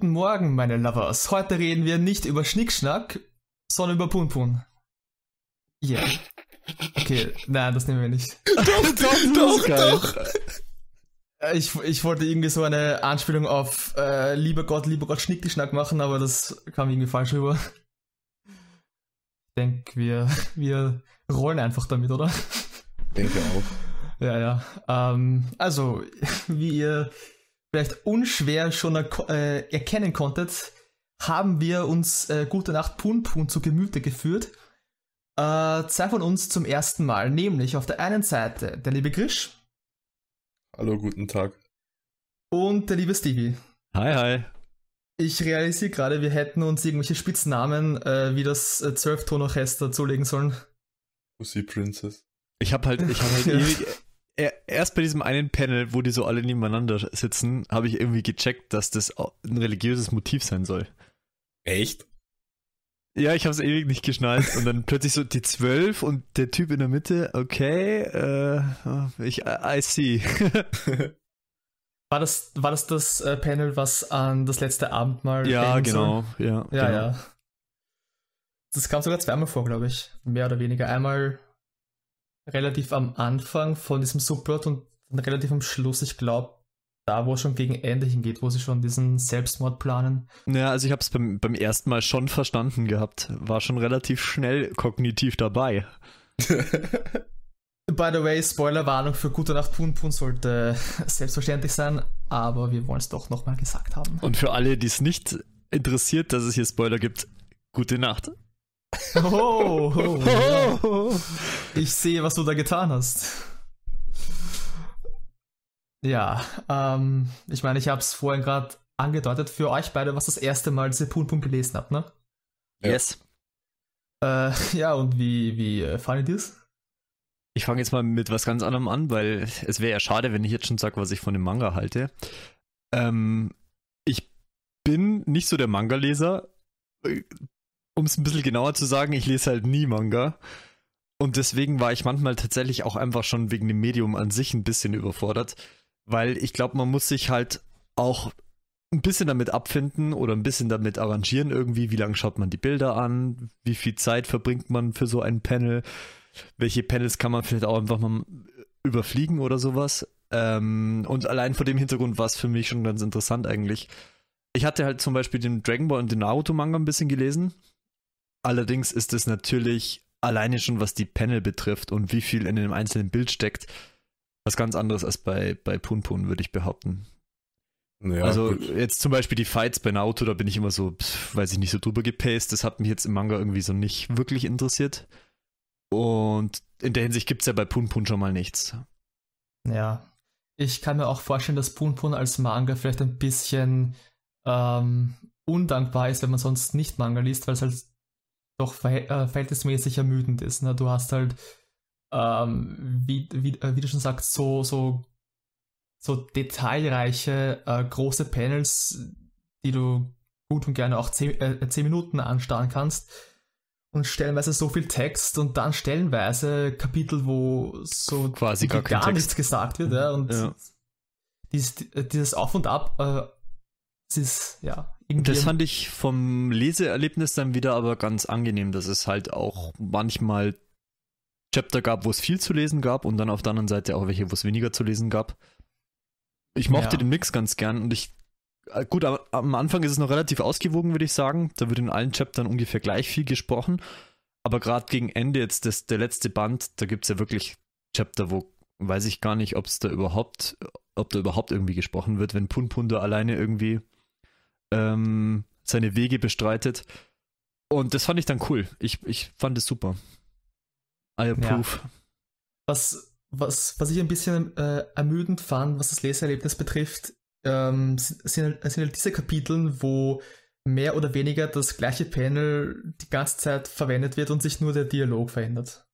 Guten Morgen, meine Lovers. Heute reden wir nicht über Schnickschnack, sondern über Punpun. Yeah. Okay, nein, das nehmen wir nicht. doch, doch, doch, doch. Ich, ich wollte irgendwie so eine Anspielung auf äh, lieber Gott, lieber Gott, Schnickschnack machen, aber das kam irgendwie falsch rüber. Ich denke, wir, wir rollen einfach damit, oder? Denke auch. Ja, ja. Ähm, also, wie ihr vielleicht unschwer schon äh, erkennen konntet, haben wir uns äh, Gute Nacht Pun Pun zu Gemüte geführt. Äh, zwei von uns zum ersten Mal, nämlich auf der einen Seite der liebe Grisch. Hallo, guten Tag. Und der liebe Stevie. Hi, hi. Ich realisiere gerade, wir hätten uns irgendwelche Spitznamen äh, wie das äh, Zwölftonorchester zulegen sollen. Pussy Princess. Ich habe halt, ich habe halt ewig, erst bei diesem einen Panel, wo die so alle nebeneinander sitzen, habe ich irgendwie gecheckt, dass das ein religiöses Motiv sein soll. Echt? Ja, ich habe es ewig nicht geschnallt und dann plötzlich so die zwölf und der Typ in der Mitte, okay, äh, ich, I see. war das, war das das äh, Panel, was an das letzte Abendmahl Ja, genau, ja. Ja, genau. ja. Das kam sogar zweimal vor, glaube ich. Mehr oder weniger. Einmal relativ am Anfang von diesem Subplot und relativ am Schluss, ich glaube, da, wo es schon gegen Ende hingeht, wo sie schon diesen Selbstmord planen. Ja, also ich habe es beim, beim ersten Mal schon verstanden gehabt. War schon relativ schnell kognitiv dabei. By the way, Spoilerwarnung für Gute Nacht Pun Pun sollte selbstverständlich sein, aber wir wollen es doch nochmal gesagt haben. Und für alle, die es nicht interessiert, dass es hier Spoiler gibt, gute Nacht. Oh, oh, oh, Ich sehe, was du da getan hast. Ja, ähm, ich meine, ich habe es vorhin gerade angedeutet für euch beide, was das erste Mal diese Punkt gelesen habt, ne? Yes. Äh, ja, und wie, wie äh, fandet ihr es? Ich fange jetzt mal mit was ganz anderem an, weil es wäre ja schade, wenn ich jetzt schon sage, was ich von dem Manga halte. Ähm, ich bin nicht so der Manga-Leser, um es ein bisschen genauer zu sagen, ich lese halt nie Manga. Und deswegen war ich manchmal tatsächlich auch einfach schon wegen dem Medium an sich ein bisschen überfordert, weil ich glaube, man muss sich halt auch ein bisschen damit abfinden oder ein bisschen damit arrangieren irgendwie, wie lange schaut man die Bilder an, wie viel Zeit verbringt man für so ein Panel, welche Panels kann man vielleicht auch einfach mal überfliegen oder sowas. Ähm, und allein vor dem Hintergrund war es für mich schon ganz interessant eigentlich. Ich hatte halt zum Beispiel den Dragon Ball und den Naruto Manga ein bisschen gelesen Allerdings ist es natürlich alleine schon, was die Panel betrifft und wie viel in dem einzelnen Bild steckt, was ganz anderes als bei, bei Punpun, würde ich behaupten. Ja, also gut. jetzt zum Beispiel die Fights bei Naruto, da bin ich immer so, weiß ich nicht, so drüber gepaced. Das hat mich jetzt im Manga irgendwie so nicht wirklich interessiert. Und in der Hinsicht gibt es ja bei Punpun schon mal nichts. Ja. Ich kann mir auch vorstellen, dass Punpun als Manga vielleicht ein bisschen ähm, undankbar ist, wenn man sonst nicht Manga liest, weil es halt doch äh, verhältnismäßig ermüdend ist. Ne? Du hast halt, ähm, wie, wie, äh, wie, du schon sagst, so, so, so detailreiche, äh, große Panels, die du gut und gerne auch 10, äh, 10 Minuten anstarren kannst. Und stellenweise so viel Text und dann stellenweise Kapitel, wo so quasi gar, gar nichts gesagt wird. Ja? Und ja. Dieses, dieses Auf und Ab, äh, es ist, ja, das fand ich vom Leseerlebnis dann wieder aber ganz angenehm, dass es halt auch manchmal Chapter gab, wo es viel zu lesen gab und dann auf der anderen Seite auch welche, wo es weniger zu lesen gab. Ich mochte ja. den Mix ganz gern und ich äh, gut, am Anfang ist es noch relativ ausgewogen, würde ich sagen. Da wird in allen Chaptern ungefähr gleich viel gesprochen. Aber gerade gegen Ende jetzt das, der letzte Band, da gibt es ja wirklich Chapter, wo weiß ich gar nicht, ob es da überhaupt, ob da überhaupt irgendwie gesprochen wird, wenn Punpun da alleine irgendwie ähm, seine Wege bestreitet. Und das fand ich dann cool. Ich, ich fand es super. I approve. Ja. Was, was, was ich ein bisschen äh, ermüdend fand, was das Leseerlebnis betrifft, ähm, sind, sind halt diese Kapitel, wo mehr oder weniger das gleiche Panel die ganze Zeit verwendet wird und sich nur der Dialog verändert.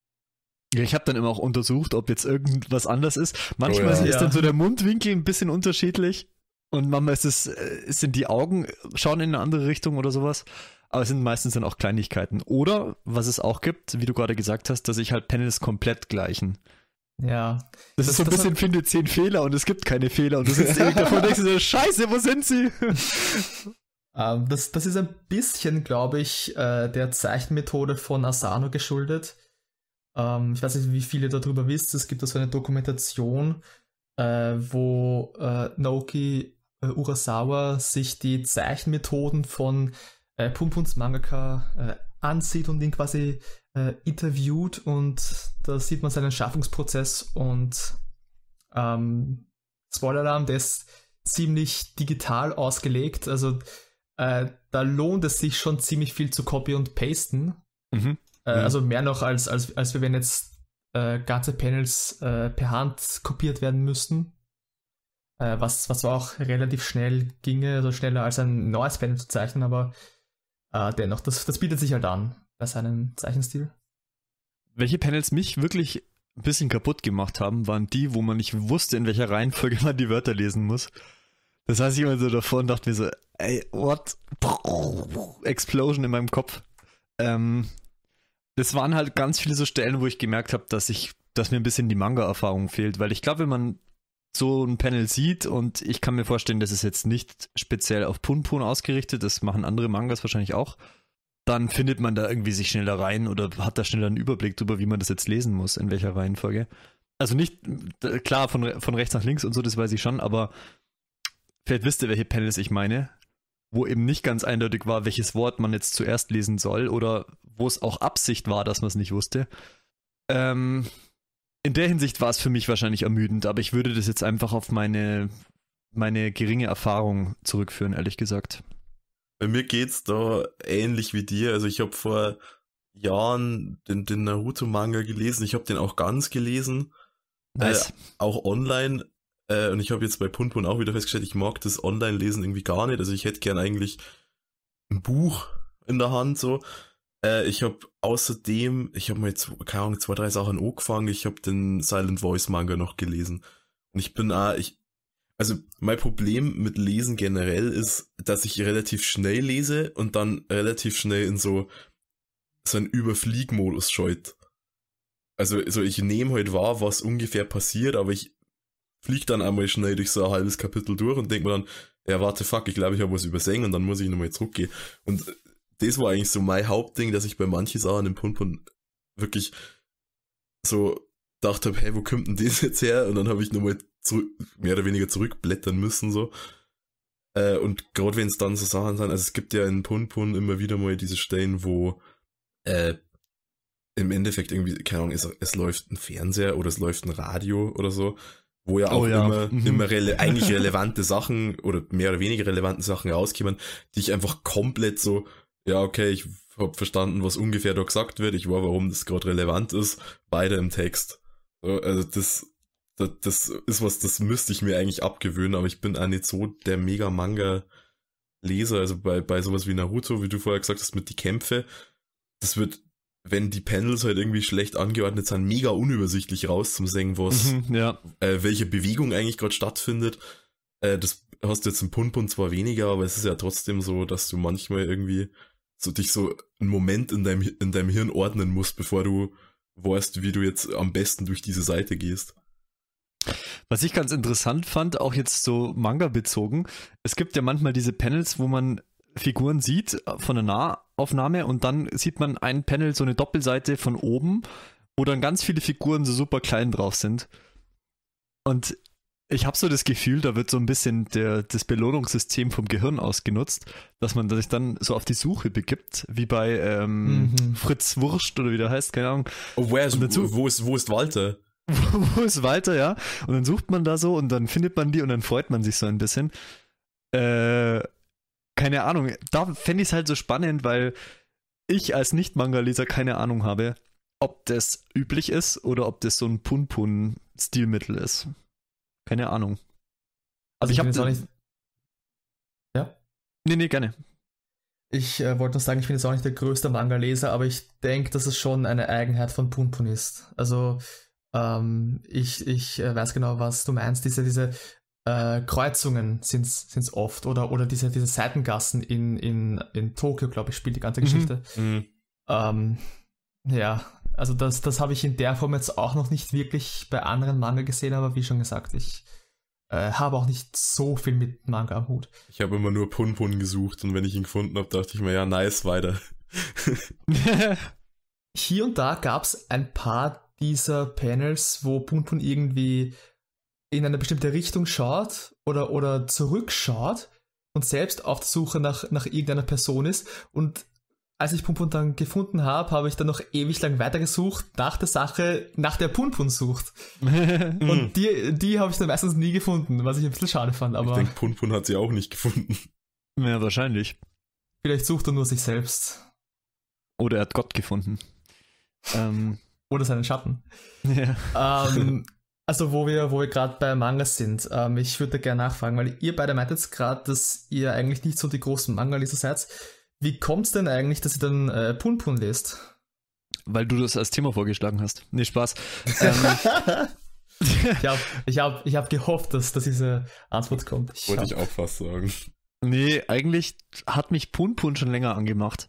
Ja, ich habe dann immer auch untersucht, ob jetzt irgendwas anders ist. Manchmal oh ja. ist ja. dann so der Mundwinkel ein bisschen unterschiedlich. Und manchmal ist es, äh, sind die Augen, schauen in eine andere Richtung oder sowas. Aber es sind meistens dann auch Kleinigkeiten. Oder, was es auch gibt, wie du gerade gesagt hast, dass sich halt Panels komplett gleichen. Ja. Das, das ist so ein bisschen, hat... finde zehn Fehler und es gibt keine Fehler und du sitzt ewig davor und denkst dir, scheiße, wo sind sie? Ähm, das, das ist ein bisschen, glaube ich, äh, der Zeichenmethode von Asano geschuldet. Ähm, ich weiß nicht, wie viele darüber wisst. Es gibt da so eine Dokumentation, äh, wo äh, Naoki äh, Urasawa sich die Zeichenmethoden von äh, Pumpuns Mangaka äh, ansieht und ihn quasi äh, interviewt und da sieht man seinen Schaffungsprozess und ähm, Spoiler-Alarm, der ist ziemlich digital ausgelegt, also äh, da lohnt es sich schon ziemlich viel zu copy und pasten. Mhm. Äh, ja. Also mehr noch als, als, als wenn jetzt äh, ganze Panels äh, per Hand kopiert werden müssten. Äh, was, was auch relativ schnell ginge, also schneller als ein neues Panel zu zeichnen, aber äh, dennoch, das, das bietet sich halt an bei seinem Zeichenstil. Welche Panels mich wirklich ein bisschen kaputt gemacht haben, waren die, wo man nicht wusste, in welcher Reihenfolge man die Wörter lesen muss. Das heißt, ich immer so davor und dachte mir so, ey, what? Explosion in meinem Kopf. Ähm, das waren halt ganz viele so Stellen, wo ich gemerkt habe, dass ich, dass mir ein bisschen die Manga-Erfahrung fehlt, weil ich glaube, wenn man so ein Panel sieht und ich kann mir vorstellen, das ist jetzt nicht speziell auf Punpun ausgerichtet, das machen andere Mangas wahrscheinlich auch, dann findet man da irgendwie sich schneller rein oder hat da schneller einen Überblick darüber, wie man das jetzt lesen muss, in welcher Reihenfolge. Also nicht, klar, von, von rechts nach links und so, das weiß ich schon, aber vielleicht wisst ihr, welche Panels ich meine, wo eben nicht ganz eindeutig war, welches Wort man jetzt zuerst lesen soll oder wo es auch Absicht war, dass man es nicht wusste. Ähm, in der Hinsicht war es für mich wahrscheinlich ermüdend, aber ich würde das jetzt einfach auf meine, meine geringe Erfahrung zurückführen, ehrlich gesagt. Bei mir geht's da ähnlich wie dir. Also ich habe vor Jahren den, den Naruto-Manga gelesen. Ich habe den auch ganz gelesen. Nice. Äh, auch online. Äh, und ich habe jetzt bei Punpun auch wieder festgestellt, ich mag das Online-Lesen irgendwie gar nicht. Also ich hätte gern eigentlich ein Buch in der Hand so. Äh, ich habe außerdem, ich habe mal jetzt, keine Ahnung, zwei, drei Sachen angefangen. Ich habe den Silent Voice Manga noch gelesen. Und ich bin auch, ich, also mein Problem mit Lesen generell ist, dass ich relativ schnell lese und dann relativ schnell in so, so einen Überfliegmodus scheut. Also, also ich nehme halt wahr, was ungefähr passiert, aber ich fliege dann einmal schnell durch so ein halbes Kapitel durch und denke mir dann, ja, warte, fuck, ich glaube, ich habe was übersehen und dann muss ich nochmal zurückgehen. Und das war eigentlich so mein Hauptding, dass ich bei manchen Sachen im Punpun wirklich so dachte hey, wo kommt denn das jetzt her? Und dann habe ich nochmal zurück, mehr oder weniger zurückblättern müssen, so. Äh, und gerade wenn es dann so Sachen sind, also es gibt ja in Punpun immer wieder mal diese Stellen, wo äh, im Endeffekt irgendwie, keine Ahnung, es, es läuft ein Fernseher oder es läuft ein Radio oder so, wo ja auch oh, ja. immer, mhm. immer rele eigentlich relevante Sachen oder mehr oder weniger relevante Sachen rauskommen, die ich einfach komplett so ja, okay, ich habe verstanden, was ungefähr da gesagt wird, ich war, warum das gerade relevant ist, beide im Text. Also das, das, das ist was, das müsste ich mir eigentlich abgewöhnen, aber ich bin auch nicht so der Mega-Manga-Leser, also bei, bei sowas wie Naruto, wie du vorher gesagt hast, mit die Kämpfe, das wird, wenn die Panels halt irgendwie schlecht angeordnet sind, mega unübersichtlich raus zum Singen, was, mhm, ja. äh, welche Bewegung eigentlich gerade stattfindet. Äh, das hast du jetzt im Punpun zwar weniger, aber es ist ja trotzdem so, dass du manchmal irgendwie so dich so einen Moment in deinem, in deinem Hirn ordnen musst, bevor du weißt, wie du jetzt am besten durch diese Seite gehst. Was ich ganz interessant fand, auch jetzt so Manga bezogen, es gibt ja manchmal diese Panels, wo man Figuren sieht von der Nahaufnahme und dann sieht man ein Panel, so eine Doppelseite von oben, wo dann ganz viele Figuren so super klein drauf sind. Und ich habe so das Gefühl, da wird so ein bisschen der, das Belohnungssystem vom Gehirn ausgenutzt, dass man sich dann so auf die Suche begibt, wie bei ähm, mhm. Fritz Wurscht oder wie der heißt, keine Ahnung. Oh, where is, wo, ist, wo ist Walter? wo ist Walter, ja? Und dann sucht man da so und dann findet man die und dann freut man sich so ein bisschen. Äh, keine Ahnung. Da fände ich es halt so spannend, weil ich als Nicht-Manga-Leser keine Ahnung habe, ob das üblich ist oder ob das so ein Pun-Pun-Stilmittel ist. Keine Ahnung. Also ich, ich habe nicht. Ja? Nee, nee, gerne. Ich äh, wollte nur sagen, ich bin jetzt auch nicht der größte Manga-Leser, aber ich denke, dass es schon eine Eigenheit von Punpun ist. Also ähm, ich, ich äh, weiß genau, was du meinst. Diese, diese äh, Kreuzungen sind es oft oder, oder diese, diese Seitengassen in, in, in Tokio, glaube ich, spielt die ganze mhm. Geschichte. Mhm. Ähm, ja, also das, das habe ich in der Form jetzt auch noch nicht wirklich bei anderen Manga gesehen, aber wie schon gesagt, ich äh, habe auch nicht so viel mit Manga am Hut. Ich habe immer nur Punpun gesucht und wenn ich ihn gefunden habe, dachte ich mir, ja, nice, weiter. Hier und da gab es ein paar dieser Panels, wo Punpun irgendwie in eine bestimmte Richtung schaut oder, oder zurückschaut und selbst auf der Suche nach, nach irgendeiner Person ist. Und als ich Punpun dann gefunden habe, habe ich dann noch ewig lang weitergesucht nach der Sache, nach der Punpun sucht. und die, die habe ich dann meistens nie gefunden, was ich ein bisschen schade fand. Aber ich denke, Punpun hat sie auch nicht gefunden. Ja, wahrscheinlich. Vielleicht sucht er nur sich selbst. Oder er hat Gott gefunden. Ähm. Oder seinen Schatten. Ja. Ähm, also wo wir, wo wir gerade bei Mangas sind, ähm, ich würde gerne nachfragen, weil ihr beide meintet gerade, dass ihr eigentlich nicht so die großen Manga-Leser seid. Wie kommt es denn eigentlich, dass ihr dann äh, Pun Pun lest? Weil du das als Thema vorgeschlagen hast. Nee, Spaß. ähm, ich habe ich hab, ich hab gehofft, dass, dass diese Antwort kommt. Ich Wollte hab... ich auch fast sagen. Nee, eigentlich hat mich Pun Pun schon länger angemacht.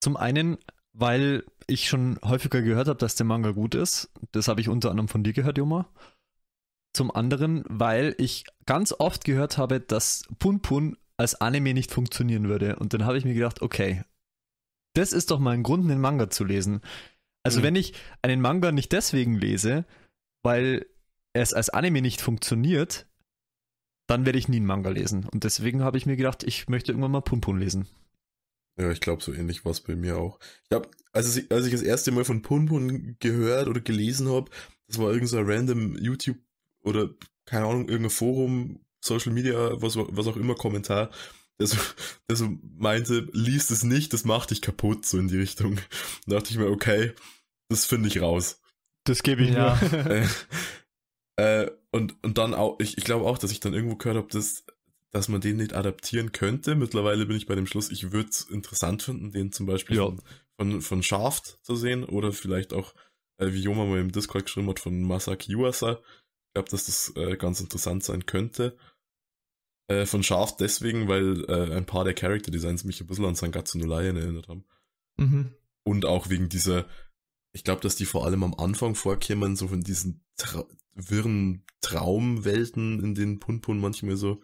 Zum einen, weil ich schon häufiger gehört habe, dass der Manga gut ist. Das habe ich unter anderem von dir gehört, Joma. Zum anderen, weil ich ganz oft gehört habe, dass Pun Pun als Anime nicht funktionieren würde. Und dann habe ich mir gedacht, okay, das ist doch mal ein Grund, einen Manga zu lesen. Also mhm. wenn ich einen Manga nicht deswegen lese, weil es als Anime nicht funktioniert, dann werde ich nie einen Manga lesen. Und deswegen habe ich mir gedacht, ich möchte irgendwann mal Pun Pun lesen. Ja, ich glaube, so ähnlich war es bei mir auch. Ich glaube, als, ich, als ich das erste Mal von Pun Pun gehört oder gelesen habe, das war irgendein so random YouTube oder keine Ahnung, irgendein Forum, Social Media, was, was auch immer, Kommentar, der so, der so meinte, liest es nicht, das macht dich kaputt, so in die Richtung. Da dachte ich mir, okay, das finde ich raus. Das gebe ich ja. nur. äh, und, und dann auch, ich, ich glaube auch, dass ich dann irgendwo gehört habe, dass, dass man den nicht adaptieren könnte. Mittlerweile bin ich bei dem Schluss, ich würde es interessant finden, den zum Beispiel ja. von, von, von Shaft zu sehen oder vielleicht auch, äh, wie Joma mal im Discord geschrieben hat, von Masaki Yuasa. Ich glaube, dass das äh, ganz interessant sein könnte. Äh, von Shaft deswegen, weil äh, ein paar der Character Designs mich ein bisschen an Sangatsu no Lion erinnert haben. Mhm. Und auch wegen dieser, ich glaube, dass die vor allem am Anfang vorkämen, so von diesen tra wirren Traumwelten, in denen Punpun manchmal so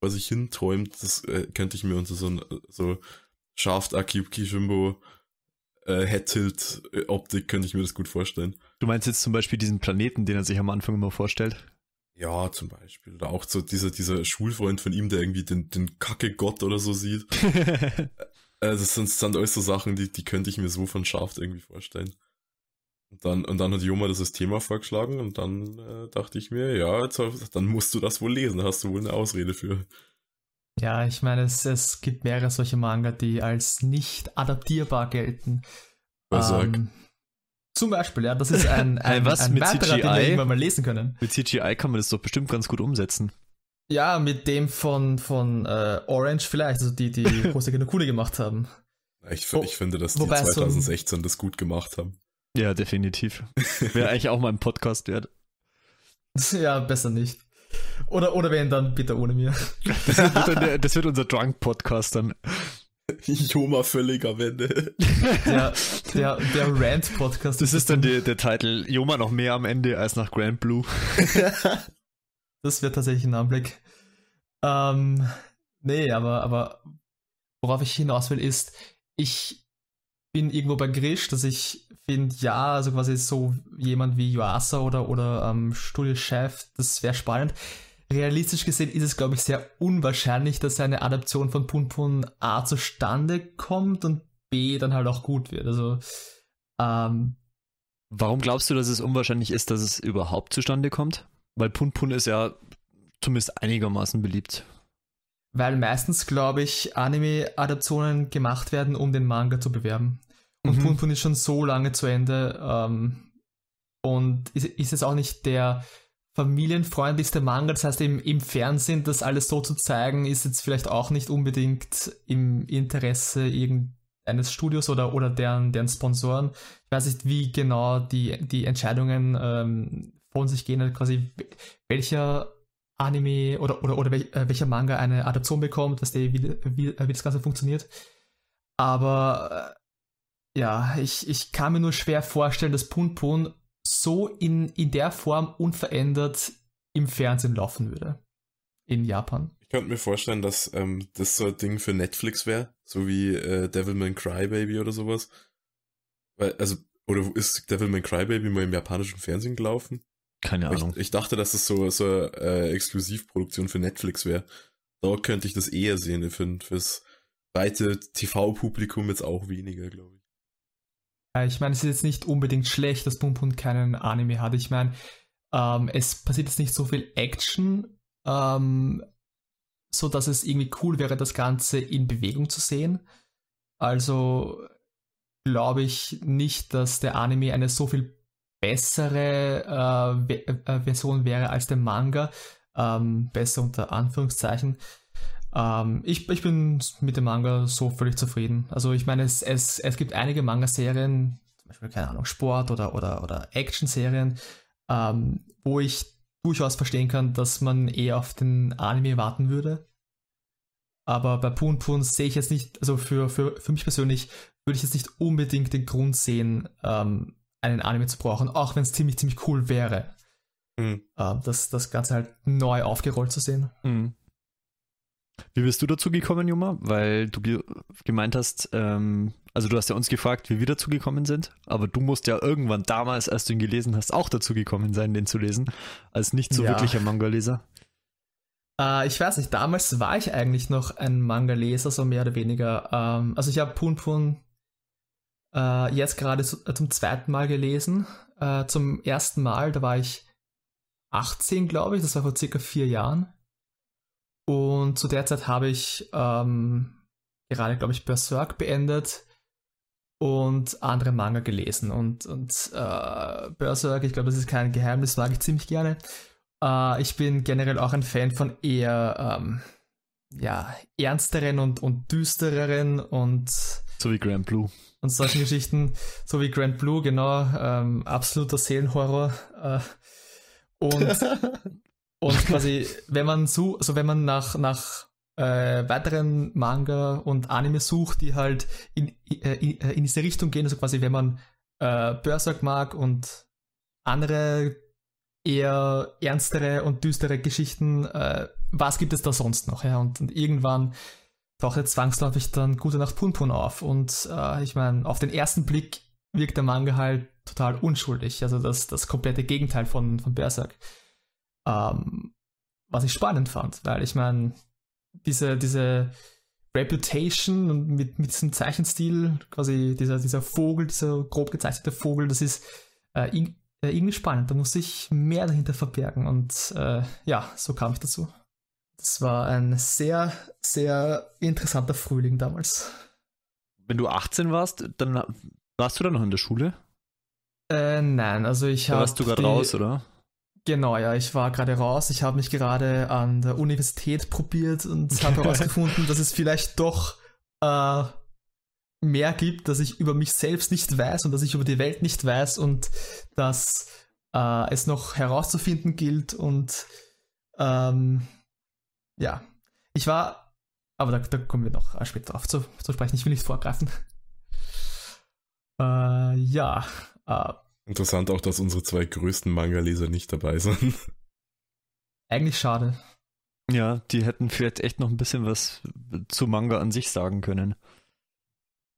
vor sich hinträumt, das äh, könnte ich mir unter so, so Shaft Aki Kishimbo äh, Head-Tilt Optik könnte ich mir das gut vorstellen. Du meinst jetzt zum Beispiel diesen Planeten, den er sich am Anfang immer vorstellt? Ja, zum Beispiel. Oder auch so dieser, dieser Schulfreund von ihm, der irgendwie den, den Kacke-Gott oder so sieht. äh, das sind, das sind alles so Sachen, die, die könnte ich mir so von Schaft irgendwie vorstellen. Und dann, und dann hat Joma das Thema vorgeschlagen und dann äh, dachte ich mir, ja, jetzt, dann musst du das wohl lesen, da hast du wohl eine Ausrede für. Ja, ich meine, es, es gibt mehrere solche Manga, die als nicht adaptierbar gelten. Was ähm, zum Beispiel, ja, das ist ein, ein, Was, ein mit weiterer, CGI? den wir irgendwann mal lesen können. Mit CGI kann man das doch bestimmt ganz gut umsetzen. Ja, mit dem von, von äh, Orange vielleicht, also die, die Hoseki no Kune gemacht haben. Ich, ich finde, dass die 2016 so das gut gemacht haben. Ja, definitiv. Wäre eigentlich auch mal ein Podcast wert. Ja, besser nicht. Oder, oder wenn dann bitte ohne mir. Das wird, das wird unser Drunk-Podcast dann. Joma völlig am Ende. Der, der, der Rant-Podcast. Das ist dann der, der Titel. Joma noch mehr am Ende als nach Grand Blue. das wird tatsächlich ein Anblick. Ähm, nee, aber, aber worauf ich hinaus will, ist, ich bin irgendwo bei Grisch, dass ich finde, ja, also quasi so jemand wie Yuasa oder, oder ähm, Studiochef, das wäre spannend realistisch gesehen ist es, glaube ich, sehr unwahrscheinlich, dass eine Adaption von Pun Pun A zustande kommt und B dann halt auch gut wird. Also, ähm, Warum glaubst du, dass es unwahrscheinlich ist, dass es überhaupt zustande kommt? Weil Pun Pun ist ja zumindest einigermaßen beliebt. Weil meistens, glaube ich, Anime-Adaptionen gemacht werden, um den Manga zu bewerben. Und mhm. Pun Pun ist schon so lange zu Ende. Ähm, und ist, ist es auch nicht der familienfreundlichste Manga. Das heißt, im, im Fernsehen das alles so zu zeigen, ist jetzt vielleicht auch nicht unbedingt im Interesse irgendeines Studios oder, oder deren, deren Sponsoren. Ich weiß nicht, wie genau die, die Entscheidungen ähm, von sich gehen, also quasi welcher Anime oder, oder, oder äh, welcher Manga eine Adaption bekommt, dass die, wie, wie, äh, wie das Ganze funktioniert. Aber äh, ja, ich, ich kann mir nur schwer vorstellen, dass Pun Pun so in, in der Form unverändert im Fernsehen laufen würde. In Japan. Ich könnte mir vorstellen, dass ähm, das so ein Ding für Netflix wäre, so wie äh, Devilman Crybaby oder sowas. Weil, also, oder ist Devilman Crybaby mal im japanischen Fernsehen gelaufen? Keine Ahnung. Ich, ich dachte, dass es so, so eine äh, Exklusivproduktion für Netflix wäre. Da könnte ich das eher sehen. Ich finde, fürs breite TV-Publikum jetzt auch weniger, glaube ich. Ich meine, es ist jetzt nicht unbedingt schlecht, dass Pum keinen Anime hat. Ich meine, ähm, es passiert jetzt nicht so viel Action, ähm, so dass es irgendwie cool wäre, das Ganze in Bewegung zu sehen. Also glaube ich nicht, dass der Anime eine so viel bessere äh, äh, Version wäre als der Manga. Ähm, besser unter Anführungszeichen. Ähm, ich, ich bin mit dem Manga so völlig zufrieden. Also ich meine, es, es, es gibt einige Manga-Serien, zum Beispiel, keine Ahnung, Sport oder, oder, oder Action-Serien, ähm, wo ich durchaus verstehen kann, dass man eher auf den Anime warten würde. Aber bei Poon Poon sehe ich jetzt nicht, also für, für, für mich persönlich würde ich jetzt nicht unbedingt den Grund sehen, ähm, einen Anime zu brauchen, auch wenn es ziemlich, ziemlich cool wäre. Mhm. Äh, das, das Ganze halt neu aufgerollt zu sehen. Mhm. Wie bist du dazu gekommen, Juma? Weil du ge gemeint hast, ähm, also du hast ja uns gefragt, wie wir dazu gekommen sind, aber du musst ja irgendwann damals, als du ihn gelesen hast, auch dazu gekommen sein, den zu lesen, als nicht so ja. wirklicher Manga-Leser. Äh, ich weiß nicht, damals war ich eigentlich noch ein Manga-Leser, so mehr oder weniger. Ähm, also ich habe Pun Pun äh, jetzt gerade äh, zum zweiten Mal gelesen. Äh, zum ersten Mal, da war ich 18, glaube ich, das war vor circa vier Jahren. Und zu der Zeit habe ich ähm, gerade, glaube ich, Berserk beendet und andere Manga gelesen. Und, und äh, Berserk, ich glaube, das ist kein Geheimnis, mag ich ziemlich gerne. Äh, ich bin generell auch ein Fan von eher ähm, ja, ernsteren und, und düstereren und. So wie Grand Blue. Und solchen Geschichten, so wie Grand Blue, genau, ähm, absoluter Seelenhorror. Äh, und, und quasi, wenn man so, also wenn man nach, nach äh, weiteren Manga und Anime sucht, die halt in, äh, in, äh, in diese Richtung gehen, also quasi, wenn man äh, Berserk mag und andere eher ernstere und düstere Geschichten, äh, was gibt es da sonst noch? Ja? Und, und irgendwann taucht jetzt zwangsläufig dann Gute Nacht Punpun auf. Und äh, ich meine, auf den ersten Blick wirkt der Manga halt total unschuldig. Also das, das komplette Gegenteil von, von Berserk. Ähm, was ich spannend fand, weil ich meine, diese, diese Reputation mit, mit diesem Zeichenstil, quasi dieser, dieser Vogel, dieser grob gezeichnete Vogel, das ist äh, in, äh, irgendwie spannend. Da musste ich mehr dahinter verbergen und äh, ja, so kam ich dazu. Das war ein sehr, sehr interessanter Frühling damals. Wenn du 18 warst, dann warst du da noch in der Schule? Äh, nein, also ich habe. Warst du gerade raus, oder? Genau, ja, ich war gerade raus. Ich habe mich gerade an der Universität probiert und habe herausgefunden, dass es vielleicht doch äh, mehr gibt, dass ich über mich selbst nicht weiß und dass ich über die Welt nicht weiß und dass äh, es noch herauszufinden gilt und ähm, ja, ich war, aber da, da, kommen wir noch später drauf zu, zu sprechen. Ich will nicht vorgreifen. Äh, ja. Äh, Interessant auch, dass unsere zwei größten Manga-Leser nicht dabei sind. Eigentlich schade. Ja, die hätten vielleicht echt noch ein bisschen was zu Manga an sich sagen können.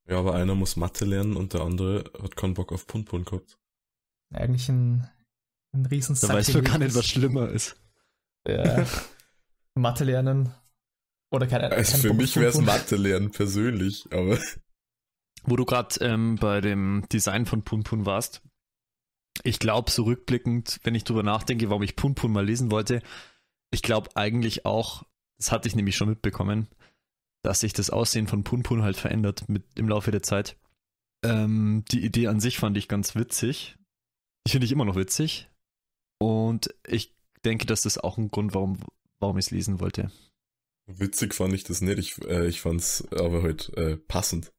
Ja, aber einer muss Mathe lernen und der andere hat keinen Bock auf Punpun gehabt. Eigentlich ein, ein riesen Da weißt du gar nicht, was schlimmer ist. Ja. Mathe lernen. Oder keine Ahnung. Also für mich wäre es Mathe lernen persönlich, aber. Wo du gerade ähm, bei dem Design von Punpun warst, ich glaube, so rückblickend, wenn ich drüber nachdenke, warum ich Punpun mal lesen wollte, ich glaube eigentlich auch, das hatte ich nämlich schon mitbekommen, dass sich das Aussehen von Punpun halt verändert mit, im Laufe der Zeit. Ähm, die Idee an sich fand ich ganz witzig. Die finde ich immer noch witzig. Und ich denke, dass das auch ein Grund, warum, warum ich es lesen wollte. Witzig fand ich das nicht. Ich, äh, ich fand es aber halt äh, passend.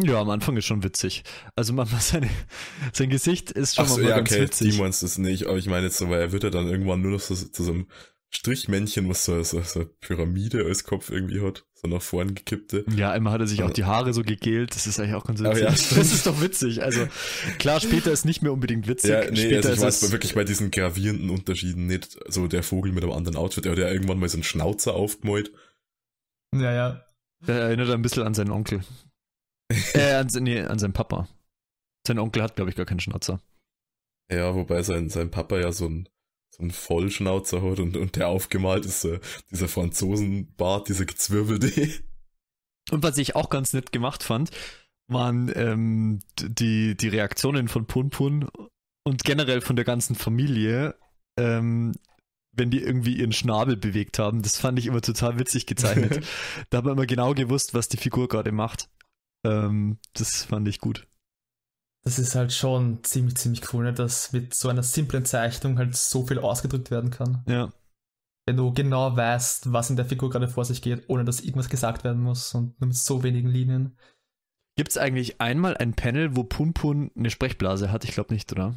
Ja, am Anfang ist schon witzig. Also man seine, sein Gesicht ist schon Ach so, mal ja, ganz okay, witzig. Die meinst es nicht, aber ich meine jetzt so, weil er wird ja dann irgendwann nur noch zu, zu so einem Strichmännchen, was so, so, so eine Pyramide als Kopf irgendwie hat, so nach vorn gekippte. Ja, immer hat er sich auch die Haare so gegelt, das ist eigentlich auch ganz witzig. Ja, das ist doch witzig. Also klar, später ist nicht mehr unbedingt witzig. Ja, nee, später also ich weiß wirklich bei diesen gravierenden Unterschieden nicht, so der Vogel mit einem anderen Outfit, der hat ja irgendwann mal so einen Schnauzer aufgemalt. Ja, ja. Der erinnert ein bisschen an seinen Onkel. Äh, an, nee, an seinen Papa. Sein Onkel hat, glaube ich, gar keinen Schnauzer. Ja, wobei sein, sein Papa ja so ein so ein Vollschnauzer hat und, und der aufgemalt ist, äh, dieser Franzosenbart, dieser gezwirbelte. Und was ich auch ganz nett gemacht fand, waren ähm, die, die Reaktionen von Punpun und generell von der ganzen Familie, ähm, wenn die irgendwie ihren Schnabel bewegt haben. Das fand ich immer total witzig gezeichnet. da hat man immer genau gewusst, was die Figur gerade macht. Ähm, das fand ich gut das ist halt schon ziemlich, ziemlich cool, ne? dass mit so einer simplen Zeichnung halt so viel ausgedrückt werden kann. Ja. Wenn du genau weißt, was in der Figur gerade vor sich geht, ohne dass irgendwas gesagt werden muss und nur mit so wenigen Linien. Gibt es eigentlich einmal ein Panel, wo Punpun eine Sprechblase hat? Ich glaube nicht, oder?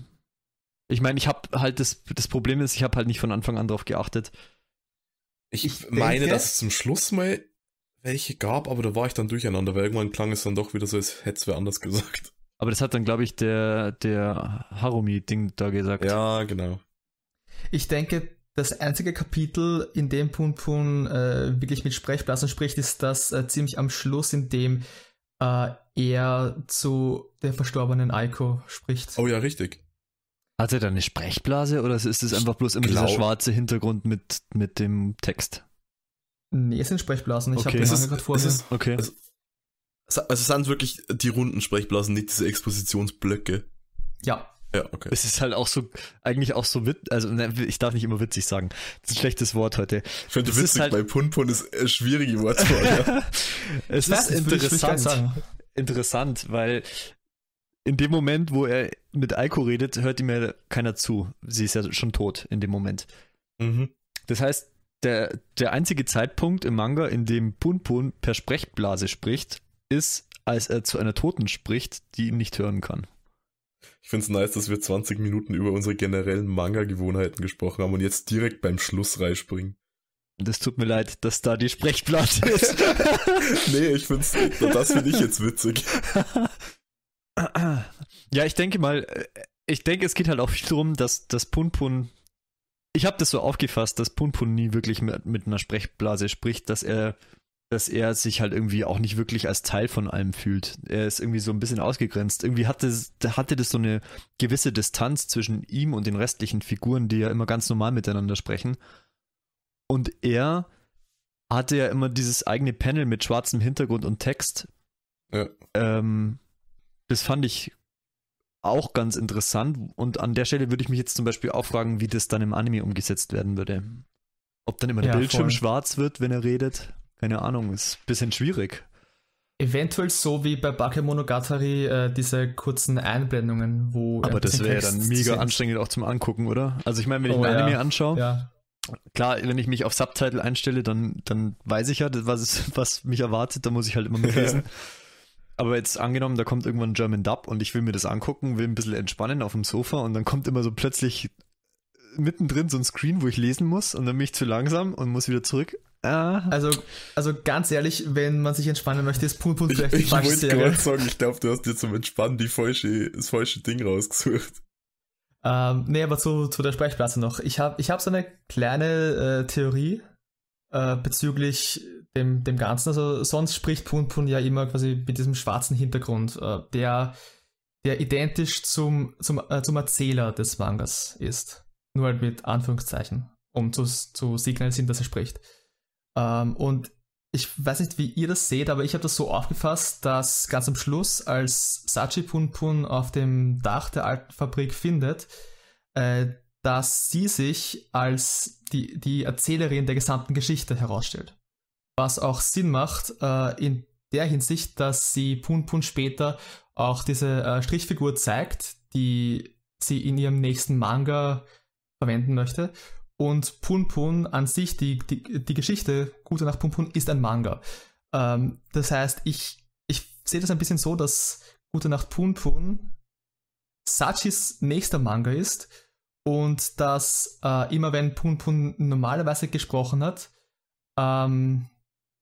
Ich meine, ich habe halt das, das Problem ist, ich habe halt nicht von Anfang an drauf geachtet. Ich, ich meine, denke, dass es zum Schluss mal welche gab, aber da war ich dann durcheinander, weil irgendwann klang es dann doch wieder so, als hätte es wer anders gesagt. Aber das hat dann, glaube ich, der, der Harumi-Ding da gesagt. Ja, genau. Ich denke, das einzige Kapitel, in dem Pun Pun äh, wirklich mit Sprechblasen spricht, ist das äh, ziemlich am Schluss, in dem äh, er zu der verstorbenen Aiko spricht. Oh ja, richtig. Hat er da eine Sprechblase oder ist es einfach bloß immer dieser schwarze Hintergrund mit, mit dem Text? Nee, es sind Sprechblasen. Ich okay. habe das gerade vor mir. okay. Es, also es sind wirklich die runden Sprechblasen, nicht diese Expositionsblöcke. Ja. Ja, okay. Es ist halt auch so, eigentlich auch so witzig, also ne, ich darf nicht immer witzig sagen. Das ist ein schlechtes Wort heute. Ich finde witzig, halt, bei Punpun ist ein schwierige Wortwahl. ja. es ist interessant, interessant, weil in dem Moment, wo er mit Aiko redet, hört ihm ja keiner zu. Sie ist ja schon tot in dem Moment. Mhm. Das heißt, der, der einzige Zeitpunkt im Manga, in dem Punpun per Sprechblase spricht, ist, als er zu einer Toten spricht, die ihn nicht hören kann. Ich finde es nice, dass wir 20 Minuten über unsere generellen Manga-Gewohnheiten gesprochen haben und jetzt direkt beim Schluss reinspringen. Das tut mir leid, dass da die Sprechplatte ist. nee, ich find's, das finde ich jetzt witzig. ja, ich denke mal, äh, ich denke, es geht halt auch viel darum, dass das Punpun. Ich habe das so aufgefasst, dass Punpun nie wirklich mit, mit einer Sprechblase spricht, dass er dass er sich halt irgendwie auch nicht wirklich als Teil von allem fühlt. Er ist irgendwie so ein bisschen ausgegrenzt. Irgendwie hatte, hatte das so eine gewisse Distanz zwischen ihm und den restlichen Figuren, die ja immer ganz normal miteinander sprechen. Und er hatte ja immer dieses eigene Panel mit schwarzem Hintergrund und Text. Ja. Ähm, das fand ich auch ganz interessant. Und an der Stelle würde ich mich jetzt zum Beispiel auch fragen, wie das dann im Anime umgesetzt werden würde. Ob dann immer der ja, Bildschirm voll. schwarz wird, wenn er redet keine Ahnung, ist ein bisschen schwierig. Eventuell so wie bei Bakemonogatari äh, diese kurzen Einblendungen, wo. Aber das wäre dann mega anstrengend auch zum Angucken, oder? Also ich meine, wenn ich oh, mir Anime anschaue, ja. klar, wenn ich mich auf Subtitle einstelle, dann, dann weiß ich ja, was, ist, was mich erwartet, da muss ich halt immer mitlesen. Aber jetzt angenommen, da kommt irgendwann ein German Dub und ich will mir das angucken, will ein bisschen entspannen auf dem Sofa und dann kommt immer so plötzlich mittendrin so ein Screen, wo ich lesen muss und dann bin ich zu langsam und muss wieder zurück. Ah. Also, also ganz ehrlich, wenn man sich entspannen möchte, ist Pun Pun vielleicht ich, die falsche Ich wollte gerade sagen, ich glaube, du hast dir zum Entspannen die falsche, das falsche Ding rausgesucht. Ähm, nee, aber zu, zu der Sprechblase noch. Ich habe ich hab so eine kleine äh, Theorie äh, bezüglich dem, dem Ganzen. Also sonst spricht Pun Pun ja immer quasi mit diesem schwarzen Hintergrund, äh, der, der identisch zum, zum, äh, zum Erzähler des Mangas ist. Nur halt mit Anführungszeichen, um zu, zu signalisieren, dass er spricht. Ähm, und ich weiß nicht, wie ihr das seht, aber ich habe das so aufgefasst, dass ganz am Schluss, als Sachi Pun Pun auf dem Dach der alten Fabrik findet, äh, dass sie sich als die, die Erzählerin der gesamten Geschichte herausstellt. Was auch Sinn macht äh, in der Hinsicht, dass sie Pun Pun später auch diese äh, Strichfigur zeigt, die sie in ihrem nächsten Manga verwenden möchte und Pun Pun an sich, die, die, die Geschichte Gute Nacht Pun Pun ist ein Manga. Ähm, das heißt, ich, ich sehe das ein bisschen so, dass Gute Nacht Pun Pun Sachis nächster Manga ist und dass äh, immer wenn Pun Pun normalerweise gesprochen hat, ähm,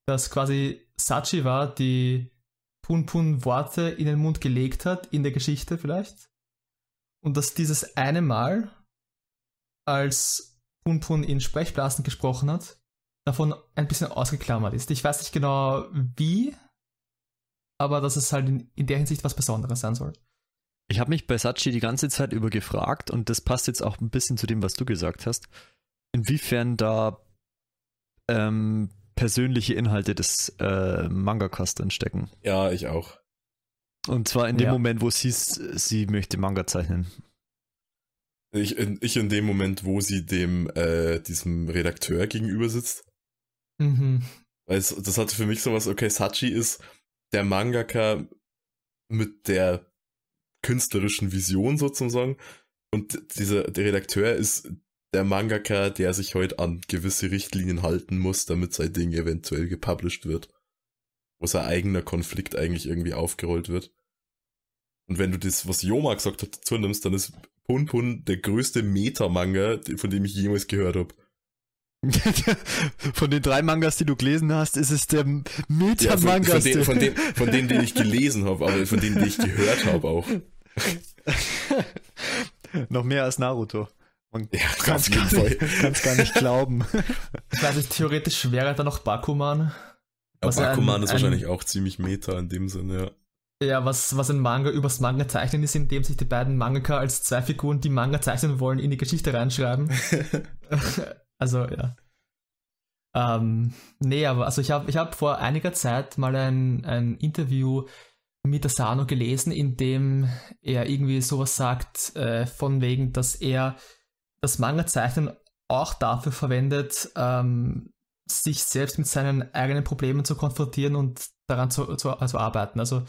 dass quasi Sachi war, die Pun Pun Worte in den Mund gelegt hat, in der Geschichte vielleicht. Und dass dieses eine Mal, als Pun Pun in Sprechblasen gesprochen hat, davon ein bisschen ausgeklammert ist. Ich weiß nicht genau wie, aber dass es halt in, in der Hinsicht was Besonderes sein soll. Ich habe mich bei Sachi die ganze Zeit über gefragt und das passt jetzt auch ein bisschen zu dem, was du gesagt hast, inwiefern da ähm, persönliche Inhalte des äh, Mangakas drin stecken. Ja, ich auch. Und zwar in dem ja. Moment, wo sie sie möchte Manga zeichnen. Ich in, ich in dem Moment, wo sie dem äh, diesem Redakteur gegenüber sitzt. Mhm. Weil es, das hatte für mich sowas, okay, Sachi ist der Mangaka mit der künstlerischen Vision sozusagen. Und dieser, der Redakteur ist der Mangaka, der sich heute an gewisse Richtlinien halten muss, damit sein Ding eventuell gepublished wird. Wo sein eigener Konflikt eigentlich irgendwie aufgerollt wird. Und wenn du das, was Yoma gesagt hat, dazu nimmst, dann ist Pun Pun der größte Meta-Manga, von dem ich jemals gehört habe. von den drei Mangas, die du gelesen hast, ist es der Meta-Manga. Ja, von, von, den, von, den, von denen, die ich gelesen habe, aber von denen, die ich gehört habe auch. Noch mehr als Naruto. Man ja, kann es gar, gar nicht glauben. Ich weiß nicht, theoretisch wäre da noch Bakuman. Ja, Bakuman ein, ist wahrscheinlich auch ziemlich Meta in dem Sinne, ja. Ja, was, was ein Manga übers Manga zeichnen ist, indem sich die beiden Mangaka als zwei Figuren, die Manga zeichnen wollen, in die Geschichte reinschreiben. Also, ja. Ähm, nee, aber also ich habe ich hab vor einiger Zeit mal ein, ein Interview mit Asano gelesen, in dem er irgendwie sowas sagt, äh, von wegen, dass er das Manga-Zeichnen auch dafür verwendet, ähm, sich selbst mit seinen eigenen Problemen zu konfrontieren und daran zu, zu also arbeiten. Also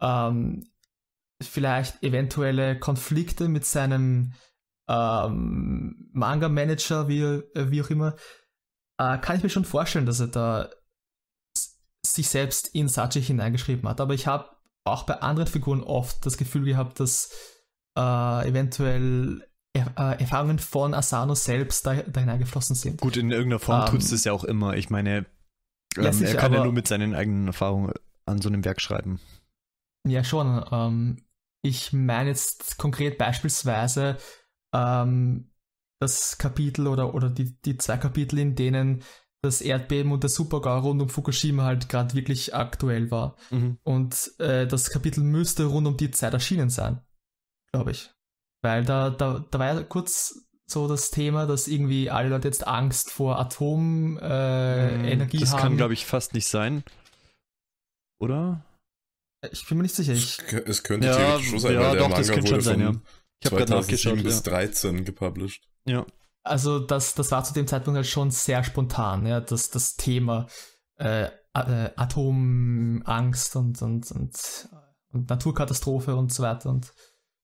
ähm, vielleicht eventuelle Konflikte mit seinem ähm, Manga-Manager, wie, äh, wie auch immer, äh, kann ich mir schon vorstellen, dass er da sich selbst in Sachi hineingeschrieben hat. Aber ich habe auch bei anderen Figuren oft das Gefühl gehabt, dass äh, eventuell er äh, Erfahrungen von Asano selbst da, da hineingeflossen sind. Gut, in irgendeiner Form ähm, tut es das ja auch immer. Ich meine, ähm, ja, sicher, er kann ja nur mit seinen eigenen Erfahrungen an so einem Werk schreiben. Ja, schon. Ähm, ich meine jetzt konkret beispielsweise ähm, das Kapitel oder, oder die, die zwei Kapitel, in denen das Erdbeben und der Supergau rund um Fukushima halt gerade wirklich aktuell war. Mhm. Und äh, das Kapitel müsste rund um die Zeit erschienen sein, glaube ich. Weil da, da, da war ja kurz so das Thema, dass irgendwie alle Leute jetzt Angst vor Atomenergie äh, mhm. das haben. Das kann, glaube ich, fast nicht sein. Oder? Ich bin mir nicht sicher. Ich, es könnte ja, theoretisch schon sein, ja, weil der doch, Manga das könnte schon sein, ja. Ich habe gerade nachgeschaut. bis ja. 13 gepublished. Ja. Also das, das war zu dem Zeitpunkt halt schon sehr spontan, ja, das, das Thema äh, äh, Atomangst und, und, und, und, Naturkatastrophe und so weiter. Und,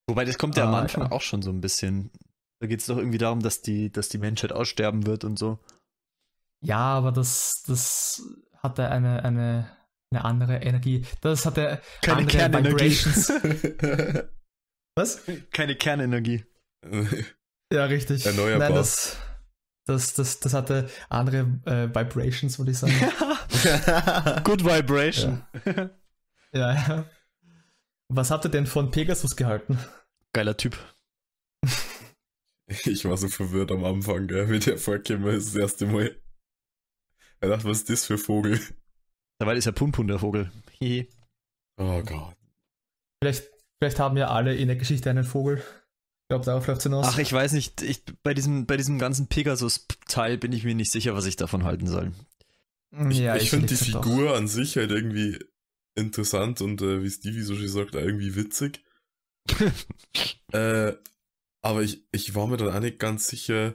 Wobei das kommt ja äh, am Anfang ja. auch schon so ein bisschen. Da geht es doch irgendwie darum, dass die, dass die Menschheit aussterben wird und so. Ja, aber das, das hatte eine, eine, eine andere Energie. Das hatte Keine andere Kernenergie. Vibrations. Was? Keine Kernenergie. ja, richtig. Erneuerbar. Nein, das, das, das, das hatte andere äh, Vibrations, würde ich sagen. Good Vibration. Ja. ja, ja. Was habt ihr denn von Pegasus gehalten? Geiler Typ. Ich war so verwirrt am Anfang, gell, wie der vorgekommen ist, das erste Mal. Ich dachte, was ist das für Vogel? Dabei ist ja Punpun der Vogel. oh Gott. Vielleicht Vielleicht haben ja alle in der Geschichte einen Vogel. Ich glaube, darauf läuft es hinaus. Ach, ich weiß nicht. Ich, bei, diesem, bei diesem ganzen Pegasus-Teil bin ich mir nicht sicher, was ich davon halten soll. Ich, ja, ich, ich finde die Figur auch. an sich halt irgendwie interessant und äh, wie Stevie so schön sagt, irgendwie witzig. äh, aber ich, ich war mir dann auch nicht ganz sicher,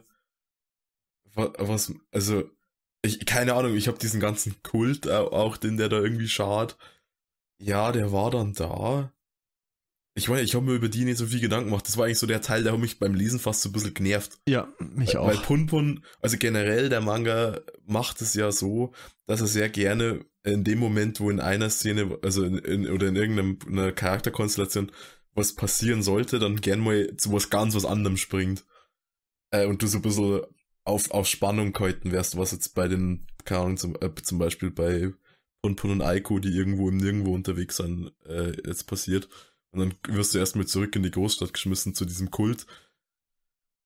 was, was also, ich, keine Ahnung, ich habe diesen ganzen Kult auch, den der da irgendwie schaut. Ja, der war dann da. Ich meine, ich habe mir über die nicht so viel Gedanken gemacht. Das war eigentlich so der Teil, der hat mich beim Lesen fast so ein bisschen genervt. Ja, mich auch. Weil Punpun, also generell der Manga macht es ja so, dass er sehr gerne in dem Moment, wo in einer Szene, also in, in, oder in irgendeiner Charakterkonstellation was passieren sollte, dann gern mal zu was ganz was anderem springt. äh, und du so ein bisschen auf, auf Spannung gehalten wärst, was jetzt bei den, keine Ahnung, zum, äh, zum Beispiel bei Punpun und Aiko, die irgendwo im Nirgendwo unterwegs sind, äh, jetzt passiert. Und dann wirst du erstmal zurück in die Großstadt geschmissen zu diesem Kult.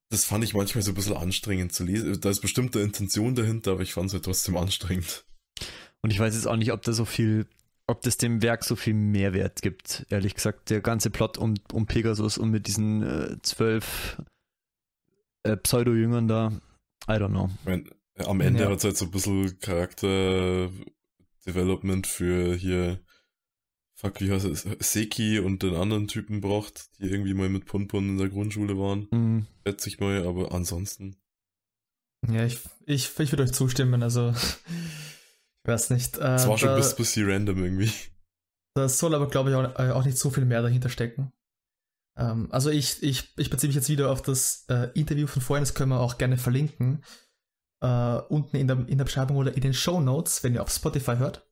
Das fand ich manchmal so ein bisschen anstrengend zu lesen. Da ist bestimmt eine Intention dahinter, aber ich fand es halt trotzdem anstrengend. Und ich weiß jetzt auch nicht, ob da so viel, ob das dem Werk so viel Mehrwert gibt. Ehrlich gesagt, der ganze Plot um, um Pegasus und mit diesen äh, zwölf äh, Pseudo-Jüngern da. I don't know. Ich mein, am Ende ja. hat es halt so ein bisschen Charakter-Development für hier, fuck, wie heißt es, Seki und den anderen Typen braucht, die irgendwie mal mit Punpun in der Grundschule waren. Mhm. Schätze ich mal, aber ansonsten. Ja, ich, ich, ich würde euch zustimmen, also ich weiß nicht. Äh, das war schon ein bisschen random irgendwie. Das soll aber, glaube ich, auch, äh, auch nicht so viel mehr dahinter stecken. Ähm, also ich, ich, ich beziehe mich jetzt wieder auf das äh, Interview von vorhin, das können wir auch gerne verlinken. Äh, unten in der, in der Beschreibung oder in den Show Notes, wenn ihr auf Spotify hört.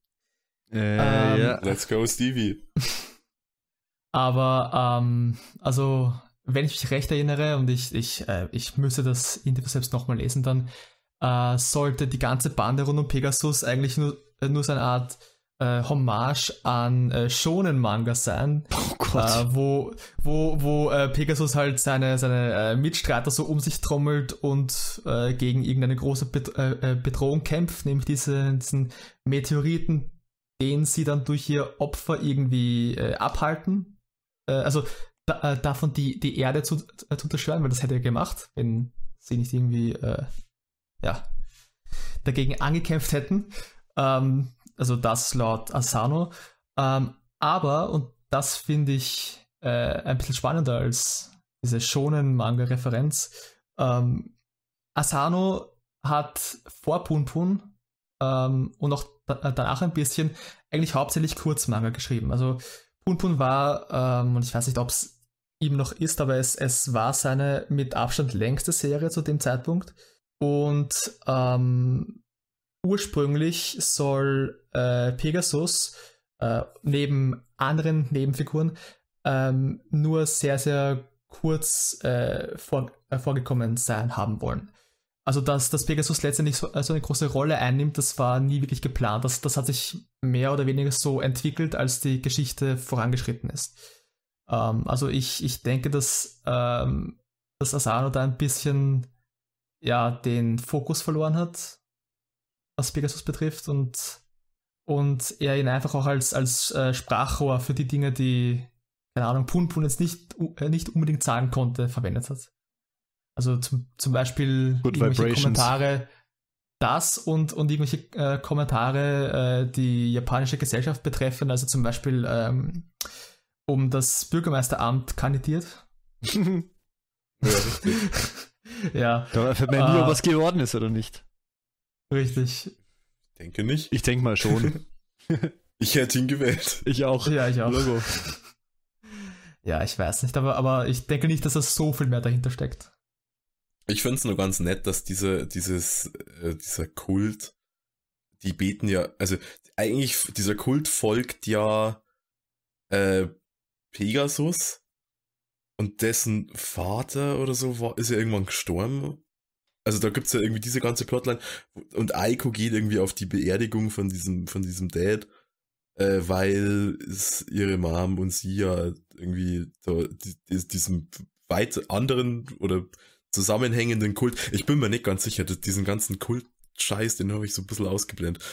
Äh, ähm, ja. Let's go, Stevie. Aber, ähm, also, wenn ich mich recht erinnere und ich, ich, äh, ich müsste das Interview selbst nochmal lesen, dann äh, sollte die ganze Bande rund um Pegasus eigentlich nur, äh, nur so eine Art äh, Hommage an äh, Shonen-Manga sein, oh äh, wo, wo, wo äh, Pegasus halt seine, seine äh, Mitstreiter so um sich trommelt und äh, gegen irgendeine große Bet Bedrohung kämpft, nämlich diese, diesen Meteoriten, den sie dann durch ihr Opfer irgendwie äh, abhalten. Äh, also da, äh, davon die, die Erde zu, äh, zu zerstören, weil das hätte er gemacht, wenn sie nicht irgendwie äh, ja, dagegen angekämpft hätten. Ähm, also das laut Asano. Ähm, aber, und das finde ich ein bisschen spannender als diese schonen Manga-Referenz, ähm, Asano hat vor Punpun ähm, und auch danach ein bisschen eigentlich hauptsächlich Kurzmanga geschrieben. Also Punpun war, ähm, und ich weiß nicht, ob es ihm noch ist, aber es, es war seine mit Abstand längste Serie zu dem Zeitpunkt. Und ähm, ursprünglich soll äh, Pegasus äh, neben anderen Nebenfiguren ähm, nur sehr, sehr kurz äh, vor, äh, vorgekommen sein haben wollen. Also, dass, dass Pegasus letztendlich so, so, eine große Rolle einnimmt, das war nie wirklich geplant. Das, das hat sich mehr oder weniger so entwickelt, als die Geschichte vorangeschritten ist. Ähm, also, ich, ich denke, dass, ähm, dass Asano da ein bisschen ja, den Fokus verloren hat was Pegasus betrifft und, und er ihn einfach auch als, als äh, Sprachrohr für die Dinge, die, keine Ahnung, Punpun jetzt nicht, äh, nicht unbedingt sagen konnte, verwendet hat. Also zum, zum Beispiel Good irgendwelche Vibrations. Kommentare, das und, und irgendwelche äh, Kommentare, äh, die japanische Gesellschaft betreffen, also zum Beispiel ähm, um das Bürgermeisteramt kandidiert. ja, richtig. ja. Da erfährt man nie, ob was geworden ist oder nicht. Richtig. Denke nicht. Ich denke mal schon. ich hätte ihn gewählt. Ich auch. Ja, ich auch. Logo. Ja, ich weiß nicht, aber, aber ich denke nicht, dass da so viel mehr dahinter steckt. Ich finde es nur ganz nett, dass diese, dieses, äh, dieser Kult, die beten ja, also eigentlich, dieser Kult folgt ja äh, Pegasus und dessen Vater oder so war, ist ja irgendwann gestorben. Also da gibt's ja irgendwie diese ganze Plotline und Aiko geht irgendwie auf die Beerdigung von diesem, von diesem Dad, äh, weil es ihre Mom und sie ja irgendwie da, die, die, diesem weit anderen oder zusammenhängenden Kult, ich bin mir nicht ganz sicher, diesen ganzen Kult-Scheiß, den habe ich so ein bisschen ausgeblendet.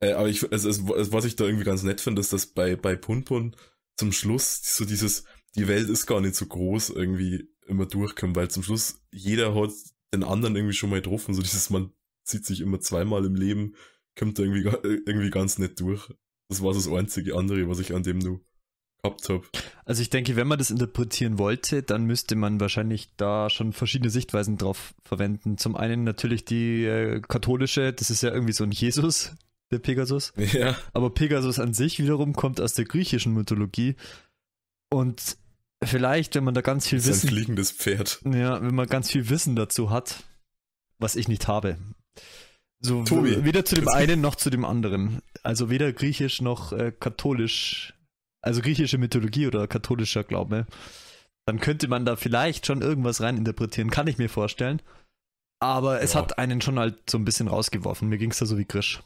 Äh, aber ich, also, was ich da irgendwie ganz nett finde, ist, dass bei, bei Punpun zum Schluss so dieses, die Welt ist gar nicht so groß irgendwie immer durchkommt, weil zum Schluss jeder hat den anderen irgendwie schon mal getroffen. So dieses, man sieht sich immer zweimal im Leben, kommt da irgendwie, irgendwie ganz nett durch. Das war das einzige andere, was ich an dem nur habe. Also ich denke, wenn man das interpretieren wollte, dann müsste man wahrscheinlich da schon verschiedene Sichtweisen drauf verwenden. Zum einen natürlich die äh, katholische, das ist ja irgendwie so ein Jesus, der Pegasus. Ja. Aber Pegasus an sich wiederum kommt aus der griechischen Mythologie. Und vielleicht, wenn man da ganz viel das ist Wissen. Ein fliegendes Pferd. Ja, wenn man ganz viel Wissen dazu hat, was ich nicht habe. So Tobi, weder zu dem einen noch zu dem anderen. Also weder griechisch noch äh, katholisch, also griechische Mythologie oder katholischer Glaube. Dann könnte man da vielleicht schon irgendwas reininterpretieren, kann ich mir vorstellen. Aber es ja. hat einen schon halt so ein bisschen rausgeworfen. Mir ging es da so wie Grisch.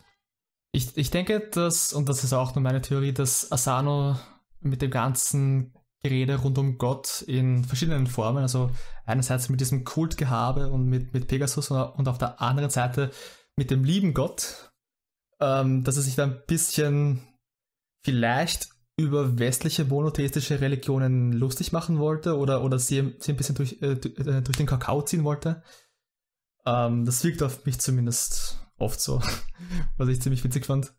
Ich, ich denke, dass, und das ist auch nur meine Theorie, dass Asano mit dem ganzen Gerede rund um Gott in verschiedenen Formen, also einerseits mit diesem Kultgehabe und mit, mit Pegasus und auf der anderen Seite mit dem lieben Gott, ähm, dass er sich da ein bisschen vielleicht über westliche monotheistische Religionen lustig machen wollte oder, oder sie, sie ein bisschen durch, äh, äh durch den Kakao ziehen wollte. Ähm, das wirkt auf mich zumindest oft so, was ich ziemlich witzig fand.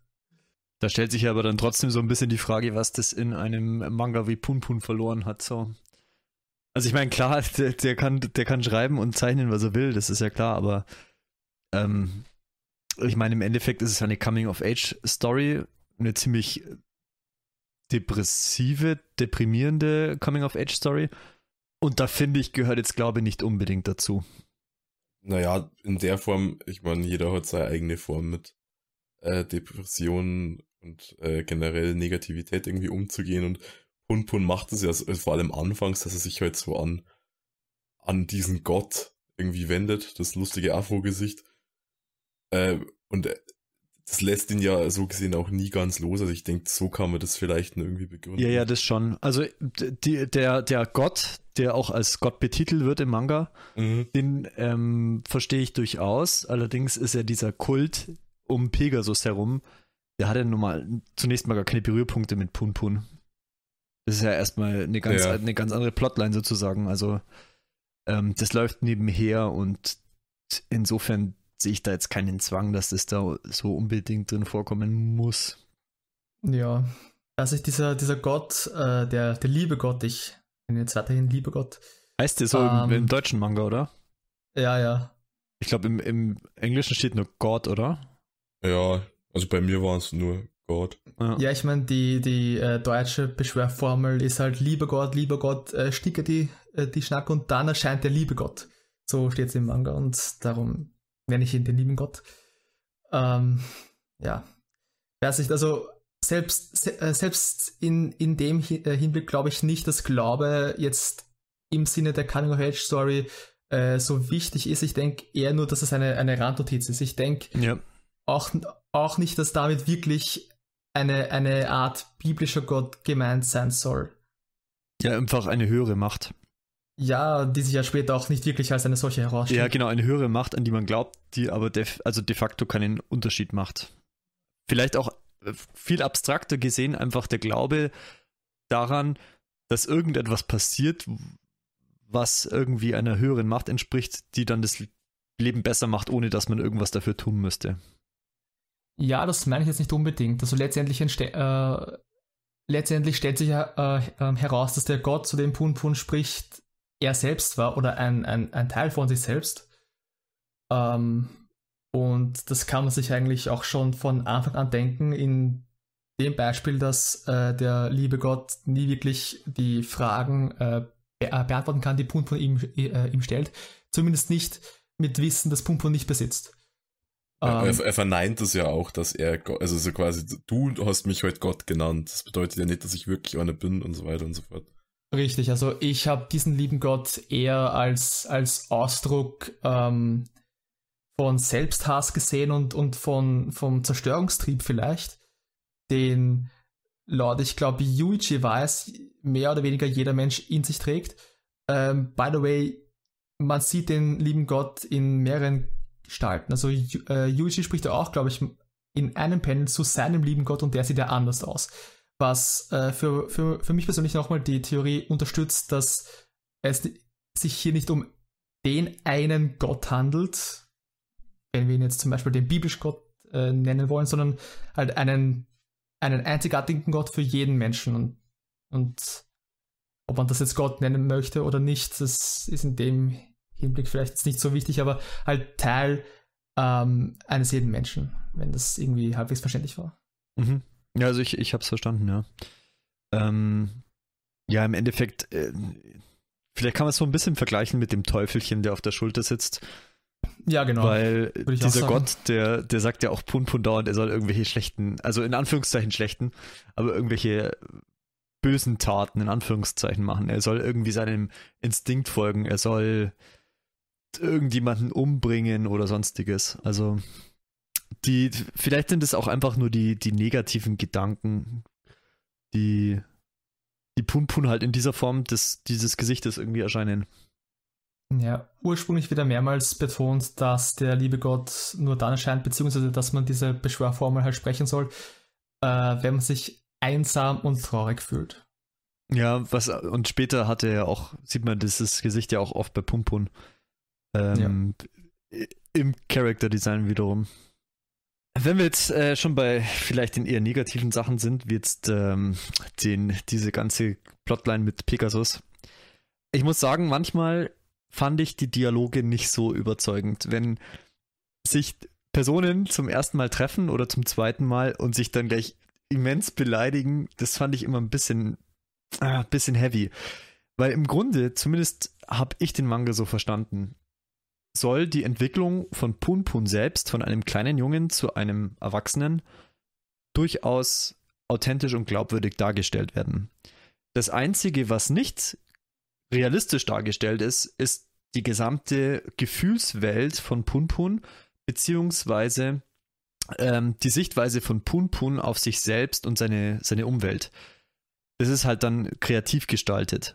Da stellt sich aber dann trotzdem so ein bisschen die Frage, was das in einem Manga wie Punpun verloren hat. So. Also ich meine, klar, der, der, kann, der kann schreiben und zeichnen, was er will, das ist ja klar, aber ähm, ich meine, im Endeffekt ist es eine Coming-of-Age-Story, eine ziemlich depressive, deprimierende Coming-of-Age-Story. Und da finde ich, gehört jetzt, glaube ich, nicht unbedingt dazu. Naja, in der Form, ich meine, jeder hat seine eigene Form mit äh, Depressionen und äh, generell Negativität irgendwie umzugehen und Punpun macht es ja also vor allem anfangs, dass er sich halt so an, an diesen Gott irgendwie wendet, das lustige Afro-Gesicht. Äh, und das lässt ihn ja so gesehen auch nie ganz los. Also ich denke, so kann man das vielleicht irgendwie begründen. Ja, ja, das schon. Also die, der, der Gott, der auch als Gott betitelt wird im Manga, mhm. den ähm, verstehe ich durchaus. Allerdings ist ja dieser Kult um Pegasus herum, der hat ja nun mal zunächst mal gar keine Berührpunkte mit Pun Pun. Das ist ja erstmal eine ganz, ja. eine ganz andere Plotline sozusagen. Also ähm, das läuft nebenher und insofern sehe ich da jetzt keinen Zwang, dass das da so unbedingt drin vorkommen muss. Ja, also ich dieser, dieser Gott, äh, der, der liebe Gott, ich nenne jetzt weiterhin liebe Gott. Heißt der so ähm, im, im, deutschen Manga, oder? Ja, ja. Ich glaube, im, im Englischen steht nur Gott, oder? Ja, also bei mir war es nur Gott. Ja, ja ich meine, die, die äh, deutsche Beschwerformel ist halt lieber Gott, lieber Gott, äh, sticke die, äh, die Schnack und dann erscheint der liebe Gott. So steht es im Manga und darum nenne ich ihn den lieben Gott. Ähm, ja, weiß nicht, also selbst, se äh, selbst in, in dem äh, Hinblick glaube ich nicht, dass Glaube jetzt im Sinne der Coming of Age Story äh, so wichtig ist. Ich denke eher nur, dass es eine, eine Randnotiz ist. Ich denke, ja auch, auch nicht, dass damit wirklich eine, eine Art biblischer Gott gemeint sein soll. Ja, einfach eine höhere Macht. Ja, die sich ja später auch nicht wirklich als eine solche herausstellt. Ja, genau, eine höhere Macht, an die man glaubt, die aber de, also de facto keinen Unterschied macht. Vielleicht auch äh, viel abstrakter gesehen einfach der Glaube daran, dass irgendetwas passiert, was irgendwie einer höheren Macht entspricht, die dann das Leben besser macht, ohne dass man irgendwas dafür tun müsste. Ja, das meine ich jetzt nicht unbedingt. Also letztendlich, äh, letztendlich stellt sich äh, äh, heraus, dass der Gott, zu dem Pun Pun spricht, er selbst war oder ein, ein, ein Teil von sich selbst. Ähm, und das kann man sich eigentlich auch schon von Anfang an denken, in dem Beispiel, dass äh, der liebe Gott nie wirklich die Fragen äh, be äh, beantworten kann, die Pun Pun ihm, äh, ihm stellt. Zumindest nicht mit Wissen, das Pun Pun nicht besitzt. Ja, er, ähm. er, verneint es ja auch, dass er, also so quasi, du hast mich heute Gott genannt. Das bedeutet ja nicht, dass ich wirklich einer bin und so weiter und so fort. Richtig, also ich habe diesen lieben Gott eher als, als Ausdruck ähm, von Selbsthass gesehen und, und von, vom Zerstörungstrieb vielleicht, den laut, ich glaube, Yuichi weiß, mehr oder weniger jeder Mensch in sich trägt. Ähm, by the way, man sieht den lieben Gott in mehreren gestalten. Also äh, Yuji spricht ja auch, glaube ich, in einem Panel zu seinem lieben Gott und der sieht ja anders aus. Was äh, für, für, für mich persönlich nochmal die Theorie unterstützt, dass es sich hier nicht um den einen Gott handelt, wenn wir ihn jetzt zum Beispiel den biblischen Gott äh, nennen wollen, sondern halt einen, einen einzigartigen Gott für jeden Menschen. Und, und ob man das jetzt Gott nennen möchte oder nicht, das ist in dem Hinblick vielleicht nicht so wichtig, aber halt Teil ähm, eines jeden Menschen, wenn das irgendwie halbwegs verständlich war. Mhm. Ja, also ich, ich habe es verstanden, ja. Ähm, ja, im Endeffekt, äh, vielleicht kann man es so ein bisschen vergleichen mit dem Teufelchen, der auf der Schulter sitzt. Ja, genau. Weil dieser Gott, der, der sagt ja auch Pun Pun dauernd, er soll irgendwelche schlechten, also in Anführungszeichen schlechten, aber irgendwelche bösen Taten in Anführungszeichen machen. Er soll irgendwie seinem Instinkt folgen. Er soll irgendjemanden umbringen oder sonstiges. Also die, vielleicht sind es auch einfach nur die, die negativen Gedanken, die, die Punpun halt in dieser Form des, dieses Gesichtes irgendwie erscheinen. Ja, ursprünglich wieder mehrmals betont, dass der liebe Gott nur dann erscheint, beziehungsweise dass man diese Beschwörformel halt sprechen soll, äh, wenn man sich einsam und traurig fühlt. Ja, was und später hatte er auch, sieht man dieses Gesicht ja auch oft bei Pumpun. Ähm, ja. Im Character Design wiederum. Wenn wir jetzt äh, schon bei vielleicht den eher negativen Sachen sind, wie jetzt ähm, den, diese ganze Plotline mit Pegasus. Ich muss sagen, manchmal fand ich die Dialoge nicht so überzeugend. Wenn sich Personen zum ersten Mal treffen oder zum zweiten Mal und sich dann gleich immens beleidigen, das fand ich immer ein bisschen, äh, bisschen heavy. Weil im Grunde, zumindest habe ich den Manga so verstanden, soll die Entwicklung von Punpun selbst, von einem kleinen Jungen zu einem Erwachsenen, durchaus authentisch und glaubwürdig dargestellt werden. Das Einzige, was nicht realistisch dargestellt ist, ist die gesamte Gefühlswelt von Punpun, beziehungsweise ähm, die Sichtweise von Punpun auf sich selbst und seine, seine Umwelt. Das ist halt dann kreativ gestaltet.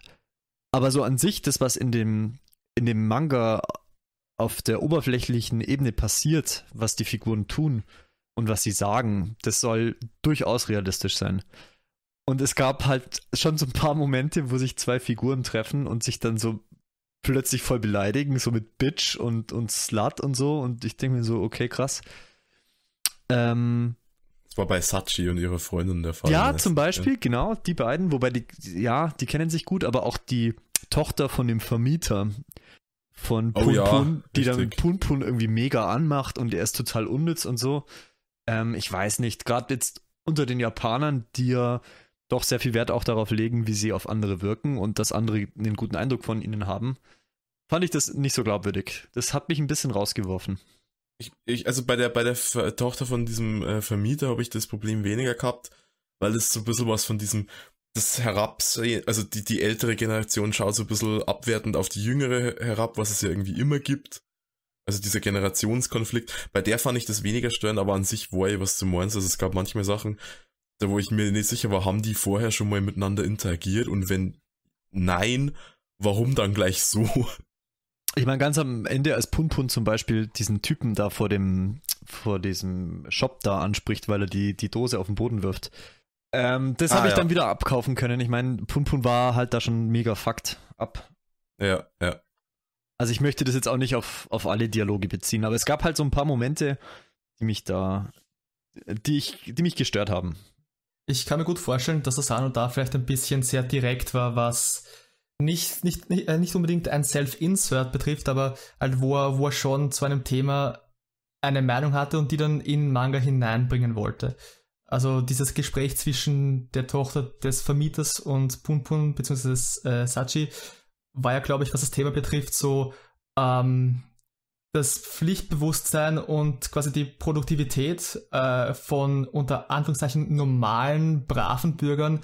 Aber so an sich, das, was in dem, in dem Manga auf der oberflächlichen Ebene passiert, was die Figuren tun und was sie sagen, das soll durchaus realistisch sein. Und es gab halt schon so ein paar Momente, wo sich zwei Figuren treffen und sich dann so plötzlich voll beleidigen, so mit Bitch und, und Slut und so. Und ich denke mir so, okay, krass. Ähm, das war bei Sachi und ihrer Freundin der Fall. Ja, zum Beispiel, ja. genau, die beiden, wobei die, ja, die kennen sich gut, aber auch die Tochter von dem Vermieter, von Pun oh, ja, Pun, die richtig. dann Pun Pun irgendwie mega anmacht und er ist total unnütz und so. Ähm, ich weiß nicht, gerade jetzt unter den Japanern, die ja doch sehr viel Wert auch darauf legen, wie sie auf andere wirken und dass andere einen guten Eindruck von ihnen haben, fand ich das nicht so glaubwürdig. Das hat mich ein bisschen rausgeworfen. Ich, ich, also bei der, bei der Tochter von diesem äh, Vermieter habe ich das Problem weniger gehabt, weil es so ein bisschen was von diesem, das Herabsehen, also die, die ältere Generation schaut so ein bisschen abwertend auf die jüngere herab, was es ja irgendwie immer gibt. Also dieser Generationskonflikt. Bei der fand ich das weniger störend, aber an sich war ja was zu meinst. Also es gab manchmal Sachen, da wo ich mir nicht sicher war, haben die vorher schon mal miteinander interagiert und wenn nein, warum dann gleich so? Ich meine, ganz am Ende, als Punpun zum Beispiel diesen Typen da vor dem, vor diesem Shop da anspricht, weil er die, die Dose auf den Boden wirft, ähm, das ah, habe ich ja. dann wieder abkaufen können. Ich meine, Punpun war halt da schon mega fucked ab. Ja, ja. Also ich möchte das jetzt auch nicht auf, auf alle Dialoge beziehen, aber es gab halt so ein paar Momente, die mich da, die ich, die mich gestört haben. Ich kann mir gut vorstellen, dass Asano da vielleicht ein bisschen sehr direkt war, was nicht, nicht, nicht, äh, nicht unbedingt ein Self-Insert betrifft, aber halt wo er, wo er schon zu einem Thema eine Meinung hatte und die dann in Manga hineinbringen wollte. Also dieses Gespräch zwischen der Tochter des Vermieters und Punpun bzw. Äh, Sachi war ja, glaube ich, was das Thema betrifft, so ähm, das Pflichtbewusstsein und quasi die Produktivität äh, von unter Anführungszeichen normalen, braven Bürgern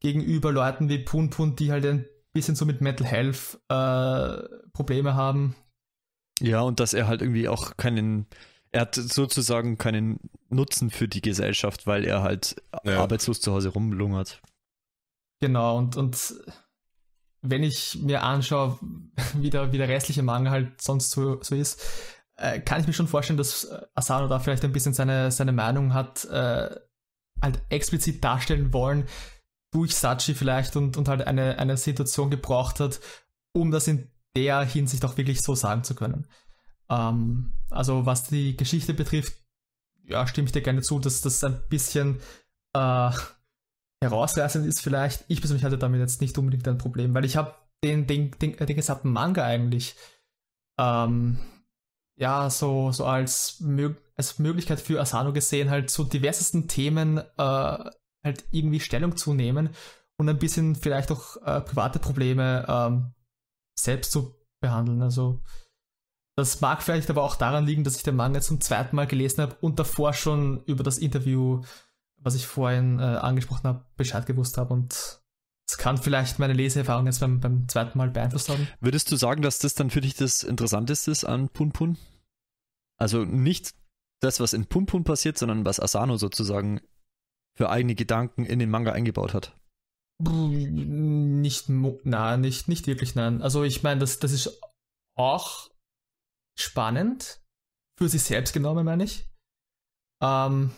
gegenüber Leuten wie Punpun, die halt ein bisschen so mit Mental Health äh, Probleme haben. Ja, und dass er halt irgendwie auch keinen er hat sozusagen keinen Nutzen für die Gesellschaft, weil er halt ja. arbeitslos zu Hause rumlungert. Genau, und, und wenn ich mir anschaue, wie der, wie der restliche Manga halt sonst so, so ist, äh, kann ich mir schon vorstellen, dass Asano da vielleicht ein bisschen seine, seine Meinung hat, äh, halt explizit darstellen wollen, durch Sachi vielleicht und, und halt eine, eine Situation gebraucht hat, um das in der Hinsicht auch wirklich so sagen zu können. Ähm, also was die Geschichte betrifft, ja, stimme ich dir gerne zu, dass das ein bisschen äh, herausreißend ist vielleicht. Ich persönlich hatte damit jetzt nicht unbedingt ein Problem, weil ich habe den, den, den, den gesamten Manga eigentlich ähm, ja so, so als, als Möglichkeit für Asano gesehen, halt zu diversesten Themen äh, halt irgendwie Stellung zu nehmen und ein bisschen vielleicht auch äh, private Probleme ähm, selbst zu behandeln. Also das mag vielleicht aber auch daran liegen, dass ich den Manga zum zweiten Mal gelesen habe und davor schon über das Interview, was ich vorhin äh, angesprochen habe, Bescheid gewusst habe. Und es das kann vielleicht meine Leseerfahrung jetzt beim, beim zweiten Mal beeinflusst haben. Würdest du sagen, dass das dann für dich das Interessanteste ist an Punpun? Also nicht das, was in Punpun passiert, sondern was Asano sozusagen für eigene Gedanken in den Manga eingebaut hat. Nicht, na, nicht, nicht wirklich, nein. Also ich meine, das, das ist auch spannend, für sich selbst genommen, meine ich. Ähm,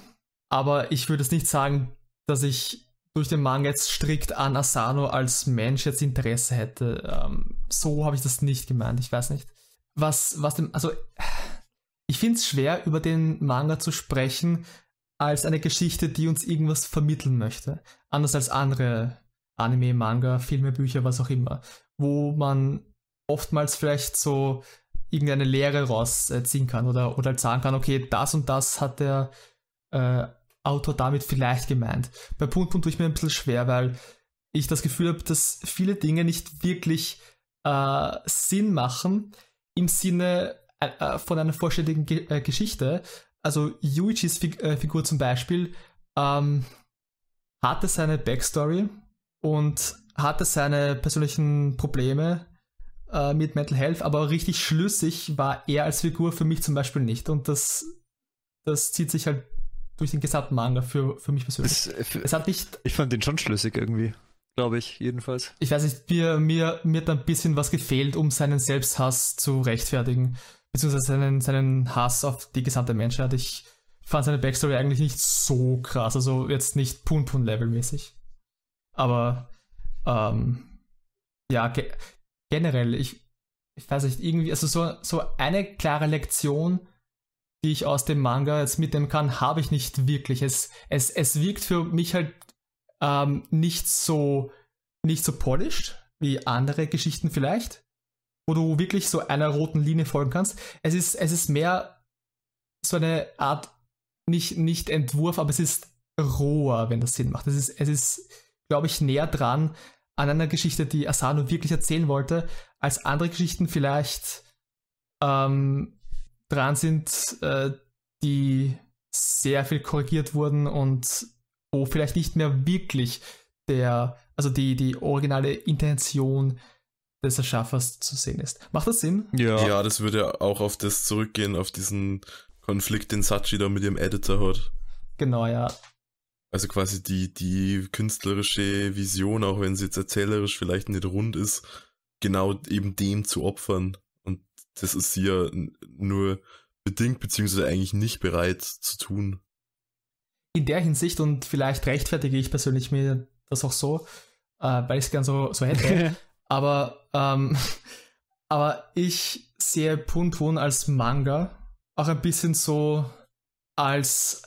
aber ich würde es nicht sagen, dass ich durch den Manga jetzt strikt an Asano als Mensch jetzt Interesse hätte. Ähm, so habe ich das nicht gemeint, ich weiß nicht. Was, was dem, also ich finde es schwer, über den Manga zu sprechen, als eine Geschichte, die uns irgendwas vermitteln möchte. Anders als andere Anime, Manga, Filme, Bücher, was auch immer. Wo man oftmals vielleicht so irgendeine Lehre rausziehen kann oder, oder halt sagen kann, okay, das und das hat der äh, Autor damit vielleicht gemeint. Bei Punkt Punkt tue ich mir ein bisschen schwer, weil ich das Gefühl habe, dass viele Dinge nicht wirklich äh, Sinn machen im Sinne äh, äh von einer vollständigen Ge äh, Geschichte. Also Yuichis Fig äh, Figur zum Beispiel ähm, hatte seine Backstory und hatte seine persönlichen Probleme äh, mit Mental Health, aber richtig schlüssig war er als Figur für mich zum Beispiel nicht. Und das, das zieht sich halt durch den gesamten Manga für, für mich persönlich. Es, äh, es hat nicht. Ich fand den schon schlüssig irgendwie. Glaube ich, jedenfalls. Ich weiß nicht, mir, mir, mir hat ein bisschen was gefehlt, um seinen Selbsthass zu rechtfertigen. Beziehungsweise seinen, seinen Hass auf die gesamte Menschheit. Ich fand seine Backstory eigentlich nicht so krass. Also jetzt nicht Pun-Pun-Level-mäßig. Aber ähm, ja, ge generell, ich, ich weiß nicht, irgendwie, also so, so eine klare Lektion, die ich aus dem Manga jetzt mitnehmen kann, habe ich nicht wirklich. Es, es, es wirkt für mich halt ähm, nicht so nicht so polished wie andere Geschichten vielleicht, wo du wirklich so einer roten Linie folgen kannst. Es ist, es ist mehr so eine Art, nicht, nicht Entwurf, aber es ist roher, wenn das Sinn macht. Es ist, es ist, glaube ich, näher dran an einer Geschichte, die Asano wirklich erzählen wollte, als andere Geschichten vielleicht ähm, dran sind, äh, die sehr viel korrigiert wurden und wo vielleicht nicht mehr wirklich der, also die, die originale Intention des Erschaffers zu sehen ist. Macht das Sinn? Ja. Ja, das würde auch auf das zurückgehen, auf diesen Konflikt, den Sachi da mit ihrem Editor hat. Genau, ja. Also quasi die, die künstlerische Vision, auch wenn sie jetzt erzählerisch vielleicht nicht rund ist, genau eben dem zu opfern. Und das ist sie ja nur bedingt, beziehungsweise eigentlich nicht bereit zu tun. In der Hinsicht, und vielleicht rechtfertige ich persönlich mir das auch so, äh, weil ich es gern so, so hätte, aber, ähm, aber ich sehe Pun Pun als Manga auch ein bisschen so als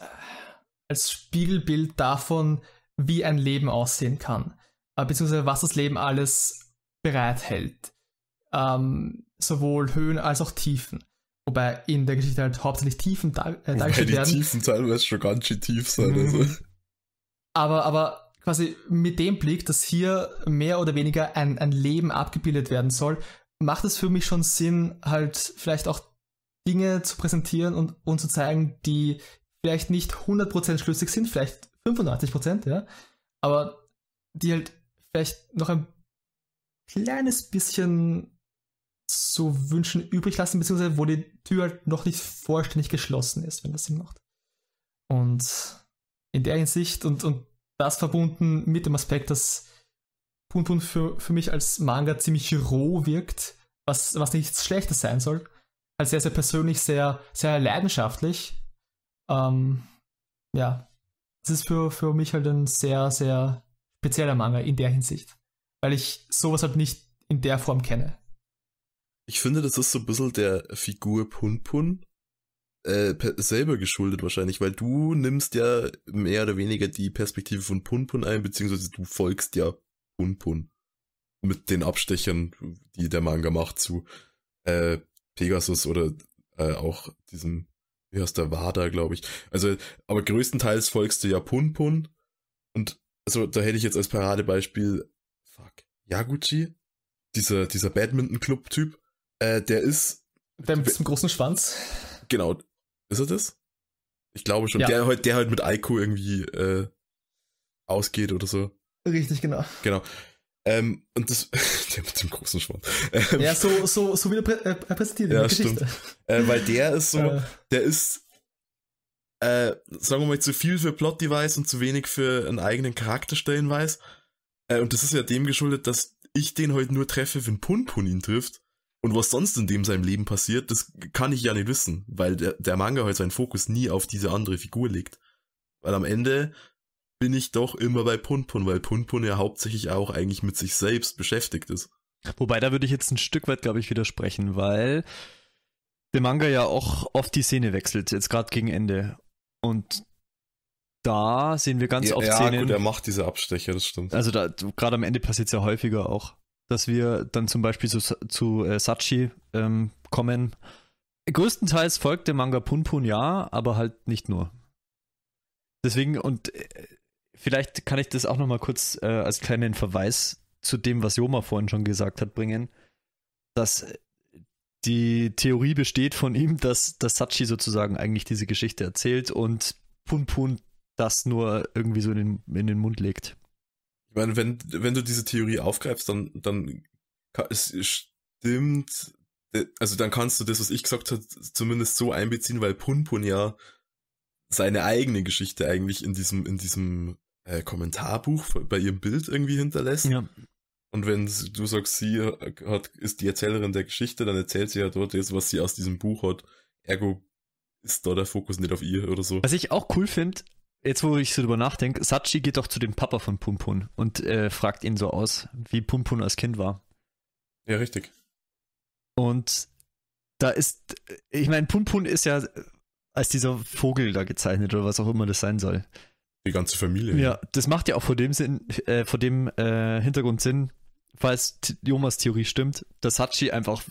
als Spiegelbild davon, wie ein Leben aussehen kann, äh, beziehungsweise was das Leben alles bereithält. Ähm, sowohl Höhen als auch Tiefen. Wobei in der Geschichte halt hauptsächlich Tiefen dar äh, dargestellt die werden. Die Tiefen teilweise schon ganz schön tief sein. Also. Mhm. Aber, aber quasi mit dem Blick, dass hier mehr oder weniger ein, ein Leben abgebildet werden soll, macht es für mich schon Sinn, halt vielleicht auch Dinge zu präsentieren und, und zu zeigen, die vielleicht nicht 100% schlüssig sind, vielleicht 85%, ja, aber die halt vielleicht noch ein kleines bisschen zu wünschen übrig lassen, beziehungsweise wo die Tür halt noch nicht vollständig geschlossen ist, wenn das Sinn macht. Und in der Hinsicht und, und das verbunden mit dem Aspekt, dass Pun Pun für, für mich als Manga ziemlich roh wirkt, was, was nichts Schlechtes sein soll. Halt sehr, sehr persönlich, sehr, sehr leidenschaftlich ähm, ja, es ist für, für mich halt ein sehr, sehr spezieller Manga in der Hinsicht. Weil ich sowas halt nicht in der Form kenne. Ich finde, das ist so ein bisschen der Figur Pun Pun äh, selber geschuldet wahrscheinlich, weil du nimmst ja mehr oder weniger die Perspektive von Pun Pun ein, beziehungsweise du folgst ja Pun Pun. Mit den Abstechern, die der Manga macht zu äh, Pegasus oder äh, auch diesem wie heißt der Wada, glaube ich. Also, aber größtenteils folgst du ja Pun Pun. Und also da hätte ich jetzt als Paradebeispiel, fuck, Yaguchi, dieser, dieser Badminton-Club-Typ, äh, der ist. Der mit diesem großen Schwanz. Genau. Ist er das? Ich glaube schon. Ja. Der halt, der halt mit Aiko irgendwie äh, ausgeht oder so. Richtig, genau. Genau. Ähm, und das, der mit dem großen Schwanz. Ähm, ja, so, so, so wie er prä äh, präsentiert ja, Geschichte. Äh, weil der ist so, äh. der ist, äh, sagen wir mal, zu viel für Plot-Device und zu wenig für einen eigenen Charakterstellen weiß. Äh, und das ist ja dem geschuldet, dass ich den heute nur treffe, wenn Punpun ihn trifft. Und was sonst in dem seinem Leben passiert, das kann ich ja nicht wissen, weil der, der Manga halt seinen Fokus nie auf diese andere Figur legt. Weil am Ende bin ich doch immer bei Punpun, weil Punpun ja hauptsächlich auch eigentlich mit sich selbst beschäftigt ist. Wobei, da würde ich jetzt ein Stück weit, glaube ich, widersprechen, weil der Manga ja auch oft die Szene wechselt, jetzt gerade gegen Ende. Und da sehen wir ganz ja, oft ja, Szenen. Ja, gut, er macht diese Abstecher, das stimmt. Also gerade am Ende passiert es ja häufiger auch, dass wir dann zum Beispiel zu, zu äh, Sachi ähm, kommen. Größtenteils folgt der Manga Punpun ja, aber halt nicht nur. Deswegen, und äh, vielleicht kann ich das auch nochmal kurz äh, als kleinen Verweis zu dem, was Joma vorhin schon gesagt hat, bringen, dass die Theorie besteht von ihm, dass, dass Sachi sozusagen eigentlich diese Geschichte erzählt und Punpun das nur irgendwie so in den, in den Mund legt. Ich meine, wenn, wenn du diese Theorie aufgreifst, dann, dann es stimmt, also dann kannst du das, was ich gesagt habe, zumindest so einbeziehen, weil Punpun ja seine eigene Geschichte eigentlich in diesem, in diesem äh, Kommentarbuch bei ihrem Bild irgendwie hinterlässt. Ja. Und wenn du sagst, sie hat, ist die Erzählerin der Geschichte, dann erzählt sie ja dort das, was sie aus diesem Buch hat. Ergo ist da der Fokus nicht auf ihr oder so. Was ich auch cool finde, jetzt wo ich so drüber nachdenke, Sachi geht doch zu dem Papa von Pumpun und äh, fragt ihn so aus, wie Pumpun als Kind war. Ja, richtig. Und da ist, ich meine, Pumpun ist ja als dieser Vogel da gezeichnet oder was auch immer das sein soll. Die ganze Familie. Ja, das macht ja auch vor dem Sinn, äh, vor dem äh, Hintergrund Sinn, falls Jomas Theorie stimmt, dass Hachi einfach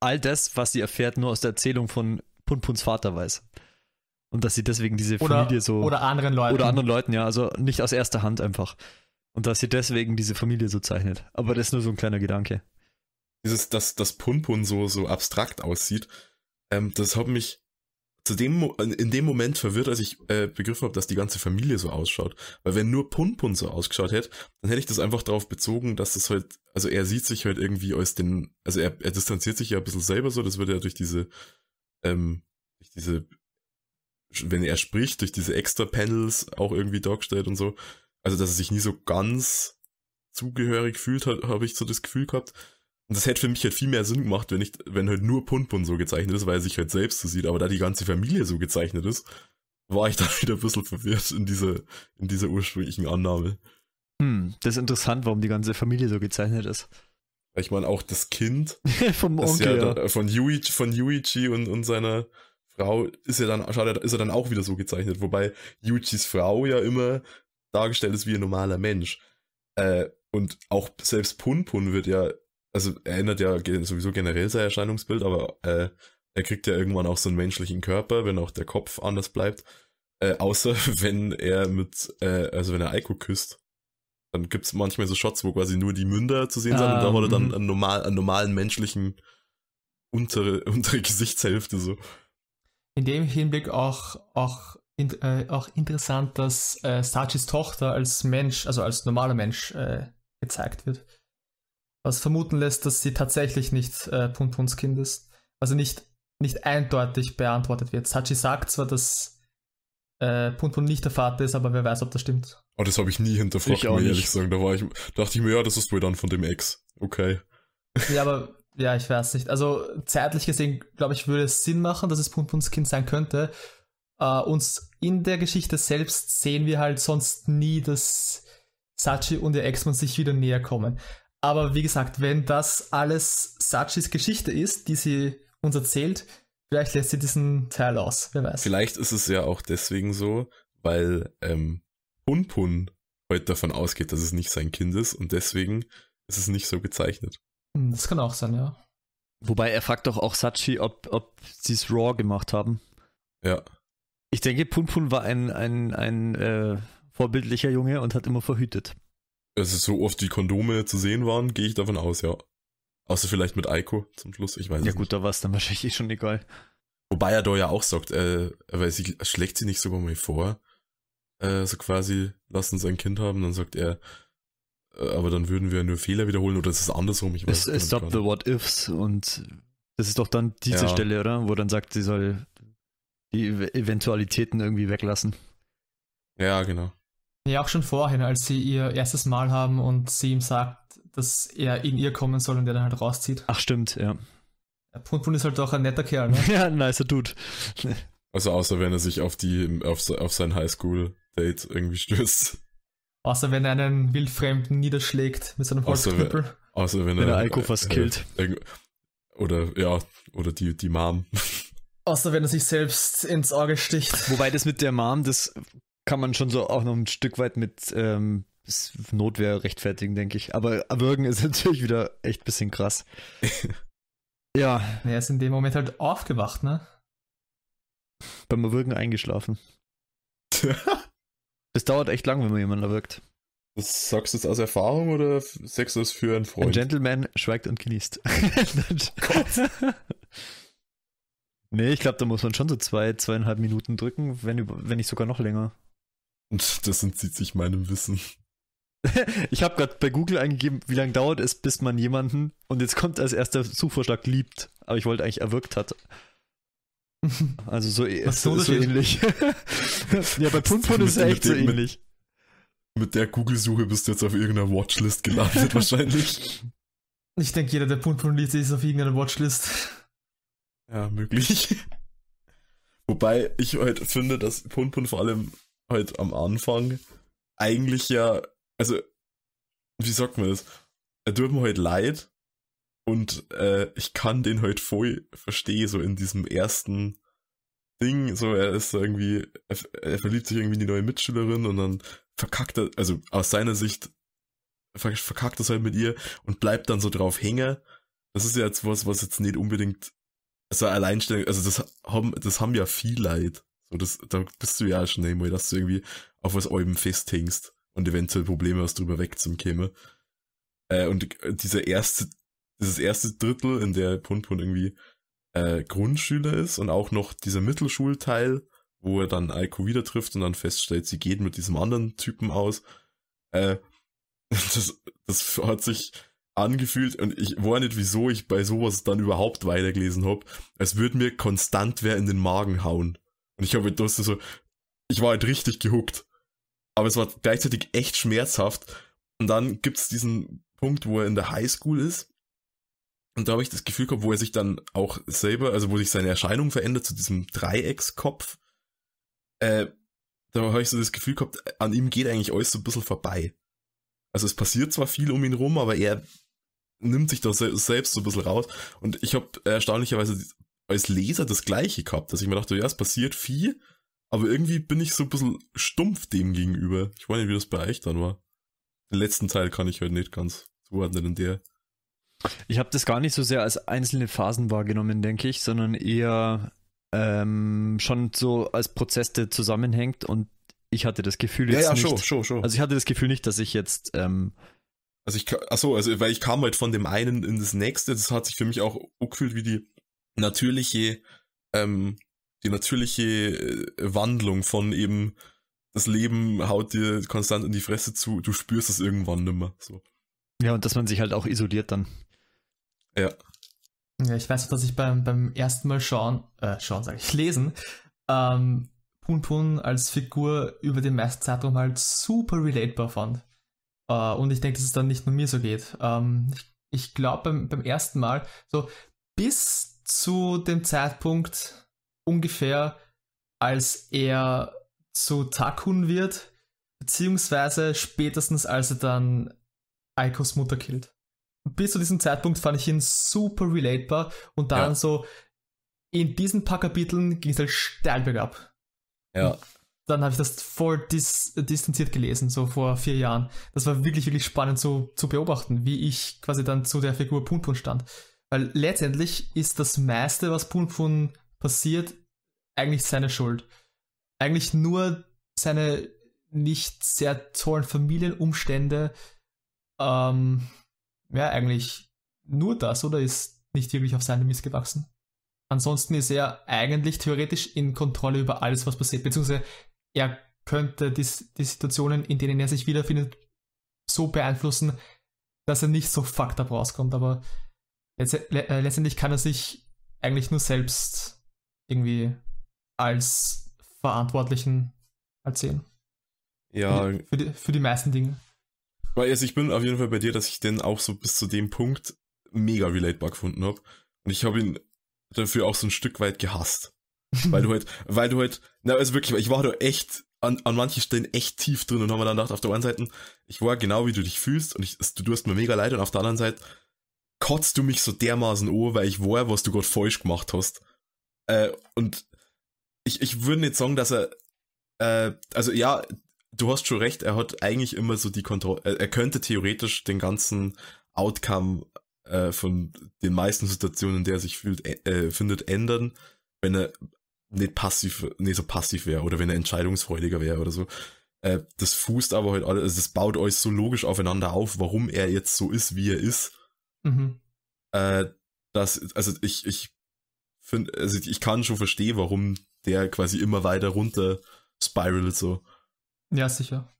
all das, was sie erfährt, nur aus der Erzählung von Punpuns Vater weiß. Und dass sie deswegen diese Familie oder, so. Oder anderen Leuten. Oder anderen Leuten, ja. Also nicht aus erster Hand einfach. Und dass sie deswegen diese Familie so zeichnet. Aber das ist nur so ein kleiner Gedanke. Dieses, dass das Punpun so, so abstrakt aussieht, ähm, das hat mich zu dem, in dem Moment verwirrt, als ich äh, begriffen habe, dass die ganze Familie so ausschaut. Weil wenn nur Punpun so ausgeschaut hätte, dann hätte ich das einfach darauf bezogen, dass das halt, also er sieht sich halt irgendwie als den, also er, er distanziert sich ja ein bisschen selber so, das wird ja durch diese, ähm, durch diese, wenn er spricht, durch diese extra Panels auch irgendwie dargestellt und so. Also, dass er sich nie so ganz zugehörig fühlt, habe ich so das Gefühl gehabt. Und das hätte für mich halt viel mehr Sinn gemacht, wenn ich, wenn halt nur Punpun so gezeichnet ist, weil er sich halt selbst so sieht, aber da die ganze Familie so gezeichnet ist, war ich da wieder ein bisschen verwirrt in dieser, in dieser ursprünglichen Annahme. Hm, das ist interessant, warum die ganze Familie so gezeichnet ist. Ich meine, auch das Kind vom Onkel, ja, ja. von, Yuichi, von Yuichi und, und seiner Frau ist ja dann, ist er dann auch wieder so gezeichnet, wobei Yuichis Frau ja immer dargestellt ist wie ein normaler Mensch. Äh, und auch selbst Punpun wird ja also er ändert ja sowieso generell sein Erscheinungsbild, aber äh, er kriegt ja irgendwann auch so einen menschlichen Körper, wenn auch der Kopf anders bleibt. Äh, außer wenn er mit, äh, also wenn er Aiko küsst. Dann gibt's manchmal so Shots, wo quasi nur die Münder zu sehen sind und da hat er dann mhm. einen, normal, einen normalen menschlichen untere, untere Gesichtshälfte so. In dem Hinblick auch, auch, in, äh, auch interessant, dass äh, Sachis Tochter als Mensch, also als normaler Mensch äh, gezeigt wird was vermuten lässt, dass sie tatsächlich nicht äh, Puntuns Kind ist. Also nicht, nicht eindeutig beantwortet wird. Sachi sagt zwar, dass äh, Puntun nicht der Vater ist, aber wer weiß, ob das stimmt. Oh, das habe ich nie hinterfragt, muss ich ehrlich sagen. Da war ich, dachte ich mir, ja, das ist wohl dann von dem Ex. Okay. Ja, aber ja, ich weiß nicht. Also zeitlich gesehen, glaube ich, würde es Sinn machen, dass es Puntuns Kind sein könnte. Uh, uns in der Geschichte selbst sehen wir halt sonst nie, dass Sachi und ihr Ex-Mann sich wieder näher kommen. Aber wie gesagt, wenn das alles Sachis Geschichte ist, die sie uns erzählt, vielleicht lässt sie diesen Teil aus, wer weiß. Vielleicht ist es ja auch deswegen so, weil ähm, Punpun heute davon ausgeht, dass es nicht sein Kind ist und deswegen ist es nicht so gezeichnet. Hm, das kann auch sein, ja. Wobei er fragt doch auch Sachi, ob, ob sie es raw gemacht haben. Ja. Ich denke, Punpun war ein, ein, ein äh, vorbildlicher Junge und hat immer verhütet also so oft die Kondome zu sehen waren, gehe ich davon aus, ja. Außer vielleicht mit Eiko zum Schluss, ich weiß Ja gut, nicht. da war es dann wahrscheinlich eh schon egal. Wobei er da ja auch sagt, äh, weil sie schlägt sie nicht sogar mal vor, äh, so quasi, lassen sein Kind haben, dann sagt er, äh, aber dann würden wir nur Fehler wiederholen oder ist es andersrum? Ich weiß es stop the what ifs und das ist doch dann diese ja. Stelle, oder? Wo dann sagt, sie soll die Eventualitäten irgendwie weglassen. Ja, genau. Ja, auch schon vorhin, als sie ihr erstes Mal haben und sie ihm sagt, dass er in ihr kommen soll und der dann halt rauszieht. Ach, stimmt, ja. Pun Pun ist halt auch ein netter Kerl, ne? ja, ein nicer Dude. Also außer wenn er sich auf die, auf, auf sein Highschool-Date irgendwie stürzt. Außer wenn er einen Wildfremden niederschlägt mit seinem Holzknüppel. Außer, außer wenn, wenn er, er Alko fast äh, killt. Oder, ja, oder die, die Mom. Außer wenn er sich selbst ins Auge sticht. Wobei das mit der Mom, das kann man schon so auch noch ein Stück weit mit ähm, Notwehr rechtfertigen, denke ich. Aber Erwürgen ist natürlich wieder echt ein bisschen krass. ja. Er ist in dem Moment halt aufgewacht, ne? Beim Erwürgen eingeschlafen. das dauert echt lang, wenn man jemanden erwürgt. Das sagst du jetzt aus Erfahrung oder sagst du es für einen Freund? Ein Gentleman schweigt und genießt. Gott. nee, ich glaube, da muss man schon so zwei, zweieinhalb Minuten drücken, wenn, wenn nicht sogar noch länger. Und das entzieht sich meinem Wissen. ich habe gerade bei Google eingegeben, wie lange dauert es, bis man jemanden, und jetzt kommt als erster Suchvorschlag liebt, aber ich wollte eigentlich erwürgt hat. Also so, ist, so, so ähnlich. ja, bei Punpun ist es echt so ähnlich. Mit der Google-Suche bist du jetzt auf irgendeiner Watchlist gelandet wahrscheinlich. Ich denke, jeder, der Punpun liest, ist auf irgendeiner Watchlist. Ja, möglich. Wobei ich halt finde, dass Punpun vor allem halt am Anfang eigentlich ja, also, wie sagt man das? Er tut mir halt leid und äh, ich kann den halt voll verstehen, so in diesem ersten Ding, so er ist irgendwie, er, er verliebt sich irgendwie in die neue Mitschülerin und dann verkackt er, also aus seiner Sicht verkackt er halt mit ihr und bleibt dann so drauf hängen. Das ist ja jetzt was, was jetzt nicht unbedingt so Alleinstellung, also das haben, das haben ja viel Leid. So, das, da bist du ja schon einmal, dass du irgendwie auf was Alben festhängst und eventuell Probleme hast, drüber wegzukommen. Äh, und dieser erste, dieses erste Drittel, in der Punpun irgendwie äh, Grundschüler ist und auch noch dieser Mittelschulteil, wo er dann Aiko wieder trifft und dann feststellt, sie geht mit diesem anderen Typen aus. Äh, das, das hat sich angefühlt und ich war nicht, wieso ich bei sowas dann überhaupt weitergelesen hab. Es würde mir konstant wer in den Magen hauen. Und ich habe das so, ich war halt richtig gehuckt. Aber es war gleichzeitig echt schmerzhaft. Und dann gibt's diesen Punkt, wo er in der Highschool ist. Und da habe ich das Gefühl gehabt, wo er sich dann auch selber, also wo sich seine Erscheinung verändert zu diesem Dreieckskopf. Äh, da habe ich so das Gefühl gehabt, an ihm geht eigentlich alles so ein bisschen vorbei. Also es passiert zwar viel um ihn rum, aber er nimmt sich da selbst so ein bisschen raus. Und ich habe erstaunlicherweise als Leser das gleiche gehabt, dass ich mir dachte, ja, es passiert viel, aber irgendwie bin ich so ein bisschen stumpf dem gegenüber. Ich weiß nicht, wie das bei euch dann war. Den letzten Teil kann ich halt nicht ganz zuordnen in der. Ich habe das gar nicht so sehr als einzelne Phasen wahrgenommen, denke ich, sondern eher ähm, schon so als Prozess, der zusammenhängt und ich hatte das Gefühl jetzt ja, ja, nicht. Schon, schon, schon. Also ich hatte das Gefühl nicht, dass ich jetzt ähm, also ich, achso, also weil ich kam halt von dem einen in das nächste, das hat sich für mich auch gefühlt wie die natürliche, ähm, die natürliche äh, Wandlung von eben das Leben haut dir konstant in die Fresse zu, du spürst es irgendwann nimmer. So. Ja, und dass man sich halt auch isoliert dann. Ja. Ja, ich weiß, dass ich beim, beim ersten Mal schauen, äh, schauen sage ich, lesen, ähm, Pun Pun als Figur über den meisten Zeitraum halt super relatable fand. Äh, und ich denke, dass es dann nicht nur mir so geht. Ähm, ich, ich glaube beim, beim ersten Mal, so bis zu dem Zeitpunkt ungefähr, als er zu Takun wird, beziehungsweise spätestens als er dann Aikos Mutter killt. Bis zu diesem Zeitpunkt fand ich ihn super relatbar und dann ja. so in diesen paar Kapiteln ging es halt steil bergab. Ja. Und dann habe ich das voll dis distanziert gelesen, so vor vier Jahren. Das war wirklich, wirklich spannend zu, zu beobachten, wie ich quasi dann zu der Figur Punpun stand. Weil letztendlich ist das meiste, was Punpun passiert, eigentlich seine Schuld. Eigentlich nur seine nicht sehr tollen Familienumstände. Ähm, ja, eigentlich nur das, oder ist nicht wirklich auf seine Mist gewachsen? Ansonsten ist er eigentlich theoretisch in Kontrolle über alles, was passiert, beziehungsweise er könnte die, die Situationen, in denen er sich wiederfindet, so beeinflussen, dass er nicht so fucked up rauskommt. Aber letztendlich kann er sich eigentlich nur selbst irgendwie als Verantwortlichen erzählen. Ja. Für die, für die, für die meisten Dinge. Weil also ich bin auf jeden Fall bei dir, dass ich den auch so bis zu dem Punkt mega relatable gefunden habe. Und ich habe ihn dafür auch so ein Stück weit gehasst. weil du halt, weil du halt, na, also wirklich, ich war da echt an, an manchen Stellen echt tief drin und haben mir dann gedacht, auf der einen Seite, ich war genau wie du dich fühlst und ich, du, du hast mir mega leid und auf der anderen Seite kotzt du mich so dermaßen an, weil ich war, was du gerade falsch gemacht hast. Äh, und ich, ich würde nicht sagen, dass er, äh, also ja, du hast schon recht, er hat eigentlich immer so die Kontrolle, er könnte theoretisch den ganzen Outcome äh, von den meisten Situationen, in der er sich fühlt, äh, findet, ändern, wenn er nicht passiv, nicht so passiv wäre oder wenn er entscheidungsfreudiger wäre oder so. Äh, das fußt aber halt alles, also das baut euch so logisch aufeinander auf, warum er jetzt so ist, wie er ist. Mhm. Äh, dass, also ich, ich finde, also ich kann schon verstehen, warum der quasi immer weiter runter spiralt so. Ja, sicher.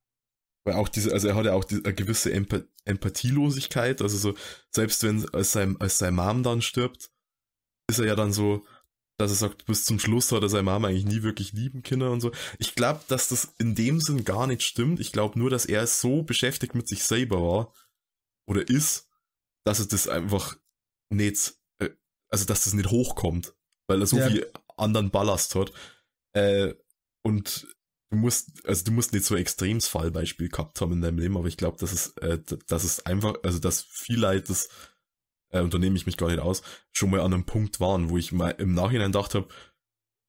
Weil auch diese, also er hat ja auch die, eine gewisse Emp Empathielosigkeit, also so, selbst wenn als sein, als sein Mom dann stirbt, ist er ja dann so, dass er sagt, bis zum Schluss hat er seine Mom eigentlich nie wirklich lieben Kinder und so. Ich glaube, dass das in dem Sinn gar nicht stimmt. Ich glaube nur, dass er so beschäftigt mit sich selber war oder ist, dass er das einfach nicht, äh, also dass das nicht hochkommt, weil er so ja. viel anderen Ballast hat. Äh, und du musst, also du musst nicht so ein extremes Fallbeispiel gehabt haben in deinem Leben, aber ich glaube, dass es, äh, dass es einfach, also dass viel Leute das, äh, und da nehme ich mich gar nicht aus, schon mal an einem Punkt waren, wo ich mal im Nachhinein gedacht habe,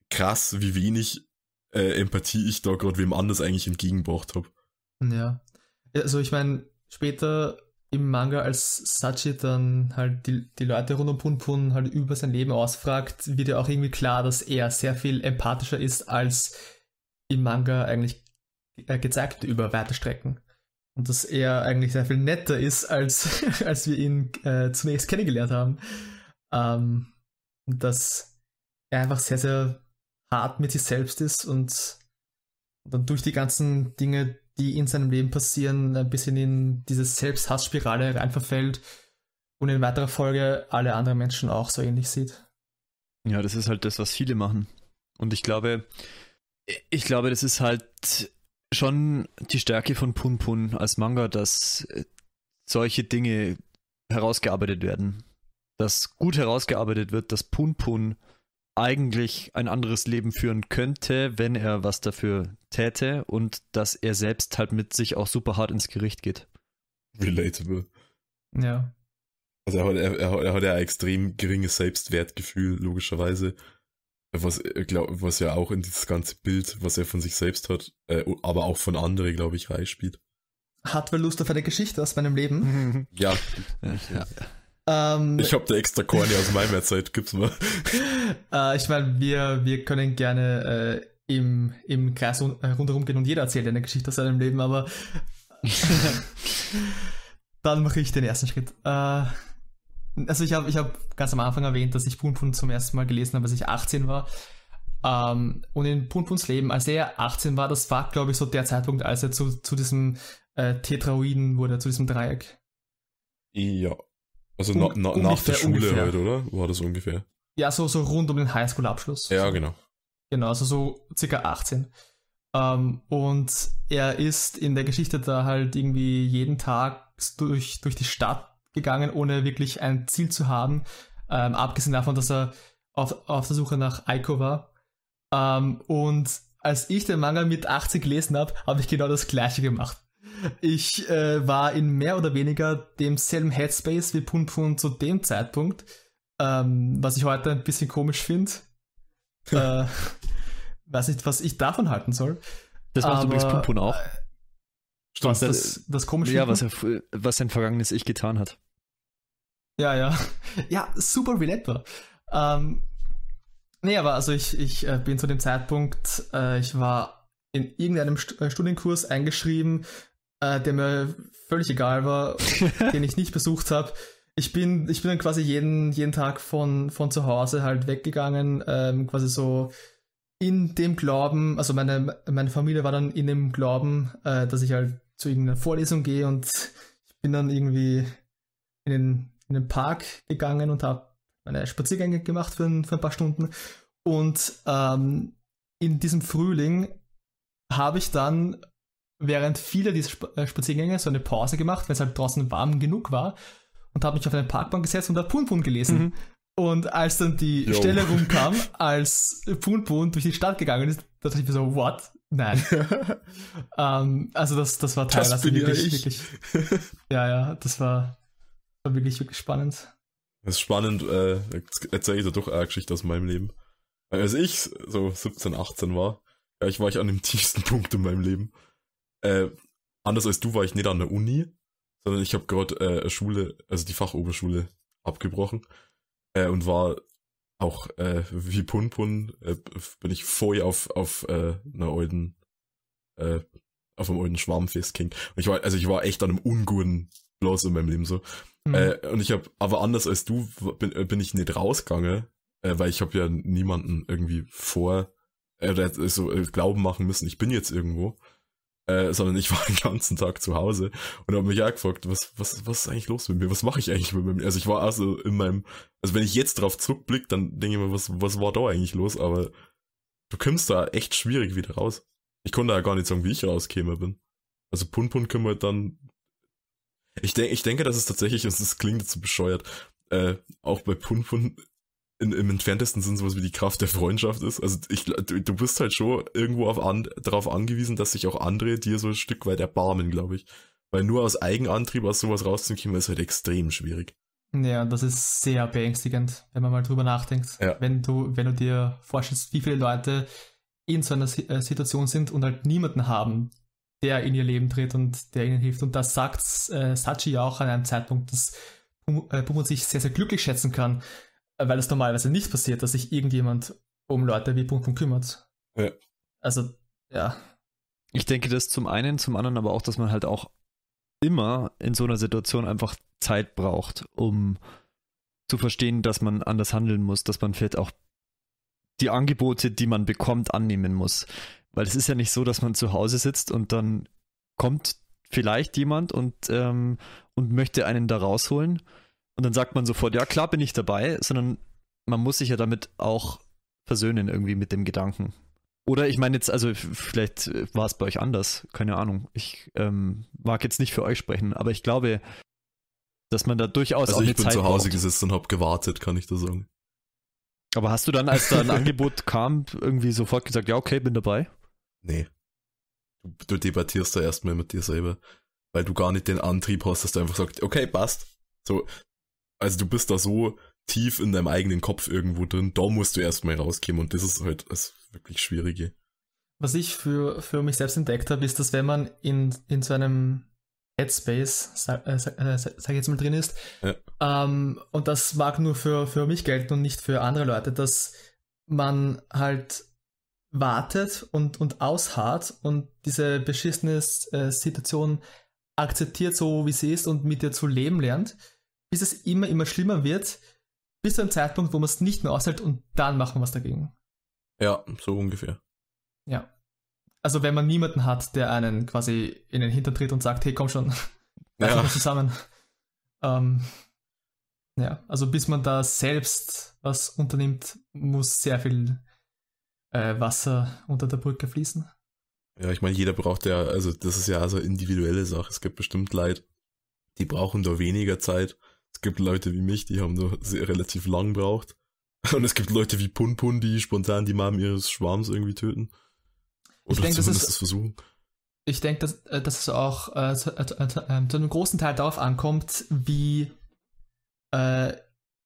krass, wie wenig äh, Empathie ich da gerade wem anders eigentlich entgegengebracht habe. Ja. Also ich meine, später im Manga, als Sachi dann halt die, die Leute rund um Punpun halt über sein Leben ausfragt, wird ja auch irgendwie klar, dass er sehr viel empathischer ist als im Manga eigentlich äh, gezeigt über weite Strecken. Und dass er eigentlich sehr viel netter ist, als, als wir ihn äh, zunächst kennengelernt haben. Ähm, dass er einfach sehr, sehr hart mit sich selbst ist und dann durch die ganzen Dinge, die in seinem Leben passieren, ein bisschen in diese Selbsthassspirale reinverfällt und in weiterer Folge alle anderen Menschen auch so ähnlich sieht. Ja, das ist halt das, was viele machen. Und ich glaube, ich glaube, das ist halt schon die Stärke von Pun Pun als Manga, dass solche Dinge herausgearbeitet werden. Dass gut herausgearbeitet wird, dass Pun Pun eigentlich ein anderes Leben führen könnte, wenn er was dafür täte und dass er selbst halt mit sich auch super hart ins Gericht geht. Relatable. Ja. Also er hat, er, er hat ja ein extrem geringes Selbstwertgefühl, logischerweise was, äh, glaub, was ja auch in dieses ganze Bild, was er von sich selbst hat, äh, aber auch von anderen, glaube ich, reinspielt. Hat wer Lust auf eine Geschichte aus meinem Leben? Ja. ja. Ähm, ich habe da extra Corny aus meiner Zeit, gibt's mal. äh, ich meine, wir, wir können gerne äh, im, im Kreis rund, äh, rundherum gehen und jeder erzählt eine Geschichte aus seinem Leben, aber dann mache ich den ersten Schritt. Äh, also ich habe ich hab ganz am Anfang erwähnt, dass ich Punpun zum ersten Mal gelesen habe, als ich 18 war. Ähm, und in Punpuns Leben, als er 18 war, das war, glaube ich, so der Zeitpunkt, als er zu, zu diesem äh, Tetraoiden wurde, zu diesem Dreieck. Ja. Also na, na, nach der Schule ungefähr. halt, oder? War das ungefähr? Ja, so, so rund um den Highschool-Abschluss. Ja, genau. Genau, also so circa 18. Ähm, und er ist in der Geschichte da halt irgendwie jeden Tag durch, durch die Stadt gegangen, ohne wirklich ein Ziel zu haben. Ähm, abgesehen davon, dass er auf, auf der Suche nach Aiko war. Ähm, und als ich den Manga mit 80 gelesen habe, habe ich genau das gleiche gemacht. Ich äh, war in mehr oder weniger demselben Headspace wie Pun Pun zu dem Zeitpunkt, ähm, was ich heute ein bisschen komisch finde. äh, weiß nicht, was ich davon halten soll. Das macht übrigens Pun Pun auch. Äh, Stimmt, was, das, das komische. Ja, was, er, was sein vergangenes Ich getan hat. Ja, ja. Ja, super relatable. Ähm, nee, aber also ich, ich äh, bin zu dem Zeitpunkt, äh, ich war in irgendeinem St äh, Studienkurs eingeschrieben, äh, der mir völlig egal war, den ich nicht besucht habe. Ich bin, ich bin dann quasi jeden, jeden Tag von, von zu Hause halt weggegangen, ähm, quasi so in dem Glauben, also meine, meine Familie war dann in dem Glauben, äh, dass ich halt zu irgendeiner Vorlesung gehe und ich bin dann irgendwie in den, in den Park gegangen und habe meine Spaziergänge gemacht für ein, für ein paar Stunden. Und ähm, in diesem Frühling habe ich dann während vieler dieser Sp äh, Spaziergänge so eine Pause gemacht, weil es halt draußen warm genug war und habe mich auf eine Parkbank gesetzt und da Punpun gelesen. Mhm. Und als dann die Yo. Stelle rumkam, als Punpun durch die Stadt gegangen ist, da dachte ich mir so, what? Nein. ähm, also das, das war teilweise wirklich, wirklich. ja, ja, das war, war wirklich, wirklich spannend. Das ist spannend, äh, erzähle ich dir doch eine Geschichte aus meinem Leben. Als ich so 17, 18 war, ja, ich war ich an dem tiefsten Punkt in meinem Leben. Äh, anders als du war ich nicht an der Uni, sondern ich habe gerade äh, Schule, also die Fachoberschule abgebrochen äh, und war auch äh, wie Punpun äh, bin ich vorher auf auf äh, einer alten äh, auf einem alten Schwarmfest ging. Und ich war also ich war echt an einem unguten Los in meinem Leben so. Mhm. Äh, und ich habe aber anders als du bin, bin ich nicht rausgegangen, äh, weil ich habe ja niemanden irgendwie vor äh, so äh, glauben machen müssen, ich bin jetzt irgendwo, äh, sondern ich war den ganzen Tag zu Hause und habe mich auch gefragt, was, was, was ist eigentlich los mit mir? Was mache ich eigentlich mit mir? Also ich war also in meinem, also wenn ich jetzt drauf zurückblicke, dann denke ich mir, was, was war da eigentlich los? Aber du kommst da echt schwierig wieder raus. Ich konnte ja gar nicht sagen, wie ich rauskäme bin. Also Pun Pun können wir dann. Ich denke, ich denke, dass es tatsächlich, das klingt jetzt so bescheuert, äh, auch bei Pun Pun in, im entferntesten Sinn sowas wie die Kraft der Freundschaft ist. Also ich, du, du bist halt schon irgendwo auf an, darauf angewiesen, dass sich auch andere dir so ein Stück weit erbarmen, glaube ich. Weil nur aus Eigenantrieb aus sowas rauszukommen, ist halt extrem schwierig. Ja, das ist sehr beängstigend, wenn man mal drüber nachdenkt. Ja. Wenn du, wenn du dir vorstellst, wie viele Leute in so einer äh, Situation sind und halt niemanden haben, der in ihr Leben tritt und der ihnen hilft. Und das sagt äh, Sachi ja auch an einem Zeitpunkt, dass Pumut äh, sich sehr, sehr glücklich schätzen kann, weil es normalerweise nicht passiert, dass sich irgendjemand um Leute wie Punkt kümmert. Ja. Also, ja. Ich denke das zum einen, zum anderen aber auch, dass man halt auch immer in so einer Situation einfach Zeit braucht, um zu verstehen, dass man anders handeln muss, dass man vielleicht auch die Angebote, die man bekommt, annehmen muss. Weil es ist ja nicht so, dass man zu Hause sitzt und dann kommt vielleicht jemand und, ähm, und möchte einen da rausholen und dann sagt man sofort, ja klar bin ich dabei, sondern man muss sich ja damit auch versöhnen irgendwie mit dem Gedanken. Oder ich meine jetzt, also vielleicht war es bei euch anders, keine Ahnung. Ich ähm, mag jetzt nicht für euch sprechen, aber ich glaube, dass man da durchaus also auch eine Zeit ich bin zu Hause braucht. gesessen und habe gewartet, kann ich da sagen. Aber hast du dann, als da ein Angebot kam, irgendwie sofort gesagt, ja okay, bin dabei? Nee. Du, du debattierst da erstmal mit dir selber, weil du gar nicht den Antrieb hast, dass du einfach sagst, okay, passt. So, also du bist da so tief in deinem eigenen Kopf irgendwo drin, da musst du erstmal rauskommen und das ist halt das wirklich Schwierige. Was ich für, für mich selbst entdeckt habe, ist, dass wenn man in, in so einem Headspace, sag, äh, sag, äh, sag ich jetzt mal drin ist, ja. ähm, und das mag nur für, für mich gelten und nicht für andere Leute, dass man halt wartet und, und ausharrt und diese beschissene äh, Situation akzeptiert, so wie sie ist und mit ihr zu leben lernt bis es immer, immer schlimmer wird, bis zu einem Zeitpunkt, wo man es nicht mehr aushält und dann machen wir was dagegen. Ja, so ungefähr. Ja. Also wenn man niemanden hat, der einen quasi in den Hintern tritt und sagt, hey, komm schon, ja. zusammen. Ähm, ja, also bis man da selbst was unternimmt, muss sehr viel äh, Wasser unter der Brücke fließen. Ja, ich meine, jeder braucht ja, also das ist ja also individuelle Sache. Es gibt bestimmt Leute, die brauchen da weniger Zeit es gibt Leute wie mich, die haben da sehr relativ lang braucht. Und es gibt Leute wie Pun Pun, die spontan die Mom ihres Schwarms irgendwie töten. Oder ich denke, das ist, das versuchen. Ich denke, dass, äh, dass es auch äh, zu, äh, äh, zu, einem großen Teil darauf ankommt, wie, äh,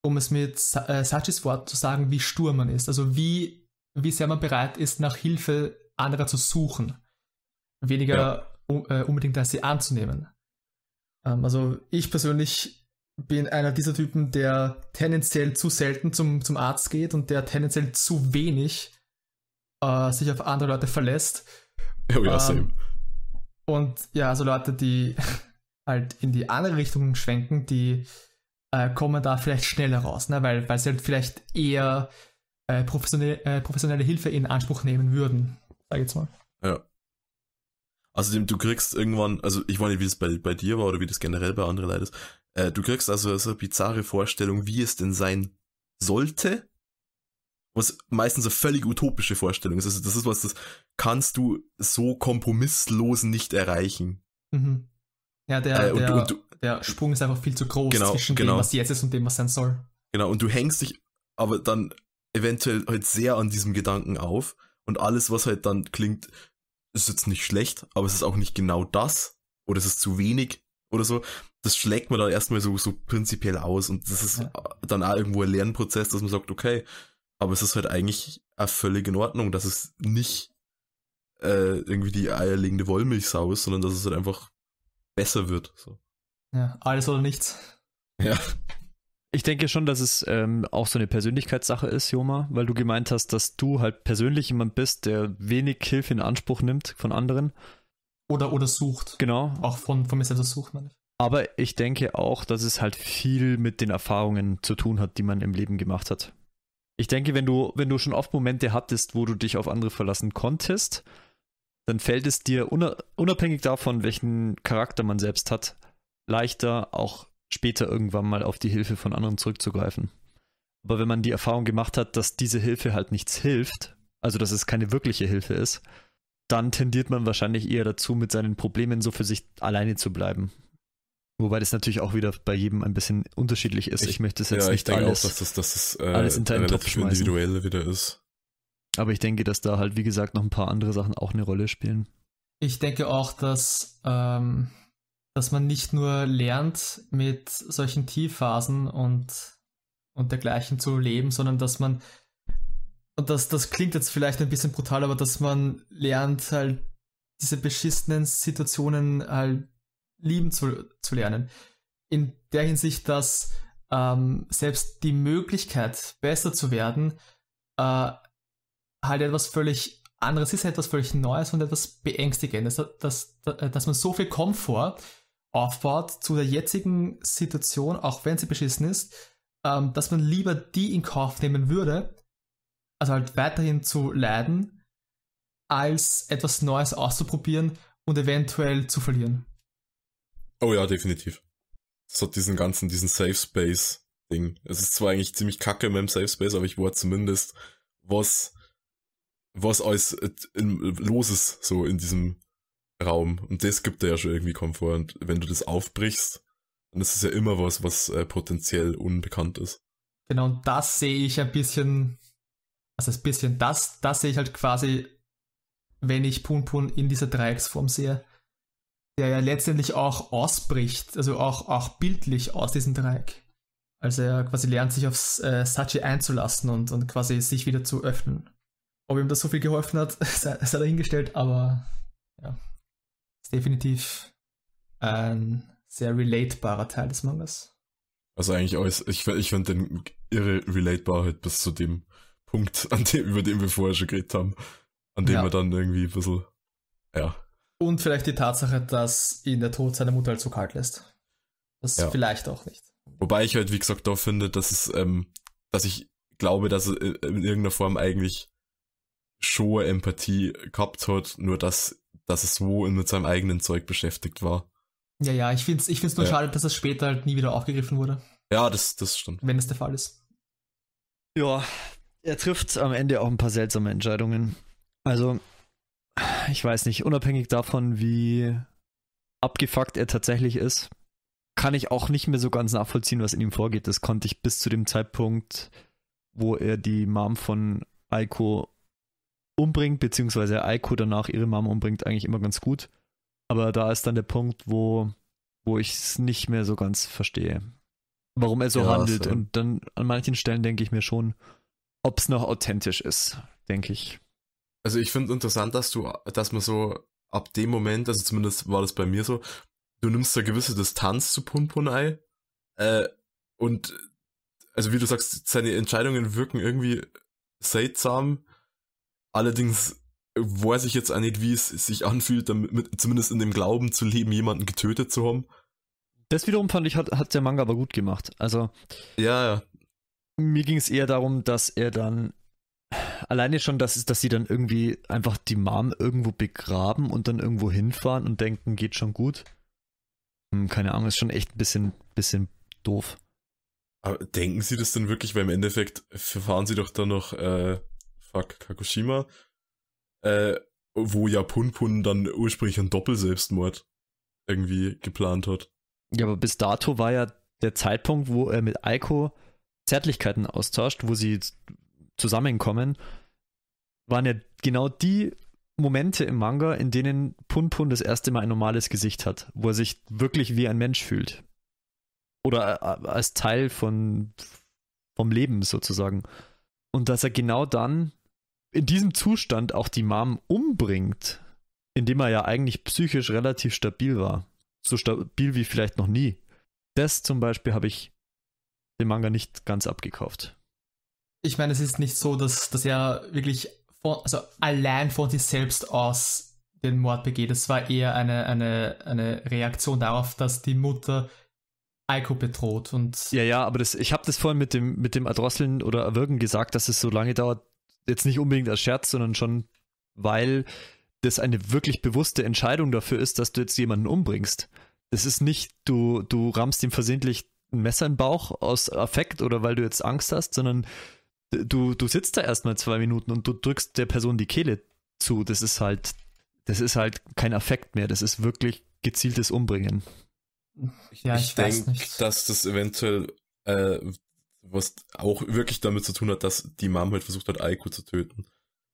um es mit Sa äh, Sachis Wort zu sagen, wie stur man ist. Also wie, wie sehr man bereit ist, nach Hilfe anderer zu suchen. Weniger ja. um, unbedingt als sie anzunehmen. Ähm, also ich persönlich bin einer dieser Typen, der tendenziell zu selten zum, zum Arzt geht und der tendenziell zu wenig äh, sich auf andere Leute verlässt. Oh ja, ähm, same. Und ja, also Leute, die halt in die andere Richtung schwenken, die äh, kommen da vielleicht schneller raus, ne? weil, weil sie halt vielleicht eher äh, professionelle, äh, professionelle Hilfe in Anspruch nehmen würden, sag ich jetzt mal. Ja. Außerdem, du kriegst irgendwann, also ich weiß nicht, wie es bei, bei dir war oder wie das generell bei anderen Leuten ist, äh, du kriegst also so eine bizarre Vorstellung, wie es denn sein sollte, was meistens eine völlig utopische Vorstellung ist. Also das ist was, das kannst du so kompromisslos nicht erreichen. Mhm. Ja, der, äh, und, der, und du, der Sprung ist einfach viel zu groß genau, zwischen genau. dem, was jetzt ist und dem, was sein soll. Genau, und du hängst dich aber dann eventuell halt sehr an diesem Gedanken auf und alles, was halt dann klingt, ist jetzt nicht schlecht, aber es ist auch nicht genau das oder es ist zu wenig oder so. Das schlägt man dann erstmal so, so prinzipiell aus und das ist ja. dann auch irgendwo ein Lernprozess, dass man sagt, okay, aber es ist halt eigentlich auch völlig in Ordnung, dass es nicht äh, irgendwie die eierlegende Wollmilchsau ist, sondern dass es halt einfach besser wird. So. Ja, alles oder nichts. Ja. Ich denke schon, dass es ähm, auch so eine Persönlichkeitssache ist, Joma, weil du gemeint hast, dass du halt persönlich jemand bist, der wenig Hilfe in Anspruch nimmt von anderen. Oder, oder sucht. Genau. Auch von, von mir selbst sucht man nicht. Aber ich denke auch, dass es halt viel mit den Erfahrungen zu tun hat, die man im Leben gemacht hat. Ich denke, wenn du, wenn du schon oft Momente hattest, wo du dich auf andere verlassen konntest, dann fällt es dir unabhängig davon, welchen Charakter man selbst hat, leichter auch später irgendwann mal auf die Hilfe von anderen zurückzugreifen. Aber wenn man die Erfahrung gemacht hat, dass diese Hilfe halt nichts hilft, also dass es keine wirkliche Hilfe ist, dann tendiert man wahrscheinlich eher dazu, mit seinen Problemen so für sich alleine zu bleiben. Wobei das natürlich auch wieder bei jedem ein bisschen unterschiedlich ist. Ich, ich möchte es jetzt ja, nicht alles, auch, dass das, dass das äh, alles in einen Topf schmeißen. individuell wieder ist. Aber ich denke, dass da halt, wie gesagt, noch ein paar andere Sachen auch eine Rolle spielen. Ich denke auch, dass, ähm, dass man nicht nur lernt, mit solchen Tiefphasen und, und dergleichen zu leben, sondern dass man, und das, das klingt jetzt vielleicht ein bisschen brutal, aber dass man lernt, halt diese beschissenen Situationen halt lieben zu, zu lernen. In der Hinsicht, dass ähm, selbst die Möglichkeit, besser zu werden, äh, halt etwas völlig anderes ist, etwas völlig Neues und etwas Beängstigendes, dass, dass, dass man so viel Komfort aufbaut zu der jetzigen Situation, auch wenn sie beschissen ist, ähm, dass man lieber die in Kauf nehmen würde, also halt weiterhin zu leiden, als etwas Neues auszuprobieren und eventuell zu verlieren. Oh ja, definitiv. Es hat diesen ganzen, diesen Safe Space Ding. Es ist zwar eigentlich ziemlich kacke in meinem Safe Space, aber ich war zumindest was, was alles in, los ist, so in diesem Raum. Und das gibt dir ja schon irgendwie Komfort. Und wenn du das aufbrichst, dann ist es ja immer was, was äh, potenziell unbekannt ist. Genau, und das sehe ich ein bisschen, also ein bisschen, das, das sehe ich halt quasi, wenn ich Pun Pun in dieser Dreiecksform sehe der ja letztendlich auch ausbricht, also auch, auch bildlich aus diesem Dreieck. Also er quasi lernt sich aufs äh, Sachi einzulassen und, und quasi sich wieder zu öffnen. Ob ihm das so viel geholfen hat, sei, sei dahingestellt, aber ja, ist definitiv ein sehr relatabarer Teil des Mangas. Also eigentlich alles, ich, ich finde den irre relatbar halt bis zu dem Punkt, an dem, über den wir vorher schon geredet haben, an dem ja. er dann irgendwie ein bisschen, ja, und vielleicht die Tatsache, dass ihn der Tod seiner Mutter halt so kalt lässt. Das ja. vielleicht auch nicht. Wobei ich halt, wie gesagt, da finde, dass es, ähm, dass ich glaube, dass er in irgendeiner Form eigentlich schon Empathie gehabt hat, nur dass, dass es so mit seinem eigenen Zeug beschäftigt war. Ja, ja, ich finde es ich find's nur ja. schade, dass es später halt nie wieder aufgegriffen wurde. Ja, das, das stimmt. Wenn es der Fall ist. Ja, er trifft am Ende auch ein paar seltsame Entscheidungen. Also, ich weiß nicht, unabhängig davon, wie abgefuckt er tatsächlich ist, kann ich auch nicht mehr so ganz nachvollziehen, was in ihm vorgeht. Das konnte ich bis zu dem Zeitpunkt, wo er die Mom von Aiko umbringt, beziehungsweise Aiko danach ihre Mom umbringt, eigentlich immer ganz gut. Aber da ist dann der Punkt, wo, wo ich es nicht mehr so ganz verstehe. Warum er so ja, handelt. So. Und dann an manchen Stellen denke ich mir schon, ob es noch authentisch ist, denke ich. Also ich finde interessant, dass du, dass man so ab dem Moment, also zumindest war das bei mir so, du nimmst eine gewisse Distanz zu Punpunai äh, und also wie du sagst, seine Entscheidungen wirken irgendwie seltsam. Allerdings weiß ich jetzt auch nicht, wie es sich anfühlt, damit, zumindest in dem Glauben zu leben, jemanden getötet zu haben. Das wiederum fand ich, hat, hat der Manga aber gut gemacht. Also. Ja, ja. Mir ging es eher darum, dass er dann alleine schon, dass, dass sie dann irgendwie einfach die Mom irgendwo begraben und dann irgendwo hinfahren und denken, geht schon gut. Hm, keine Ahnung, ist schon echt ein bisschen, bisschen doof. Aber denken sie das denn wirklich? Weil im Endeffekt fahren sie doch dann noch, äh, fuck, Kagoshima, äh, wo ja Punpun dann ursprünglich einen Doppelselbstmord irgendwie geplant hat. Ja, aber bis dato war ja der Zeitpunkt, wo er mit Aiko Zärtlichkeiten austauscht, wo sie zusammenkommen, waren ja genau die Momente im Manga, in denen Punpun das erste Mal ein normales Gesicht hat, wo er sich wirklich wie ein Mensch fühlt. Oder äh, als Teil von, vom Leben sozusagen. Und dass er genau dann in diesem Zustand auch die Mom umbringt, indem er ja eigentlich psychisch relativ stabil war. So stabil wie vielleicht noch nie. Das zum Beispiel habe ich dem Manga nicht ganz abgekauft. Ich meine, es ist nicht so, dass, dass er wirklich von, also allein von sich selbst aus den Mord begeht. Es war eher eine, eine, eine Reaktion darauf, dass die Mutter Aiko bedroht und. Ja, ja, aber das, ich habe das vorhin mit dem, mit dem Erdrosseln oder Erwürgen gesagt, dass es so lange dauert, jetzt nicht unbedingt als Scherz, sondern schon, weil das eine wirklich bewusste Entscheidung dafür ist, dass du jetzt jemanden umbringst. Das ist nicht, du, du rammst ihm versehentlich ein Messer den Bauch aus Affekt oder weil du jetzt Angst hast, sondern du, du sitzt da erstmal zwei Minuten und du drückst der Person die Kehle zu. Das ist halt, das ist halt kein Affekt mehr, das ist wirklich gezieltes Umbringen. Ja, ich, ich denke, dass das eventuell äh, was auch wirklich damit zu tun hat, dass die Mom halt versucht hat, Aiko zu töten.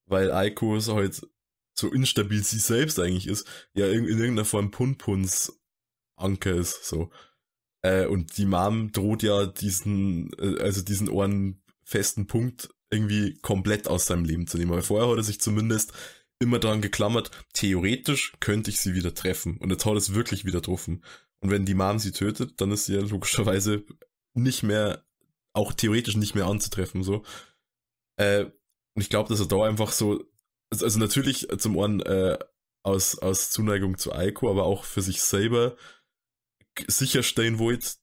Weil Aiko ist halt so instabil sie selbst eigentlich ist, ja in, in irgendeiner Form Punpuns Anker ist, so. Äh, und die Mom droht ja diesen, äh, also diesen Ohren festen Punkt irgendwie komplett aus seinem Leben zu nehmen. Aber vorher hat er sich zumindest immer daran geklammert, theoretisch könnte ich sie wieder treffen. Und jetzt hat er es wirklich wieder getroffen. Und wenn die Mom sie tötet, dann ist sie ja logischerweise nicht mehr, auch theoretisch nicht mehr anzutreffen, so. Äh, und ich glaube, dass er da einfach so, also, also natürlich zum einen äh, aus, aus Zuneigung zu Aiko, aber auch für sich selber sicherstellen wollte,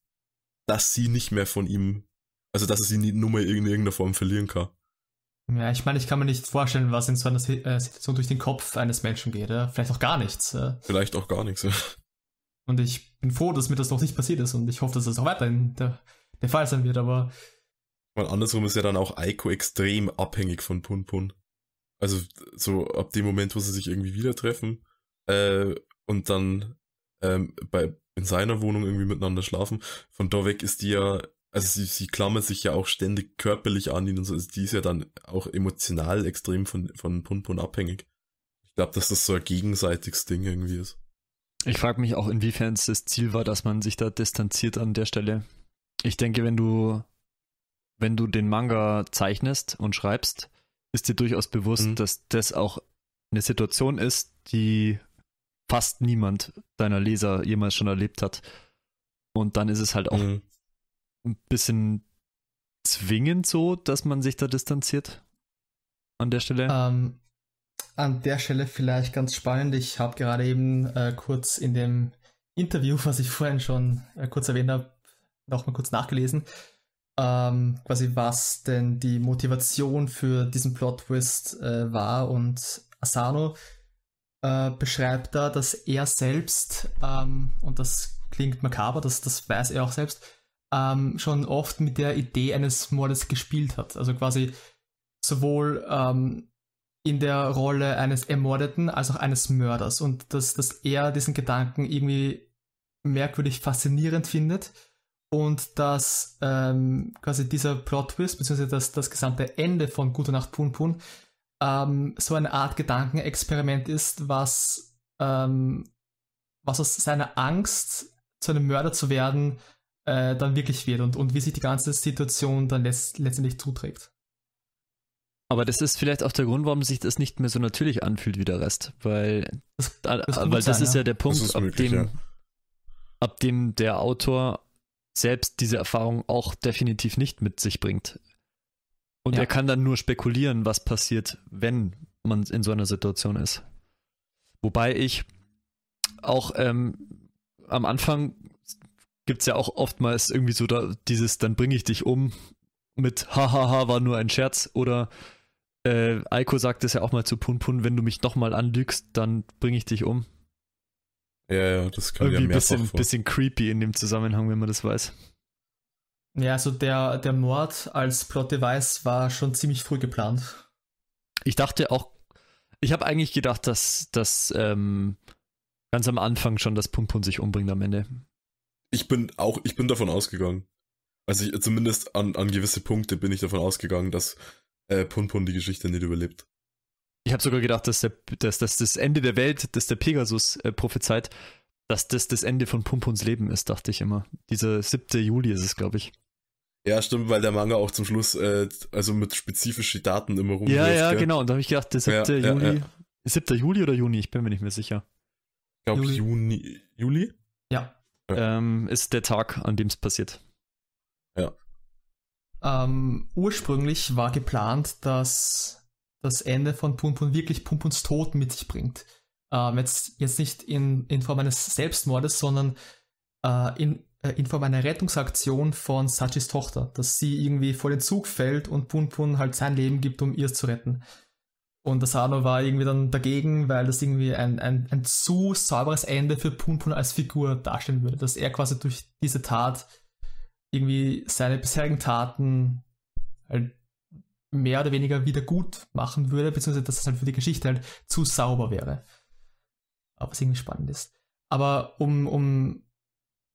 dass sie nicht mehr von ihm, also dass er sie nie, nur mal in irgendeiner Form verlieren kann. Ja, ich meine, ich kann mir nicht vorstellen, was in so einer äh, Situation durch den Kopf eines Menschen geht. Ja? Vielleicht auch gar nichts. Ja? Vielleicht auch gar nichts, ja. Und ich bin froh, dass mir das noch nicht passiert ist und ich hoffe, dass das auch weiterhin der, der Fall sein wird, aber. Weil andersrum ist ja dann auch Aiko extrem abhängig von Pun Pun. Also so ab dem Moment, wo sie sich irgendwie wieder treffen äh, und dann ähm, bei in seiner Wohnung irgendwie miteinander schlafen. Von da weg ist die ja, also sie, sie klammert sich ja auch ständig körperlich an ihn und so. Also die ist ja dann auch emotional extrem von, von Punpun abhängig. Ich glaube, dass das so ein gegenseitiges Ding irgendwie ist. Ich frage mich auch, inwiefern es das Ziel war, dass man sich da distanziert an der Stelle. Ich denke, wenn du, wenn du den Manga zeichnest und schreibst, ist dir durchaus bewusst, mhm. dass das auch eine Situation ist, die fast niemand deiner Leser jemals schon erlebt hat. Und dann ist es halt auch mhm. Ein bisschen zwingend so, dass man sich da distanziert an der Stelle. Ähm, an der Stelle vielleicht ganz spannend. Ich habe gerade eben äh, kurz in dem Interview, was ich vorhin schon äh, kurz erwähnt habe, nochmal kurz nachgelesen, ähm, quasi was denn die Motivation für diesen Plot-Twist äh, war und Asano äh, beschreibt da, dass er selbst, ähm, und das klingt makaber, das, das weiß er auch selbst, ähm, schon oft mit der Idee eines Mordes gespielt hat. Also quasi sowohl ähm, in der Rolle eines Ermordeten als auch eines Mörders. Und dass, dass er diesen Gedanken irgendwie merkwürdig faszinierend findet und dass ähm, quasi dieser Plot-Twist, beziehungsweise das, das gesamte Ende von Gute Nacht Pun Pun ähm, so eine Art Gedankenexperiment ist, was, ähm, was aus seiner Angst, zu einem Mörder zu werden, äh, dann wirklich wird und, und wie sich die ganze Situation dann letzt, letztendlich zuträgt. Aber das ist vielleicht auch der Grund, warum sich das nicht mehr so natürlich anfühlt wie der Rest, weil das, das, weil das sein, ist ja, ja der Punkt, ab, dem, ja. ab dem der Autor selbst diese Erfahrung auch definitiv nicht mit sich bringt. Und ja. er kann dann nur spekulieren, was passiert, wenn man in so einer Situation ist. Wobei ich auch ähm, am Anfang gibt es ja auch oftmals irgendwie so da, dieses, dann bringe ich dich um mit hahaha war nur ein Scherz oder Äh, Aiko sagt es ja auch mal zu Punpun, wenn du mich nochmal anlügst, dann bringe ich dich um. Ja, ja, das kann Irgendwie ja ein bisschen, vor. bisschen creepy in dem Zusammenhang, wenn man das weiß. Ja, also der, der Mord als Plot-Device war schon ziemlich früh geplant. Ich dachte auch, ich habe eigentlich gedacht, dass, dass ähm, ganz am Anfang schon das Punpun sich umbringt am Ende. Ich bin auch, ich bin davon ausgegangen. Also ich, zumindest an, an gewisse Punkte bin ich davon ausgegangen, dass äh, Punpun die Geschichte nicht überlebt. Ich habe sogar gedacht, dass, der, dass, dass das Ende der Welt, das der Pegasus äh, prophezeit, dass das das Ende von Pumpuns Leben ist, dachte ich immer. Dieser 7. Juli ist es, glaube ich. Ja, stimmt, weil der Manga auch zum Schluss äh, also mit spezifischen Daten immer Ja, rumwirft. ja, gell? genau. Und da habe ich gedacht, der 7. Ja, ja, Juli. ja. 7. Juli oder Juni? Ich bin mir nicht mehr sicher. Ich glaube Juli. Juni, Juli? Ja. Ähm, ist der Tag, an dem es passiert. Ähm, ursprünglich war geplant, dass das Ende von Punpun wirklich Punpuns Tod mit sich bringt. Ähm, jetzt, jetzt nicht in, in Form eines Selbstmordes, sondern äh, in, äh, in Form einer Rettungsaktion von Sachis Tochter, dass sie irgendwie vor den Zug fällt und Punpun halt sein Leben gibt, um ihr zu retten. Und Asano war irgendwie dann dagegen, weil das irgendwie ein, ein, ein zu sauberes Ende für Punpun als Figur darstellen würde, dass er quasi durch diese Tat irgendwie seine bisherigen Taten halt mehr oder weniger wieder gut machen würde, beziehungsweise dass es halt für die Geschichte halt zu sauber wäre. Aber was irgendwie spannend ist. Aber um, um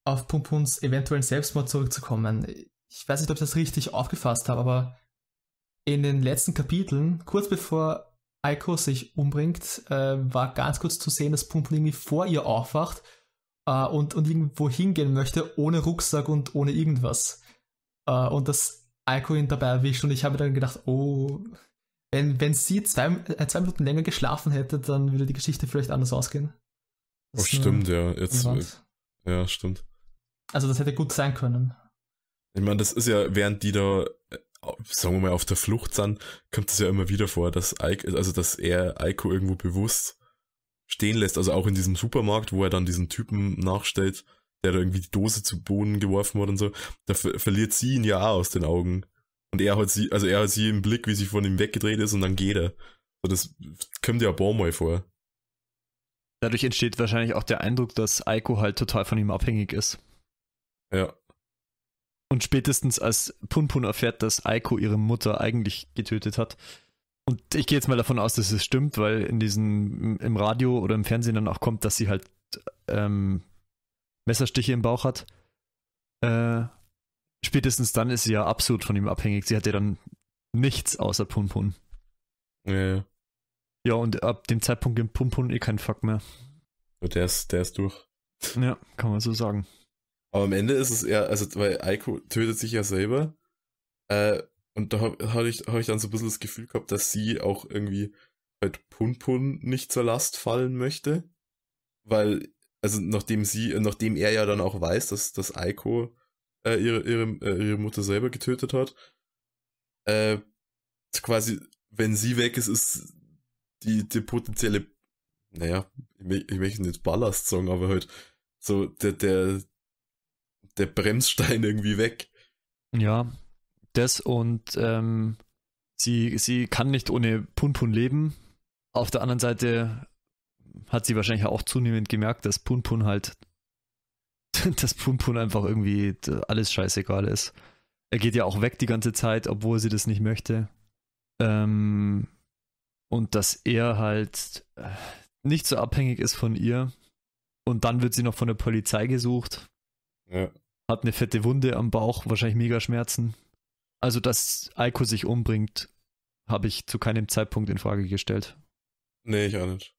auf Pumpuns eventuellen Selbstmord zurückzukommen, ich weiß nicht, ob ich das richtig aufgefasst habe, aber in den letzten Kapiteln, kurz bevor Aiko sich umbringt, äh, war ganz kurz zu sehen, dass Pumpun irgendwie vor ihr aufwacht äh, und, und irgendwo hingehen möchte, ohne Rucksack und ohne irgendwas. Äh, und dass Aiko ihn dabei erwischt und ich habe dann gedacht, oh, wenn, wenn sie zwei, äh, zwei Minuten länger geschlafen hätte, dann würde die Geschichte vielleicht anders ausgehen. Oh, Das stimmt, ja. Jetzt, äh, Wand. ja, stimmt. Also das hätte gut sein können. Ich meine, das ist ja, während die da, äh, sagen wir mal, auf der Flucht sind, kommt es ja immer wieder vor, dass Aiko, also dass er Aiko irgendwo bewusst stehen lässt, also auch in diesem Supermarkt, wo er dann diesen Typen nachstellt, der da irgendwie die Dose zu Boden geworfen hat und so, da ver verliert sie ihn ja auch aus den Augen. Und er hat sie, also er hat sie im Blick, wie sie von ihm weggedreht ist und dann geht er. So, das kommt ja ein paar Mal vor. Dadurch entsteht wahrscheinlich auch der Eindruck, dass Aiko halt total von ihm abhängig ist. Ja. Und spätestens als Punpun erfährt, dass Aiko ihre Mutter eigentlich getötet hat. Und ich gehe jetzt mal davon aus, dass es stimmt, weil in diesem im Radio oder im Fernsehen dann auch kommt, dass sie halt ähm, Messerstiche im Bauch hat. Äh, spätestens dann ist sie ja absolut von ihm abhängig. Sie hat ja dann nichts außer Punpun. Ja, ja. Ja, und ab dem Zeitpunkt gibt Punpun eh keinen Fuck mehr. Der ist, der ist durch. Ja, kann man so sagen. Aber am Ende ist es eher, also weil Aiko tötet sich ja selber. Äh, und da habe hab ich, hab ich dann so ein bisschen das Gefühl gehabt, dass sie auch irgendwie halt Punpun nicht zur Last fallen möchte. Weil, also nachdem sie, nachdem er ja dann auch weiß, dass, dass Aiko äh, ihre, ihre, äh, ihre Mutter selber getötet hat, äh, quasi, wenn sie weg ist, ist die, die potenzielle, naja, ich, ich möchte nicht Ballast sagen, aber halt so der, der, der Bremsstein irgendwie weg. Ja, das und ähm, sie, sie kann nicht ohne Punpun leben. Auf der anderen Seite hat sie wahrscheinlich auch zunehmend gemerkt, dass Punpun halt, dass Punpun einfach irgendwie alles scheißegal ist. Er geht ja auch weg die ganze Zeit, obwohl sie das nicht möchte. Ähm, und dass er halt äh, nicht so abhängig ist von ihr. Und dann wird sie noch von der Polizei gesucht Ja. Hat eine fette Wunde am Bauch, wahrscheinlich mega Schmerzen. Also, dass Aiko sich umbringt, habe ich zu keinem Zeitpunkt in Frage gestellt. Nee, ich auch nicht.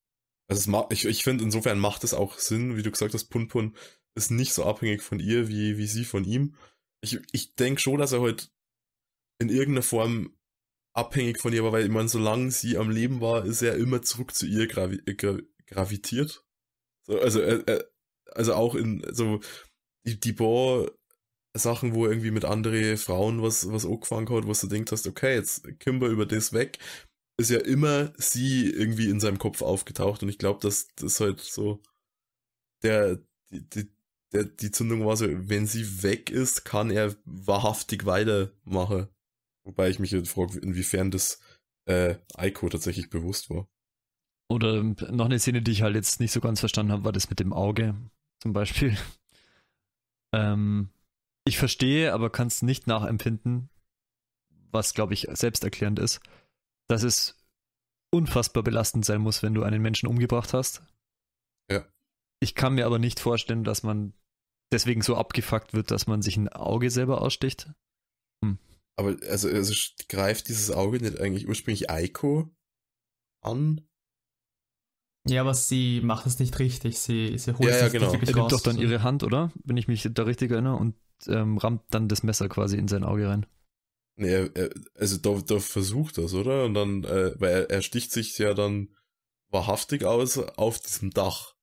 Also ich, ich finde, insofern macht es auch Sinn, wie du gesagt hast, Punpun ist nicht so abhängig von ihr, wie, wie sie von ihm. Ich, ich denke schon, dass er halt in irgendeiner Form abhängig von ihr war, weil ich meine, solange sie am Leben war, ist er immer zurück zu ihr gravi äh, gra gravitiert. So, also, äh, also auch in so die, die paar Sachen, wo irgendwie mit anderen Frauen was, was angefangen hat, wo du denkst hast, okay, jetzt Kimber über das weg, ist ja immer sie irgendwie in seinem Kopf aufgetaucht und ich glaube, dass das halt so der, die, die, der, die Zündung war so, wenn sie weg ist, kann er wahrhaftig weitermachen. Wobei ich mich jetzt frage, inwiefern das äh, Aiko tatsächlich bewusst war. Oder noch eine Szene, die ich halt jetzt nicht so ganz verstanden habe, war das mit dem Auge zum Beispiel. Ähm, ich verstehe, aber kann es nicht nachempfinden, was, glaube ich, selbsterklärend ist, dass es unfassbar belastend sein muss, wenn du einen Menschen umgebracht hast. Ja. Ich kann mir aber nicht vorstellen, dass man deswegen so abgefuckt wird, dass man sich ein Auge selber aussticht. Hm. Aber also, also greift dieses Auge nicht eigentlich ursprünglich Aiko an? Ja, aber sie macht es nicht richtig. Sie, sie holt ja, ja, es genau. nicht wirklich Er nimmt raus. doch dann ihre Hand, oder? Wenn ich mich da richtig erinnere, und ähm, rammt dann das Messer quasi in sein Auge rein. Nee, er, er, also da, da versucht das, oder? Und dann, äh, weil er, er sticht sich ja dann wahrhaftig aus auf diesem Dach.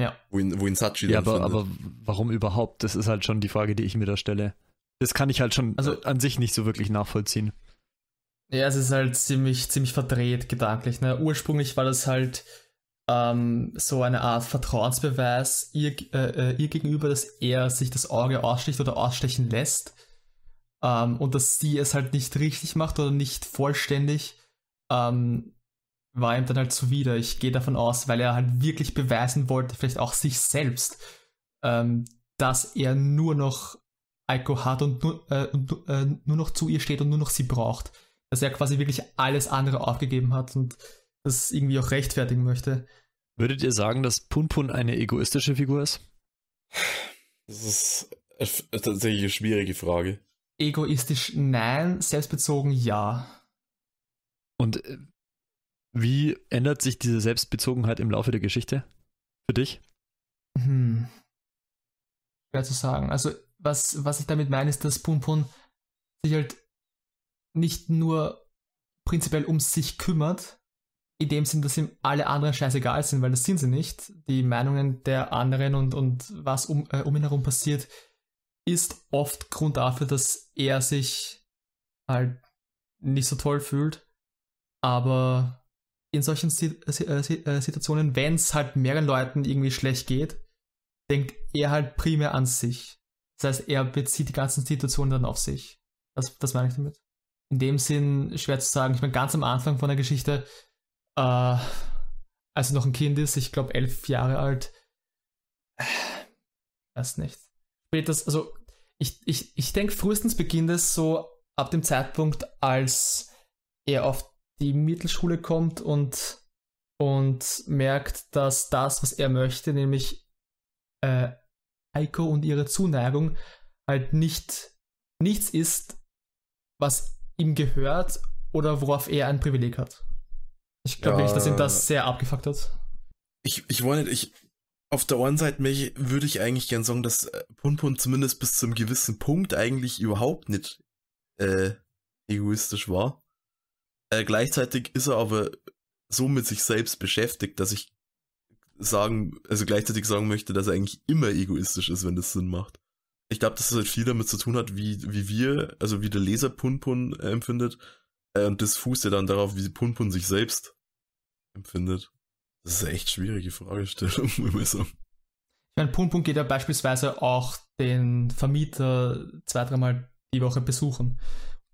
Ja. Wo ihn, wo ihn Sachi Ja, dann aber, findet. aber warum überhaupt? Das ist halt schon die Frage, die ich mir da stelle. Das kann ich halt schon Also- an sich nicht so wirklich nachvollziehen. Ja, es ist halt ziemlich, ziemlich verdreht gedanklich. Ne? Ursprünglich war das halt ähm, so eine Art Vertrauensbeweis ihr, äh, äh, ihr gegenüber, dass er sich das Auge aussticht oder ausstechen lässt. Ähm, und dass sie es halt nicht richtig macht oder nicht vollständig, ähm, war ihm dann halt zuwider. Ich gehe davon aus, weil er halt wirklich beweisen wollte, vielleicht auch sich selbst, ähm, dass er nur noch Aiko hat und nur, äh, äh, nur noch zu ihr steht und nur noch sie braucht dass er quasi wirklich alles andere aufgegeben hat und das irgendwie auch rechtfertigen möchte. Würdet ihr sagen, dass Punpun eine egoistische Figur ist? Das ist tatsächlich eine schwierige Frage. Egoistisch nein, selbstbezogen ja. Und äh, wie ändert sich diese Selbstbezogenheit im Laufe der Geschichte für dich? Hm. Schwer zu sagen. Also, was, was ich damit meine, ist, dass Punpun sich halt nicht nur prinzipiell um sich kümmert, in dem Sinn, dass ihm alle anderen scheißegal sind, weil das sind sie nicht. Die Meinungen der anderen und, und was um, äh, um ihn herum passiert, ist oft Grund dafür, dass er sich halt nicht so toll fühlt. Aber in solchen äh, Si- äh, Situationen, wenn es halt mehreren Leuten irgendwie schlecht geht, denkt er halt primär an sich. Das heißt, er bezieht die ganzen Situationen dann auf sich. Das, das meine ich damit. In dem Sinn schwer zu sagen. Ich meine, ganz am Anfang von der Geschichte, äh, als er noch ein Kind ist, ich glaube elf Jahre alt, äh, weiß nicht. Später, also ich, ich, ich denke, frühestens beginnt es so ab dem Zeitpunkt, als er auf die Mittelschule kommt und, und merkt, dass das, was er möchte, nämlich äh, Aiko und ihre Zuneigung halt nicht nichts ist, was ihm gehört oder worauf er ein Privileg hat. Ich glaube Ja. nicht, dass ihn das sehr abgefuckt hat. Ich, ich wollte, ich, auf der einen Seite würde ich eigentlich gern sagen, dass äh, Punpun zumindest bis zu einem gewissen Punkt eigentlich überhaupt nicht äh, egoistisch war. Äh, gleichzeitig ist er aber so mit sich selbst beschäftigt, dass ich sagen, also gleichzeitig sagen möchte, dass er eigentlich immer egoistisch ist, wenn das Sinn macht. Ich glaube, dass es halt viel damit zu tun hat, wie, wie wir, also wie der Leser Punpun äh, empfindet. Äh, und das fußt ja dann darauf, wie Punpun sich selbst empfindet. Das ist eine echt schwierige Fragestellung, muss man sagen. Ich meine, Punpun geht ja beispielsweise auch den Vermieter zwei, dreimal die Woche besuchen.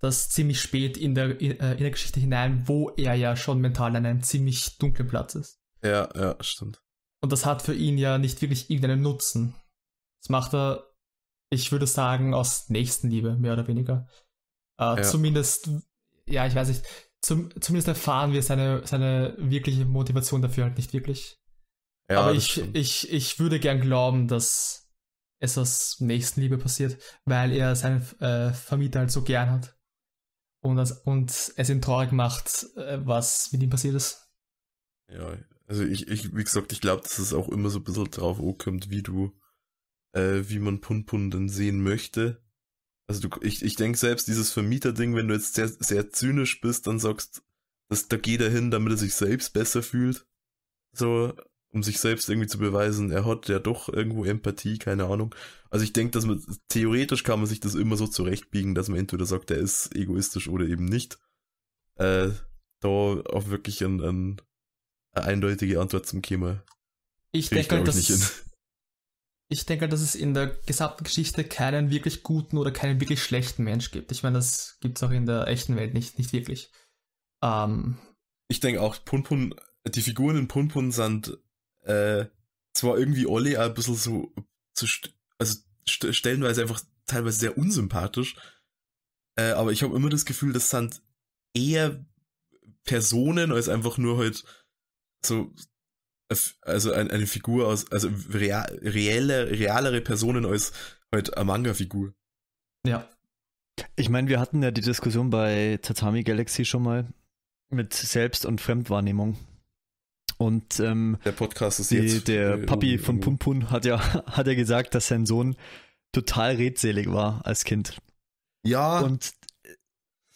Das ziemlich spät in der, äh, in der Geschichte hinein, wo er ja schon mental an einem ziemlich dunklen Platz ist. Ja, ja, stimmt. Und das hat für ihn ja nicht wirklich irgendeinen Nutzen. Das macht er, ich würde sagen, aus Nächstenliebe, mehr oder weniger. Äh, Ja. Zumindest, ja, ich weiß nicht, zum, zumindest erfahren wir seine, seine wirkliche Motivation dafür halt nicht wirklich. Ja, Aber ich, stimmt. ich, ich würde gern glauben, dass es aus Nächstenliebe passiert, weil er seinen äh, Vermieter halt so gern hat. Und, das, und es ihn traurig macht, äh, was mit ihm passiert ist. Ja, also ich, ich, wie gesagt, ich glaube, dass es auch immer so ein bisschen drauf ankommt, wie du, äh, wie man Punpun denn sehen möchte. Also du, ich, ich denke selbst, dieses Vermieter-Ding, wenn du jetzt sehr, sehr zynisch bist, dann sagst, dass da geht er hin, damit er sich selbst besser fühlt. So, um sich selbst irgendwie zu beweisen, er hat ja doch irgendwo Empathie, keine Ahnung. Also ich denke, dass man, theoretisch kann man sich das immer so zurechtbiegen, dass man entweder sagt, er ist egoistisch oder eben nicht. Äh, da auch wirklich ein, ein, eine eindeutige Antwort zum Thema. Ich Krieg ich, denke, halt, dass, ich. ich denke, halt, dass es in der gesamten Geschichte keinen wirklich guten oder keinen wirklich schlechten Mensch gibt. Ich meine, das gibt es auch in der echten Welt nicht, nicht wirklich. Ähm, ich denke auch, Punpun, die Figuren in Punpun sind äh, zwar irgendwie alle ein bisschen so, so also st stellenweise einfach teilweise sehr unsympathisch, äh, aber ich habe immer das Gefühl, das sind eher Personen als einfach nur halt so also eine Figur aus, also real, reelle, realere Personen als halt eine Manga-Figur. Ja. Ich meine, wir hatten ja die Diskussion bei Tatami Galaxy schon mal mit Selbst- und Fremdwahrnehmung. Und ähm, der Podcast ist die, jetzt. Der äh, Papi von Pumpun hat ja, hat ja gesagt, dass sein Sohn total redselig war als Kind. Ja. Und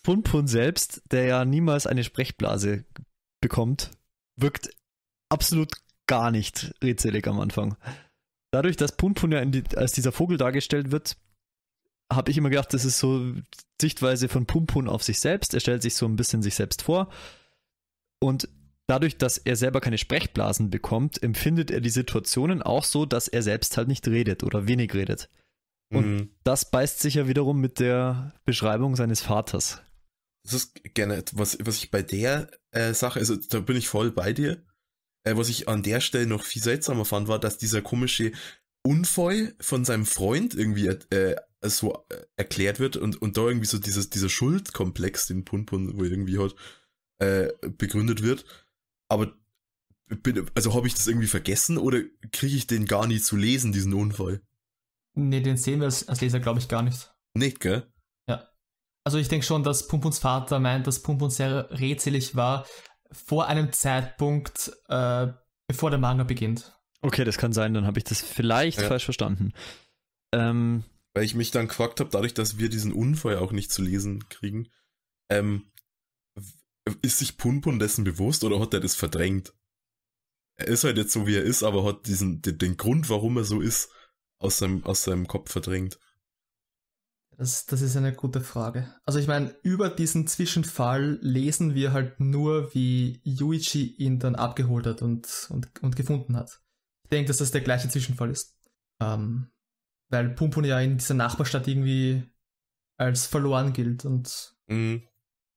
Punpun selbst, der ja niemals eine Sprechblase bekommt, wirkt absolut gar nicht redselig am Anfang. Dadurch, dass Punpun ja die, als dieser Vogel dargestellt wird, habe ich immer gedacht, das ist so Sichtweise von Pumpun auf sich selbst. Er stellt sich so ein bisschen sich selbst vor. Und dadurch, dass er selber keine Sprechblasen bekommt, empfindet er die Situationen auch so, dass er selbst halt nicht redet oder wenig redet. Und mhm. das beißt sich ja wiederum mit der Beschreibung seines Vaters. Das ist gerne, was, was ich bei der äh, Sache, also da bin ich voll bei dir. Äh, was ich an der Stelle noch viel seltsamer fand, war, dass dieser komische Unfall von seinem Freund irgendwie äh, so äh, erklärt wird und, und da irgendwie so dieses, dieser Schuldkomplex, den Punpun wo irgendwie hat, äh, begründet wird. Aber bin, also habe ich das irgendwie vergessen oder kriege ich den gar nicht zu lesen, diesen Unfall? Nee, den sehen wir als, als Leser, glaube ich, gar nicht. Nicht, gell? Ja. Also ich denke schon, dass Pumpuns Vater meint, dass Pumpun sehr rätselig war vor einem Zeitpunkt, äh, bevor der Manga beginnt. Okay, das kann sein, dann habe ich das vielleicht ja. falsch verstanden. Ähm, Weil ich mich dann gefragt habe, dadurch, dass wir diesen Unfall auch nicht zu lesen kriegen, ähm, ist sich Punpun dessen bewusst oder hat er das verdrängt? Er ist halt jetzt so, wie er ist, aber hat diesen, den, den Grund, warum er so ist, aus seinem, aus seinem Kopf verdrängt. Das, das ist eine gute Frage. Also ich meine, über diesen Zwischenfall lesen wir halt nur, wie Yuichi ihn dann abgeholt hat und, und, und gefunden hat. Ich denke, dass das der gleiche Zwischenfall ist. Ähm, weil Pumpun ja in dieser Nachbarstadt irgendwie als verloren gilt und mhm.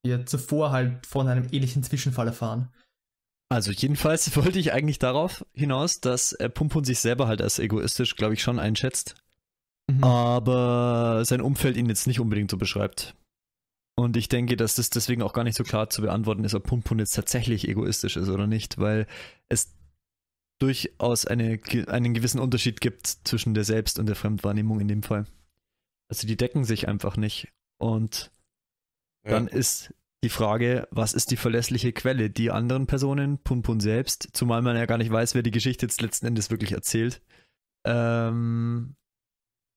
wir zuvor halt von einem ähnlichen Zwischenfall erfahren. Also jedenfalls wollte ich eigentlich darauf hinaus, dass äh, Pumpun sich selber halt als egoistisch, glaube ich, schon einschätzt. Mhm. Aber sein Umfeld ihn jetzt nicht unbedingt so beschreibt. Und ich denke, dass das deswegen auch gar nicht so klar zu beantworten ist, ob Pumpun jetzt tatsächlich egoistisch ist oder nicht, weil es durchaus eine, einen gewissen Unterschied gibt zwischen der Selbst- und der Fremdwahrnehmung in dem Fall. Also die decken sich einfach nicht. Und ja. dann ist die Frage, was ist die verlässliche Quelle? Die anderen Personen, Punpun selbst, zumal man ja gar nicht weiß, wer die Geschichte jetzt letzten Endes wirklich erzählt. Ähm,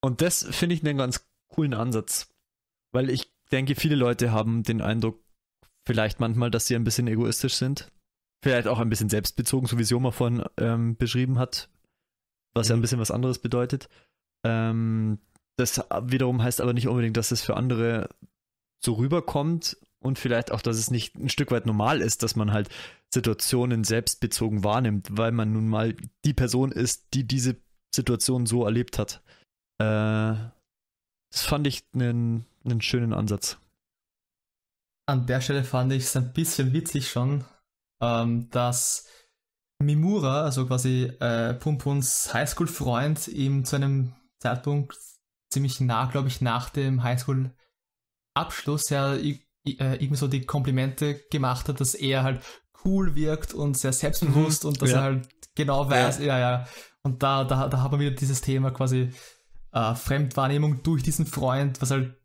und das finde ich einen ganz coolen Ansatz, weil ich denke, viele Leute haben den Eindruck, vielleicht manchmal, dass sie ein bisschen egoistisch sind. Vielleicht auch ein bisschen selbstbezogen, so wie Sioma vorhin ähm, beschrieben hat, was mhm. ja ein mhm. bisschen was anderes bedeutet. Ähm, das wiederum heißt aber nicht unbedingt, dass es für andere so rüberkommt und vielleicht auch, dass es nicht ein Stück weit normal ist, dass man halt Situationen selbstbezogen wahrnimmt, weil man nun mal die Person ist, die diese Situation so erlebt hat. Äh, das fand ich einen, einen schönen Ansatz. An der Stelle fand ich es ein bisschen witzig schon, ähm, dass Mimura, also quasi äh, Pumpuns Highschool-Freund, ihm zu einem Zeitpunkt ziemlich nah, glaube ich, nach dem Highschool-Abschluss ja äh, irgendwie so die Komplimente gemacht hat, dass er halt cool wirkt und sehr selbstbewusst mhm. und dass ja. er halt genau weiß, ja, ja. ja. Und da, da, da hat man wieder dieses Thema quasi äh, Fremdwahrnehmung durch diesen Freund, was halt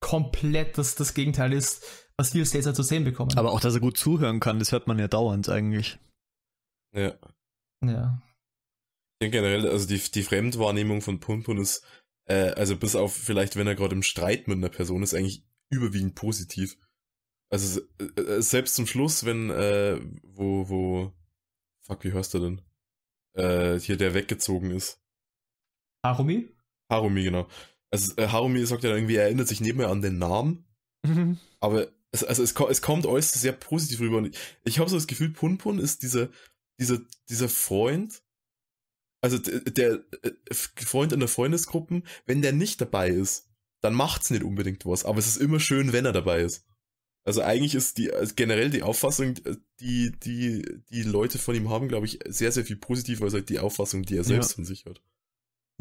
komplett das, das Gegenteil ist, was wir Leser zu sehen bekommen. Aber auch, dass er gut zuhören kann, das hört man ja dauernd eigentlich. Ja. Ja. Ich denke generell, also die, die Fremdwahrnehmung von Punpun ist, äh, also bis auf vielleicht, wenn er gerade im Streit mit einer Person ist, eigentlich überwiegend positiv. Also äh, äh, selbst zum Schluss, wenn, äh, wo, wo, fuck, wie hörst du denn? Äh, hier der weggezogen ist. Harumi? Harumi, genau. Also äh, Harumi sagt ja irgendwie, er erinnert sich mehr an den Namen, mhm. aber es, also es, es kommt alles sehr positiv rüber. Und ich, ich habe so das Gefühl, Punpun ist dieser, dieser, dieser Freund, also der, der äh, Freund in der Freundesgruppe, wenn der nicht dabei ist, dann macht's nicht unbedingt was, aber es ist immer schön, wenn er dabei ist. Also eigentlich ist die also generell die Auffassung, die, die, die Leute von ihm haben, glaube ich, sehr, sehr viel positiver als halt die Auffassung, die er selbst ja. von sich hat.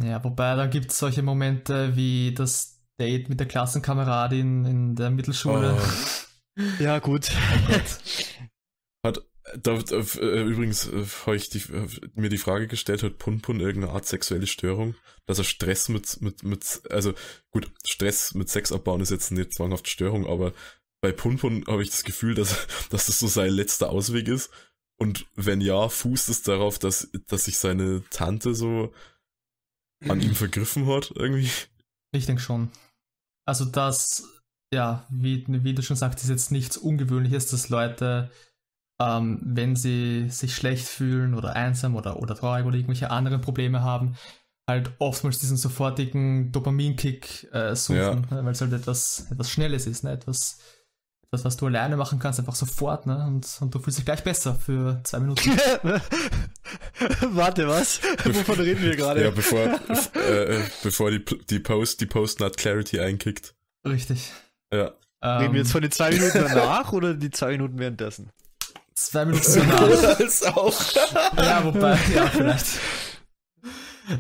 Ja, wobei da gibt es solche Momente wie das Date mit der Klassenkameradin in der Mittelschule. Oh. ja, gut. Oh hat, da, da, äh, übrigens äh, habe ich die, äh, mir die Frage gestellt, hat Punpun irgendeine Art sexuelle Störung? Dass er Stress mit, mit, mit, also gut, Stress mit Sex abbauen ist jetzt nicht zwanghaft Störung, aber bei Punpun habe ich das Gefühl, dass, dass das so sein letzter Ausweg ist. Und wenn ja, fußt es darauf, dass, dass sich seine Tante so an ihm vergriffen hat, irgendwie. Ich denke schon. Also das, ja, wie, wie du schon sagst, ist jetzt nichts Ungewöhnliches, dass Leute, ähm, wenn sie sich schlecht fühlen oder einsam oder, oder traurig oder irgendwelche anderen Probleme haben, halt oftmals diesen sofortigen Dopaminkick äh, suchen, ja. Ne, weil es halt etwas, etwas Schnelles ist, ne? etwas das, was du alleine machen kannst, einfach sofort, ne? Und, und du fühlst dich gleich besser für zwei Minuten. Warte, was? Wovon reden wir gerade? Ja, bevor, äh, bevor die, die Post, die Post-Nut Clarity einkickt. Richtig. Ja. Ähm, reden wir jetzt von den zwei Minuten danach oder die zwei Minuten währenddessen? Zwei Minuten danach. auch. ja, wobei, ja, vielleicht.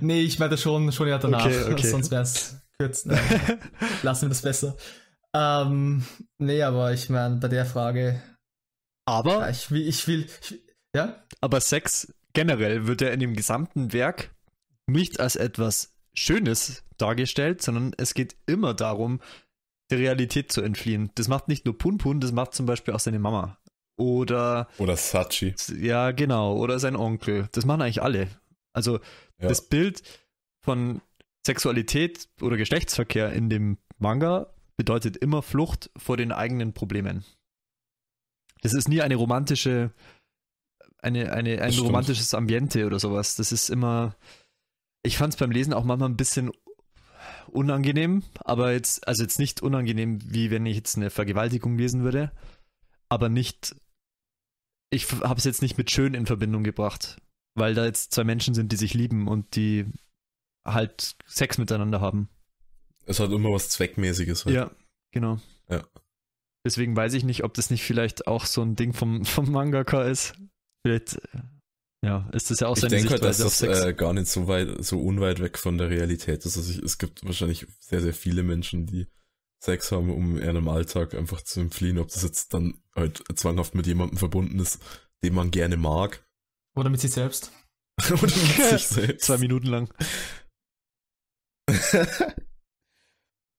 Nee, ich meine schon, schon ja danach. Okay, okay. Sonst wäre es kurz. Ne? Lassen wir das besser. Ähm, nee, aber ich meine, bei der Frage. Aber. Ja, ich will, ich will, ich, ja? Aber Sex generell wird ja in dem gesamten Werk nicht als etwas Schönes dargestellt, sondern es geht immer darum, der Realität zu entfliehen. Das macht nicht nur Punpun, das macht zum Beispiel auch seine Mama. Oder. Oder Sachi. Ja, genau. Oder sein Onkel. Das machen eigentlich alle. Also, ja. das Bild von Sexualität oder Geschlechtsverkehr in dem Manga bedeutet immer Flucht vor den eigenen Problemen. Das ist nie eine romantische, eine, eine, ein romantisches Ambiente oder sowas. Das ist immer. Ich fand es beim Lesen auch manchmal ein bisschen unangenehm, aber jetzt, also jetzt nicht unangenehm, wie wenn ich jetzt eine Vergewaltigung lesen würde, aber nicht. Ich habe es jetzt nicht mit schön in Verbindung gebracht, weil da jetzt zwei Menschen sind, die sich lieben und die halt Sex miteinander haben. Es hat immer was Zweckmäßiges. Halt. Ja, genau. Ja. Deswegen weiß ich nicht, ob das nicht vielleicht auch so ein Ding vom, vom Mangaka ist. Vielleicht, äh, ja, ist das ja auch seine Ich denke halt, dass das äh, gar nicht so weit, so unweit weg von der Realität ist. Also ich, es gibt wahrscheinlich sehr, sehr viele Menschen, die Sex haben, um in einem Alltag einfach zu entfliehen, ob das jetzt dann halt zwanghaft mit jemandem verbunden ist, den man gerne mag. Oder mit sich selbst. Oder mit sich selbst. Zwei Minuten lang.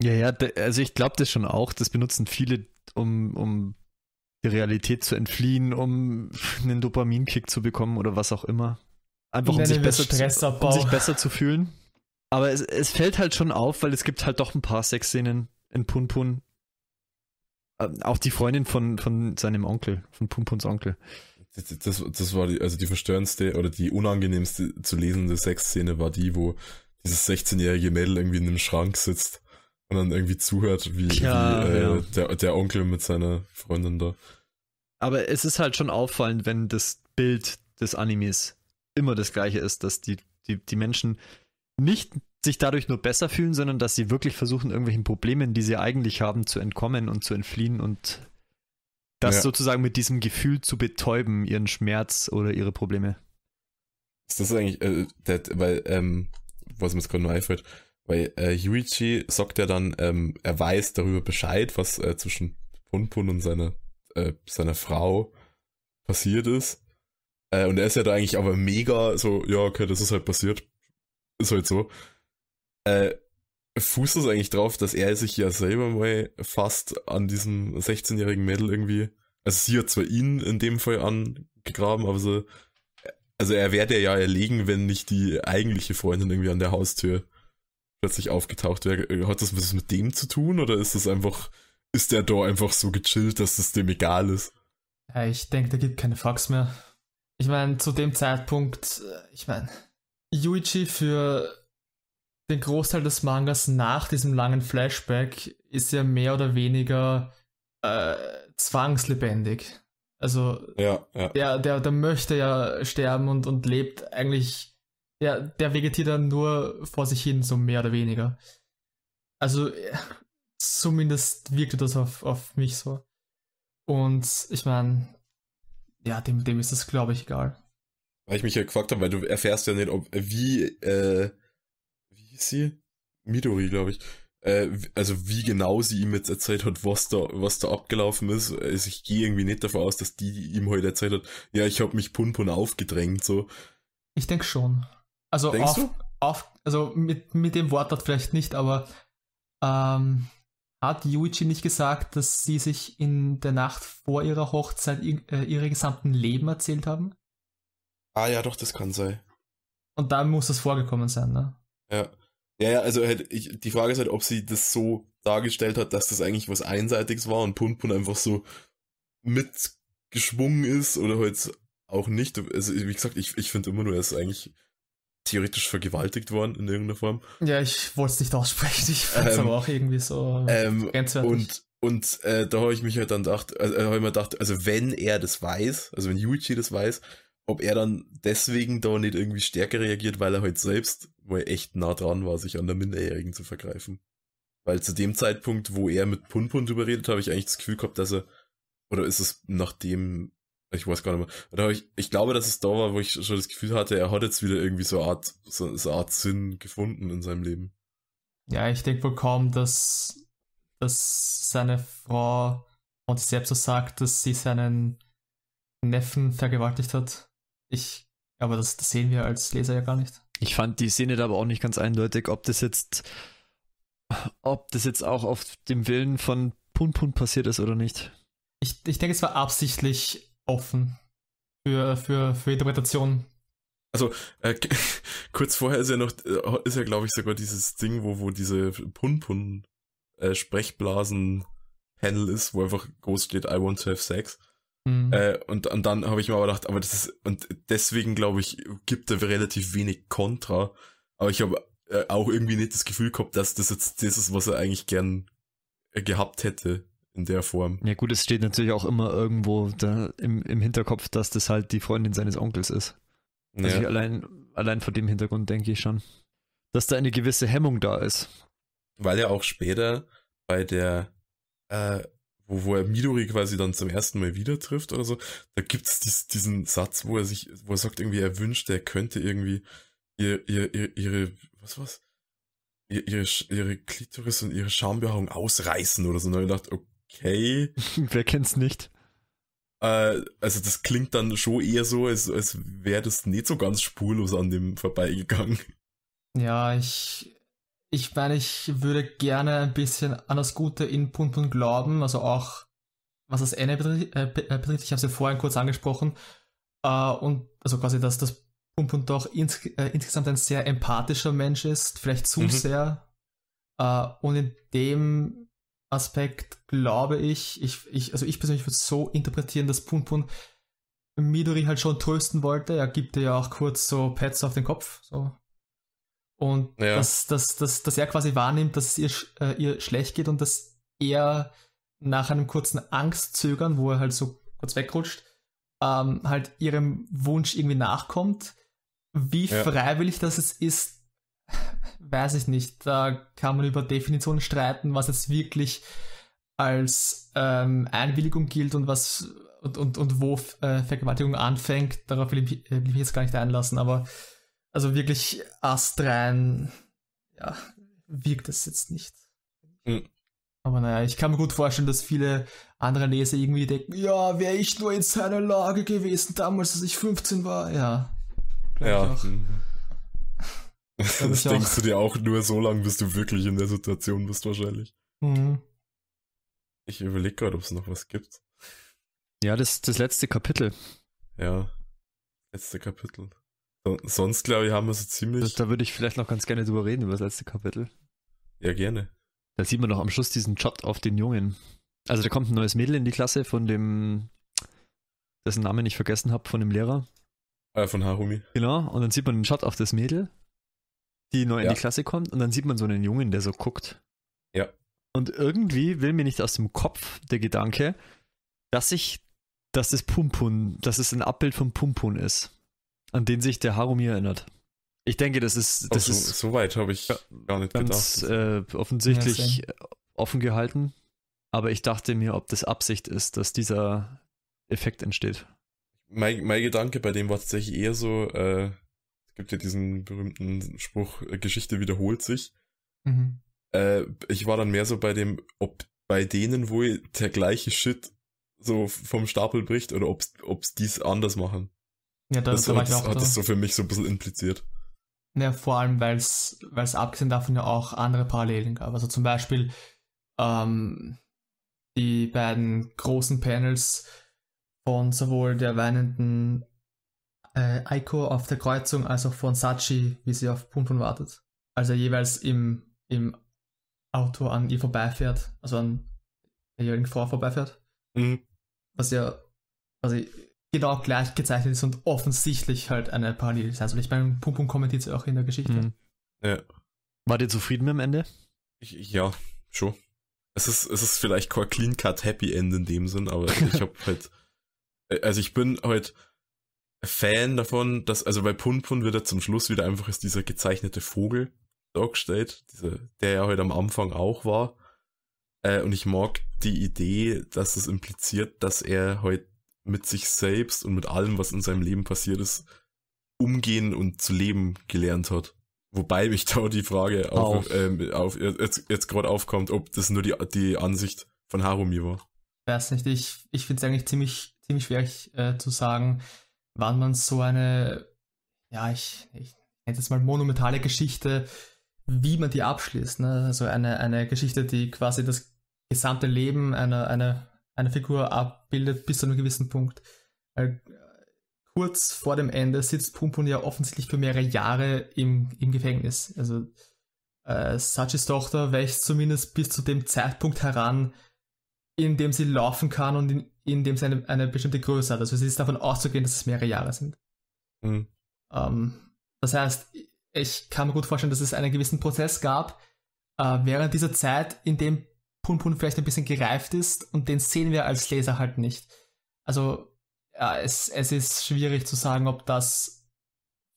Ja, ja, also ich glaube das schon auch. Das benutzen viele, um, um die Realität zu entfliehen, um einen Dopaminkick zu bekommen oder was auch immer. Einfach um sich, besser zu, um sich besser zu fühlen. Aber es, es fällt halt schon auf, weil es gibt halt doch ein paar Sexszenen in Punpun. Ähm, auch die Freundin von, von seinem Onkel, von Punpuns Onkel. Das, das, das war die, also die verstörendste oder die unangenehmste zu lesende Sexszene war die, wo dieses 16-jährige Mädel irgendwie in einem Schrank sitzt und dann irgendwie zuhört, wie, ja, wie äh, ja. der, der Onkel mit seiner Freundin da. Aber es ist halt schon auffallend, wenn das Bild des Animes immer das gleiche ist, dass die, die, die Menschen nicht sich dadurch nur besser fühlen, sondern dass sie wirklich versuchen, irgendwelchen Problemen, die sie eigentlich haben, zu entkommen und zu entfliehen und das ja. sozusagen mit diesem Gefühl zu betäuben, ihren Schmerz oder ihre Probleme. Ist das eigentlich, äh, der, weil, ähm, was mir jetzt gerade nur einfällt, weil äh, Yuichi sagt ja dann, ähm, er weiß darüber Bescheid, was äh, zwischen Punpun und seiner, äh, seiner Frau passiert ist. Äh, und er ist ja da eigentlich aber mega so, ja, okay, das ist halt passiert. Ist halt so. Äh, fußt das eigentlich drauf, dass er sich ja selber mal fast an diesem 16-jährigen Mädel irgendwie, also sie hat zwar ihn in dem Fall angegraben, aber so, also er werde ja erlegen, wenn nicht die eigentliche Freundin irgendwie an der Haustür plötzlich aufgetaucht wäre. Hat das was mit dem zu tun oder ist das einfach, ist der da einfach so gechillt, dass es dem egal ist? Ja, ich denke, da gibt keine Fax mehr. Ich meine, zu dem Zeitpunkt, äh, ich meine, Yuichi für den Großteil des Mangas nach diesem langen Flashback ist ja mehr oder weniger äh, zwangslebendig. Also ja, ja. Der, der, der möchte ja sterben und, und lebt eigentlich der, der vegetiert dann nur vor sich hin, so mehr oder weniger. Also, zumindest wirkte das auf, auf mich so. Und ich meine, ja, dem, dem ist es, glaube ich, egal. Weil ich mich ja gefragt habe, weil du erfährst ja nicht, ob wie, äh, wie hieß sie? Midori, glaube ich. Äh, also wie genau sie ihm jetzt erzählt hat, was da, was da abgelaufen ist. Also ich gehe irgendwie nicht davon aus, dass die ihm heute erzählt hat, ja, ich habe mich Punpun aufgedrängt, so. Ich denke schon. Also auf, auf, also mit, mit dem Wortlaut vielleicht nicht, aber ähm, hat Yuichi nicht gesagt, dass sie sich in der Nacht vor ihrer Hochzeit äh, ihre gesamten Leben erzählt haben? Ah ja, doch, das kann sein. Und da muss das vorgekommen sein, ne? Ja. Ja, ja, also halt, ich, die Frage ist halt, ob sie das so dargestellt hat, dass das eigentlich was Einseitiges war und Punpun einfach so mitgeschwungen ist oder halt auch nicht. Also wie gesagt, ich, ich finde immer nur, ist eigentlich theoretisch vergewaltigt worden in irgendeiner Form. Ja, ich wollte es nicht aussprechen, ich fand es Ähm, aber auch irgendwie so Ähm, grenzwertig. und und äh, da habe ich mich halt dann gedacht, also, äh, habe ich mir gedacht, also wenn er das weiß, also wenn Yuichi das weiß, ob er dann deswegen da nicht irgendwie stärker reagiert, weil er halt selbst wohl echt nah dran war, sich an der Minderjährigen zu vergreifen. Weil zu dem Zeitpunkt, wo er mit Punpun drüber redet, habe ich eigentlich das Gefühl gehabt, dass er, oder ist es nachdem, ich weiß gar nicht mehr, oder ich, ich glaube, dass es da war, wo ich schon das Gefühl hatte, er hat jetzt wieder irgendwie so eine Art, so, so eine Art Sinn gefunden in seinem Leben. Ja, ich denke wohl kaum, dass, dass seine Frau und selbst so sagt, dass sie seinen Neffen vergewaltigt hat. Ich, aber das, das sehen wir als Leser ja gar nicht. Ich fand die Szene da aber auch nicht ganz eindeutig, ob das jetzt, ob das jetzt auch auf dem Willen von Punpun passiert ist oder nicht. Ich, ich denke, es war absichtlich offen für, für, für Interpretation. Also, äh, kurz vorher ist ja noch, äh, ist ja, glaube ich, sogar dieses Ding, wo, wo diese Pun-Pun äh, Sprechblasen-Panel ist, wo einfach groß steht, I want to have sex. Hm. Äh, und, und dann habe ich mir aber gedacht, aber das ist, und deswegen, glaube ich, gibt er relativ wenig Kontra. Aber ich habe äh, auch irgendwie nicht das Gefühl gehabt, dass das jetzt das ist, was er eigentlich gern äh, gehabt hätte in der Form. Ja gut, es steht natürlich auch immer irgendwo da im, im Hinterkopf, dass das halt die Freundin seines Onkels ist. Also ich allein, allein vor dem Hintergrund denke ich schon, dass da eine gewisse Hemmung da ist. Weil er auch später bei der, äh, wo, wo er Midori quasi dann zum ersten Mal wieder trifft oder so, da gibt's dies, diesen Satz, wo er sich, wo er sagt, irgendwie, er wünscht, er könnte irgendwie ihr, ihr, ihr, ihre, was was? Ihr, ihre, ihre Klitoris und ihre Schambehaarung ausreißen oder so. Und dann hab ich gedacht, okay. Wer kennt's nicht? Äh, also das klingt dann schon eher so, als, als wäre das nicht so ganz spurlos an dem vorbeigegangen. Ja, ich, ich meine, ich würde gerne ein bisschen an das Gute in Punpun glauben, also auch was das Ende betrifft, äh, äh, betrifft ich habe es ja vorhin kurz angesprochen, äh, und also quasi, dass das Punpun doch ins, äh, insgesamt ein sehr empathischer Mensch ist, vielleicht zu Mhm. sehr. Äh, und in dem Aspekt glaube ich, ich, ich also ich persönlich würde es so interpretieren, dass Punpun Midori halt schon trösten wollte. Er gibt ihr ja auch kurz so Pets auf den Kopf, so und Ja. dass, dass, dass, dass er quasi wahrnimmt, dass es ihr, äh, ihr schlecht geht und dass er nach einem kurzen Angstzögern, wo er halt so kurz wegrutscht, ähm, halt ihrem Wunsch irgendwie nachkommt. Wie Ja. freiwillig das jetzt ist, weiß ich nicht. Da kann man über Definitionen streiten, was jetzt wirklich als ähm, Einwilligung gilt und was und, und, und wo äh, Vergewaltigung anfängt. Darauf will ich, will ich mich jetzt gar nicht einlassen, aber also wirklich astrein, ja, wirkt es jetzt nicht. Mhm. Aber naja, ich kann mir gut vorstellen, dass viele andere Leser irgendwie denken, ja, wäre ich nur in seiner Lage gewesen damals, als ich 15 war. Ja. Ja. mhm. Das auch. denkst du dir auch nur so lange, bis du wirklich in der Situation bist, wahrscheinlich. Mhm. Ich überlege gerade, ob es noch was gibt. Ja, das, das letzte Kapitel. Ja. Letzte Kapitel. So, sonst, glaube ich, haben wir so Das, ziemlich. da würde ich vielleicht noch ganz gerne drüber reden, über das letzte Kapitel. Ja, gerne. Da sieht man doch am Schluss diesen Shot auf den Jungen. Also da kommt ein neues Mädel in die Klasse von dem, dessen Namen ich vergessen habe, von dem Lehrer. Äh, von Harumi. Genau, und dann sieht man einen Shot auf das Mädel, die neu in Ja. die Klasse kommt, und dann sieht man so einen Jungen, der so guckt. Ja. Und irgendwie will mir nicht aus dem Kopf der Gedanke, dass ich, dass das Pumpun, dass es ein Abbild von Pumpun ist, an den sich der Harumi erinnert. Ich denke, das ist, das oh, so, ist so weit habe ich gar nicht ganz gedacht. äh, offensichtlich Ja, offen gehalten. aber ich dachte mir, ob das Absicht ist, dass dieser Effekt entsteht. Mein, mein Gedanke bei dem war tatsächlich eher so, äh, gibt ja diesen berühmten Spruch, äh, Geschichte wiederholt sich. Mhm. Äh, ich war dann mehr so bei dem, ob bei denen wohl der gleiche Shit so vom Stapel bricht oder ob es dies anders machen. Ja, da, das, da war ich auch hat da. das so für mich so ein bisschen impliziert. Ja, vor allem, weil es abgesehen davon ja auch andere Parallelen gab. Also zum Beispiel ähm, die beiden großen Panels von sowohl der weinenden äh, Aiko auf der Kreuzung als auch von Sachi, wie sie auf Punpun wartet. Also jeweils im, im Auto an ihr vorbeifährt, also an der jeweiligen Frau vorbeifährt. Mhm. Was ja quasi genau gleich gezeichnet ist und offensichtlich halt eine Parallele ist. Also ich meine, Pum kommentiert es auch in der Geschichte. Mhm. Ja. War ihr zufrieden mit dem Ende? Ich, ja, schon. Es ist, es ist vielleicht kein Clean Cut Happy End in dem Sinn, aber ich hab halt, also ich bin halt Fan davon, dass, also bei Pun Pun wird er zum Schluss wieder einfach als dieser gezeichnete Vogel dargestellt, dieser, der ja heute halt am Anfang auch war. Äh, und ich mag die Idee, dass es impliziert, dass er heute halt mit sich selbst und mit allem, was in seinem Leben passiert ist, umgehen und zu leben gelernt hat. Wobei mich da die Frage auf, auf. Ähm, auf jetzt, jetzt gerade aufkommt, ob das nur die, die Ansicht von Harumi war. Weiß nicht, ich, ich finde es eigentlich ziemlich, ziemlich schwierig äh, zu sagen, wann man so eine, ja, ich, ich nenne es mal monumentale Geschichte, wie man die abschließt. Ne? Also eine, eine Geschichte, die quasi das gesamte Leben einer, einer eine Figur abbildet bis zu einem gewissen Punkt. Weil kurz vor dem Ende sitzt Pumpun ja offensichtlich für mehrere Jahre im, im Gefängnis. Also äh, Sachis Tochter wächst zumindest bis zu dem Zeitpunkt heran, in dem sie laufen kann und in, dem sie eine, eine bestimmte Größe hat. Also es ist davon auszugehen, dass es mehrere Jahre sind. Mhm. Ähm, das heißt, ich kann mir gut vorstellen, dass es einen gewissen Prozess gab, äh, während dieser Zeit, in dem Punpun vielleicht ein bisschen gereift ist und den sehen wir als Leser halt nicht. Also ja, es, es ist schwierig zu sagen, ob das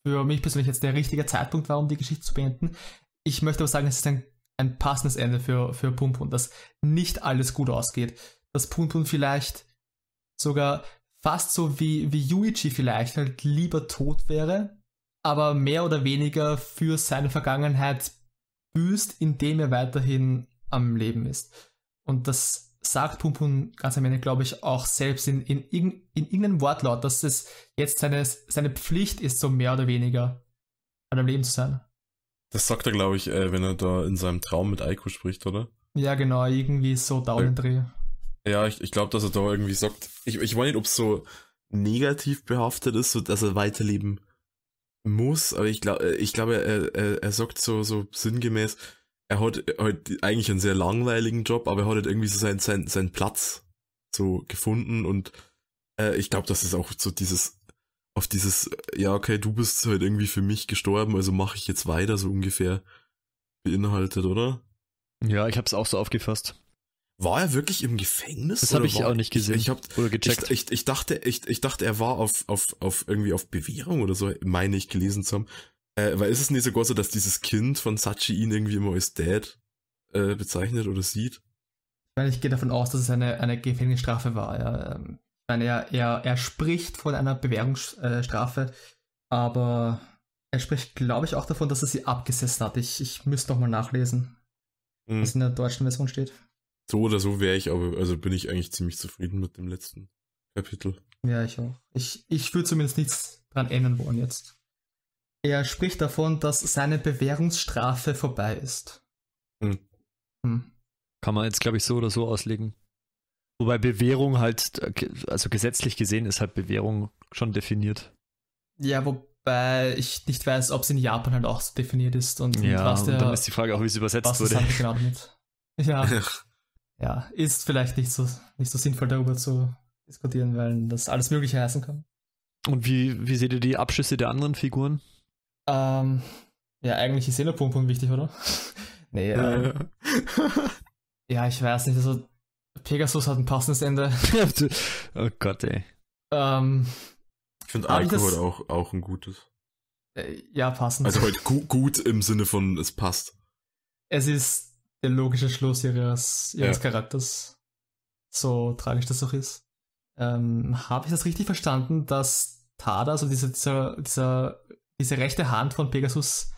für mich persönlich jetzt der richtige Zeitpunkt war, um die Geschichte zu beenden. Ich möchte aber sagen, es ist ein, ein passendes Ende für, für Punpun, dass nicht alles gut ausgeht. Dass Punpun vielleicht sogar fast so wie, wie Yuichi vielleicht halt lieber tot wäre, aber mehr oder weniger für seine Vergangenheit büßt, indem er weiterhin am Leben ist. Und das sagt Pumpun ganz am Ende, glaube ich, auch selbst in, in, in, in irgendeinem Wortlaut, dass es jetzt seine, seine Pflicht ist, so mehr oder weniger an dem Leben zu sein. Das sagt er, glaube ich, äh, wenn er da in seinem Traum mit Aiko spricht, oder? Ja, genau, irgendwie so Daumendreh. Ja, ich, ich glaube, dass er da irgendwie sagt, ich, ich weiß nicht, ob es so negativ behaftet ist, so dass er weiterleben muss, aber ich glaube, ich glaube, er, er, er sagt so, so sinngemäß, er hat halt eigentlich einen sehr langweiligen Job, aber er hat halt irgendwie so seinen, seinen, seinen Platz so gefunden und äh, ich glaube, das ist auch so dieses, auf dieses, ja, okay, du bist halt irgendwie für mich gestorben, also mache ich jetzt weiter, so ungefähr beinhaltet, oder? Ja, ich habe es auch so aufgefasst. War er wirklich im Gefängnis? Das habe ich auch nicht gesehen. Ich, ich hab, oder gecheckt. Ich, ich, ich, dachte, ich, ich dachte, er war auf, auf, auf irgendwie auf Bewährung oder so, meine ich gelesen zu haben. Äh, weil ist es nicht sogar so, dass dieses Kind von Sachi ihn irgendwie immer als Dad äh, bezeichnet oder sieht? Ich meine, ich gehe davon aus, dass es eine, eine Gefängnisstrafe war. Ja. Meine, er, er, er spricht von einer Bewährungsstrafe, aber er spricht, glaube ich, auch davon, dass er sie abgesessen hat. Ich, ich müsste nochmal nachlesen, hm. was in der deutschen Version steht. So oder so wäre ich, aber also bin ich eigentlich ziemlich zufrieden mit dem letzten Kapitel. Ja, ich auch. Ich, ich würde zumindest nichts dran ändern wollen jetzt. Er spricht davon, dass seine Bewährungsstrafe vorbei ist. Hm. Hm. Kann man jetzt, glaube ich, so oder so auslegen. Wobei Bewährung halt, also gesetzlich gesehen ist halt Bewährung schon definiert. Ja, wobei ich nicht weiß, ob es in Japan halt auch so definiert ist und, ja, und was der. Und dann ist die Frage auch, wie es übersetzt wurde. Halt genau damit. Ja. ja, ist vielleicht nicht so, nicht so sinnvoll darüber zu diskutieren, weil das alles Mögliche heißen kann. Und wie, wie seht ihr die Abschüsse der anderen Figuren? Ähm, ja, eigentlich ist eh nur Pum Pum wichtig, oder? nee, äh, ja, ich weiß nicht, also Pegasus hat ein passendes Ende. oh Gott, ey. Ähm, ich finde Alkohol auch, auch ein gutes. Äh, ja, passend. Also halt gu gut im Sinne von, es passt. Es ist der logische Schluss ihres, ihres ja. Charakters. so tragisch das auch ist. Ähm, Habe ich das richtig verstanden, dass Tada, also diese, dieser, dieser, diese rechte Hand von Pegasus,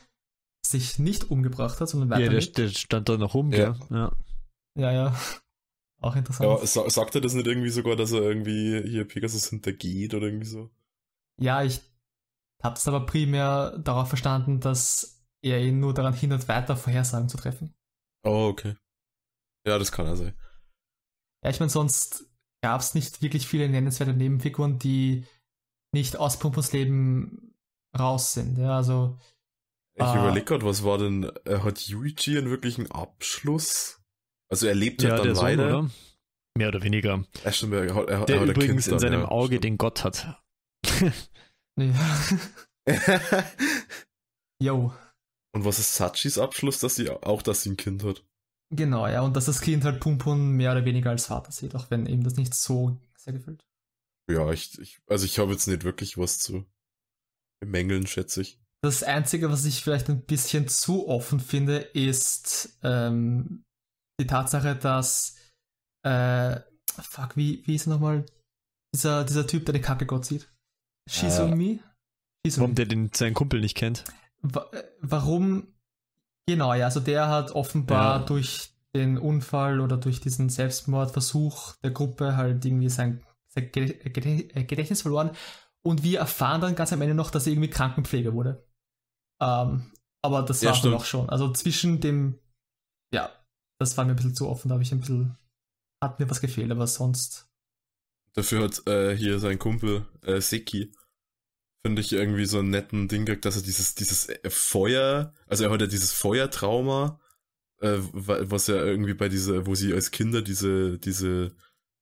sich nicht umgebracht hat, sondern weiter. Ja, der, der, stand da noch rum, ja. ja. Ja, ja. Auch interessant. Aber sa sagt er das nicht irgendwie sogar, dass er irgendwie hier Pegasus hintergeht oder irgendwie so? Ja, ich habe es aber primär darauf verstanden, dass er ihn nur daran hindert, weiter Vorhersagen zu treffen. Oh, okay. Ja, das kann er sein. Ja, ich meine, sonst gab es nicht wirklich viele nennenswerte Nebenfiguren, die nicht aus Pumpus Leben raus sind. Ja, also. Ich äh, überlege gerade, was war denn, hat Yuichi einen wirklichen Abschluss? Also er lebt ja, halt dann weiter. Sohn, oder? Mehr oder weniger. Er, stimmt, er, er, der übrigens in seinem ja, Auge stimmt. den Gott hat. ja. Yo. Und was ist Sachis Abschluss, dass sie auch, dass sie ein Kind hat? Genau, ja, und dass das Kind halt Pumpun mehr oder weniger als Vater sieht, auch wenn ihm das nicht so sehr gefällt. Ja, ich, ich also ich habe jetzt nicht wirklich was zu bemängeln, schätze ich. Das Einzige, was ich vielleicht ein bisschen zu offen finde, ist ähm, die Tatsache, dass äh, fuck, wie, wie ist er nochmal? Dieser, dieser Typ, der den Kacke-Gott sieht. Shizumi? Äh, Warum der den, seinen Kumpel nicht kennt? Wa warum Genau, ja, also der hat offenbar ja. durch den Unfall oder durch diesen Selbstmordversuch der Gruppe halt irgendwie sein, sein Gedächtnis verloren. Und wir erfahren dann ganz am Ende noch, dass er irgendwie Krankenpfleger wurde. Ähm, aber das ja, war dann auch schon. Also zwischen dem, ja, das war mir ein bisschen zu offen, da habe ich ein bisschen, hat mir was gefehlt, aber sonst. Dafür hat äh, hier sein Kumpel äh, Seki finde ich irgendwie so einen netten Ding gekriegt, dass er dieses, dieses äh, Feuer, also er hat ja dieses Feuertrauma, äh, was ja irgendwie bei dieser, wo sie als Kinder diese, diese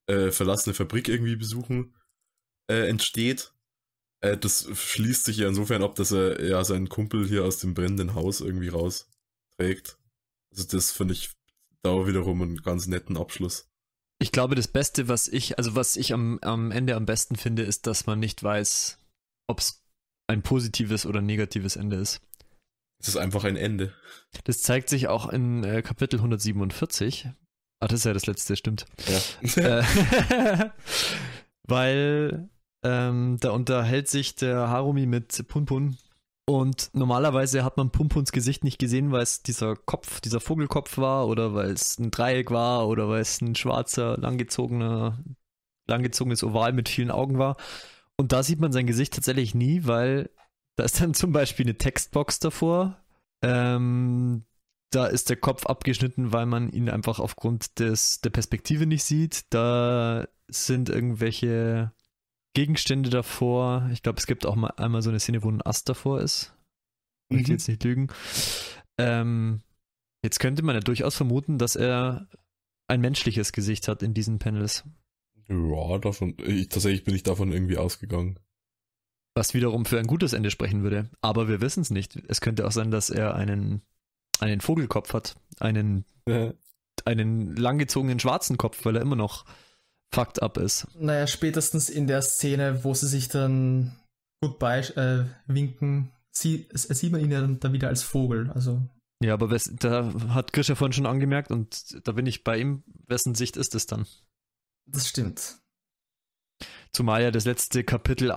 äh, verlassene Fabrik irgendwie besuchen, äh, entsteht. Äh, das schließt sich ja insofern ab, dass er ja seinen Kumpel hier aus dem brennenden Haus irgendwie rausträgt. Also das finde ich da wiederum einen ganz netten Abschluss. Ich glaube, das Beste, was ich, also was ich am, am Ende am besten finde, ist, dass man nicht weiß, ob es ein positives oder negatives Ende ist. Es ist einfach ein Ende. Das zeigt sich auch in äh, Kapitel 147. Ah, das ist ja das letzte, stimmt. Ja. Äh, weil ähm, da unterhält sich der Harumi mit Punpun. Und normalerweise hat man Punpuns Gesicht nicht gesehen, weil es dieser Kopf, dieser Vogelkopf war oder weil es ein Dreieck war oder weil es ein schwarzer, langgezogener, langgezogenes Oval mit vielen Augen war. Und da sieht man sein Gesicht tatsächlich nie, weil da ist dann zum Beispiel eine Textbox davor. Ähm, da ist der Kopf abgeschnitten, weil man ihn einfach aufgrund des, der Perspektive nicht sieht. Da sind irgendwelche Gegenstände davor. Ich glaube, es gibt auch mal einmal so eine Szene, wo ein Ast davor ist. Ich mhm. jetzt nicht lügen. Ähm, jetzt könnte man ja durchaus vermuten, dass er ein menschliches Gesicht hat in diesen Panels. Ja, davon, ich, tatsächlich bin ich davon irgendwie ausgegangen. Was wiederum für ein gutes Ende sprechen würde. Aber wir wissen es nicht. Es könnte auch sein, dass er einen, einen Vogelkopf hat. Einen, ja. einen langgezogenen schwarzen Kopf, weil er immer noch fucked up ist. Naja, spätestens in der Szene, wo sie sich dann goodbye äh, winken, sie, sieht man ihn ja dann wieder als Vogel. Also ja, aber wes, da hat Grisha vorhin schon angemerkt und da bin ich bei ihm. Wessen Sicht ist es dann? Das stimmt. Zumal ja das letzte Kapitel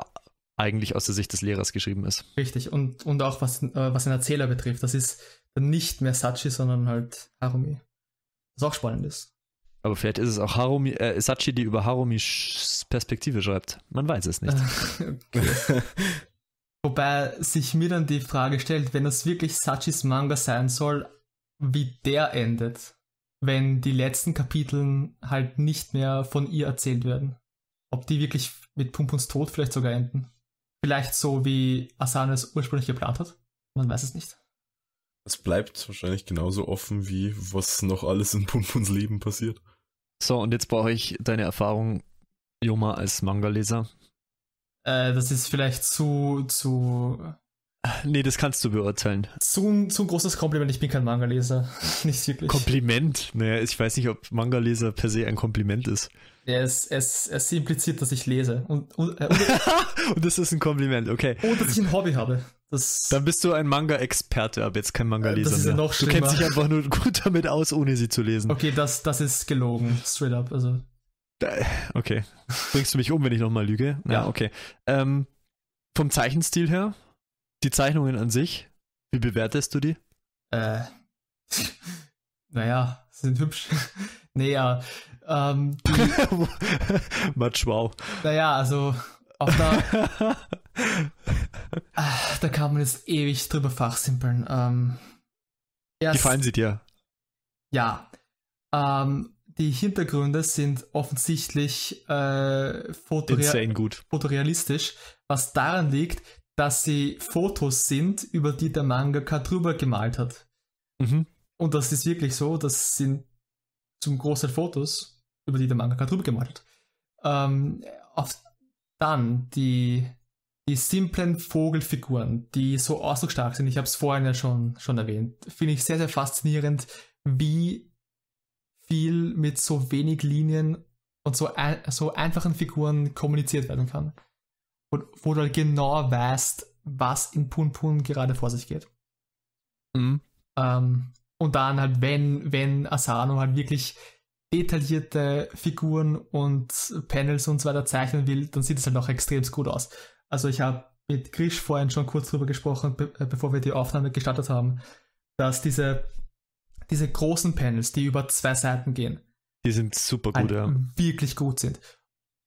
eigentlich aus der Sicht des Lehrers geschrieben ist. Richtig, und, und auch was, äh, was den Erzähler betrifft. Das ist dann nicht mehr Sachi, sondern halt Harumi. Was auch spannend ist. Aber vielleicht ist es auch Harumi, äh, Sachi, die über Harumis Perspektive schreibt. Man weiß es nicht. Wobei sich mir dann die Frage stellt, wenn das wirklich Sachis Manga sein soll, wie der endet wenn die letzten Kapiteln halt nicht mehr von ihr erzählt werden. Ob die wirklich mit Pumpuns Tod vielleicht sogar enden. Vielleicht so, wie Asane es ursprünglich geplant hat. Man weiß es nicht. Es bleibt wahrscheinlich genauso offen, wie was noch alles in Pumpuns Leben passiert. So, und jetzt brauche ich deine Erfahrung, Joma, als Manga-Leser. Äh, das ist vielleicht zu, zu Nee, das kannst du beurteilen. Zu, ein, zu ein großes Kompliment, ich bin kein Manga-Leser. Nicht wirklich. Kompliment? Naja, ich weiß nicht, ob Manga-Leser per se ein Kompliment ist. Ja, es, es, es impliziert, dass ich lese. Und, und, äh, und das ist ein Kompliment, okay. Und dass ich ein Hobby habe. Das, Dann bist du ein Manga-Experte, aber jetzt kein Manga-Leser. Das ist ja noch schlimmer. Du kennst dich einfach nur gut damit aus, ohne sie zu lesen. Okay, das, das ist gelogen, straight up. Also Okay. Bringst du mich um, wenn ich nochmal lüge? Ja, ja okay. Ähm, vom Zeichenstil her, die Zeichnungen an sich, wie bewertest du die? Äh, naja, sind hübsch. Naja, ähm, Matsch, wow. Naja, also auf der. ah, da kann man jetzt ewig drüber fachsimpeln. Ähm, erst, Gefallen sie dir? Ja. Ähm, die Hintergründe sind offensichtlich äh, fotorea fotorealistisch, was daran liegt, dass sie Fotos sind, über die der Mangaka drüber gemalt hat. Mhm. Und das ist wirklich so, das sind zum Großteil Fotos, über die der Mangaka drüber gemalt hat. Ähm, auf, dann die, die simplen Vogelfiguren, die so ausdrucksstark sind, ich habe es vorhin ja schon, schon erwähnt, finde ich sehr, sehr faszinierend, wie viel mit so wenig Linien und so, ein, so einfachen Figuren kommuniziert werden kann. Und wo du halt genau weißt, was in Pun Pun gerade vor sich geht. Mhm. Ähm, und dann halt, wenn, wenn Asano halt wirklich detaillierte Figuren und Panels und so weiter zeichnen will, dann sieht es halt auch extrem gut aus. Also ich habe mit Grisch vorhin schon kurz drüber gesprochen, be äh, bevor wir die Aufnahme gestartet haben, dass diese, diese großen Panels, die über zwei Seiten gehen, die sind super gut, halt ja. Wirklich gut sind.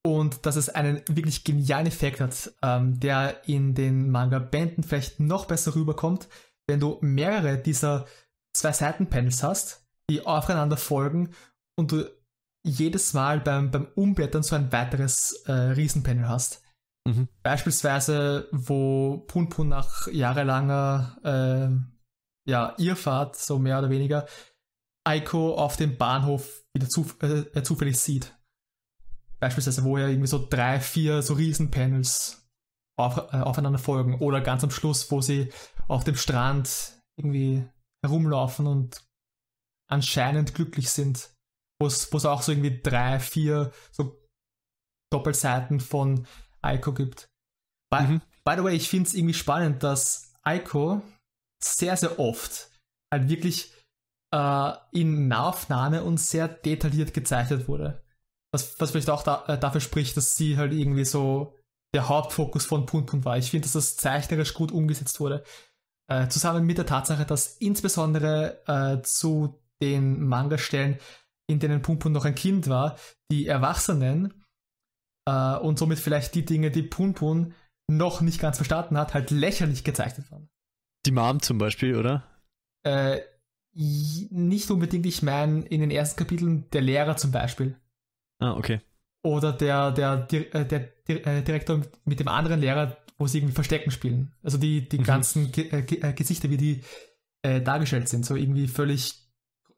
Und dass es einen wirklich genialen Effekt hat, ähm, der in den Manga-Bänden vielleicht noch besser rüberkommt, wenn du mehrere dieser zwei Seiten-Panels hast, die aufeinander folgen und du jedes Mal beim, beim Umblättern so ein weiteres äh, Riesenpanel hast. Mhm. Beispielsweise, wo Pun Pun nach jahrelanger äh, ja, Irrfahrt, so mehr oder weniger, Aiko auf dem Bahnhof wieder zu, äh, zufällig sieht. Beispielsweise, wo er irgendwie so drei, vier so Riesenpanels auf, äh, aufeinander folgen. Oder ganz am Schluss, wo sie auf dem Strand irgendwie herumlaufen und anscheinend glücklich sind wo es auch so irgendwie drei, vier so Doppelseiten von Aiko gibt. By, mhm. by the way, ich finde es irgendwie spannend, dass Aiko sehr, sehr oft halt wirklich äh, in Nahaufnahme und sehr detailliert gezeichnet wurde. Was, was vielleicht auch da, äh, dafür spricht, dass sie halt irgendwie so der Hauptfokus von Punkt war. Ich finde, dass das zeichnerisch gut umgesetzt wurde. Äh, zusammen mit der Tatsache, dass insbesondere äh, zu den Manga-Stellen in denen Punpun noch ein Kind war, die Erwachsenen äh, und somit vielleicht die Dinge, die Punpun noch nicht ganz verstanden hat, halt lächerlich gezeichnet waren. Die Mom zum Beispiel, oder? Äh, nicht unbedingt, ich meine in den ersten Kapiteln der Lehrer zum Beispiel. Ah, okay. Oder der, der, der, äh, der, der äh, Direktor mit dem anderen Lehrer, wo sie irgendwie Verstecken spielen. Also die, die mhm. ganzen Ge äh, Gesichter, wie die äh, dargestellt sind, so irgendwie völlig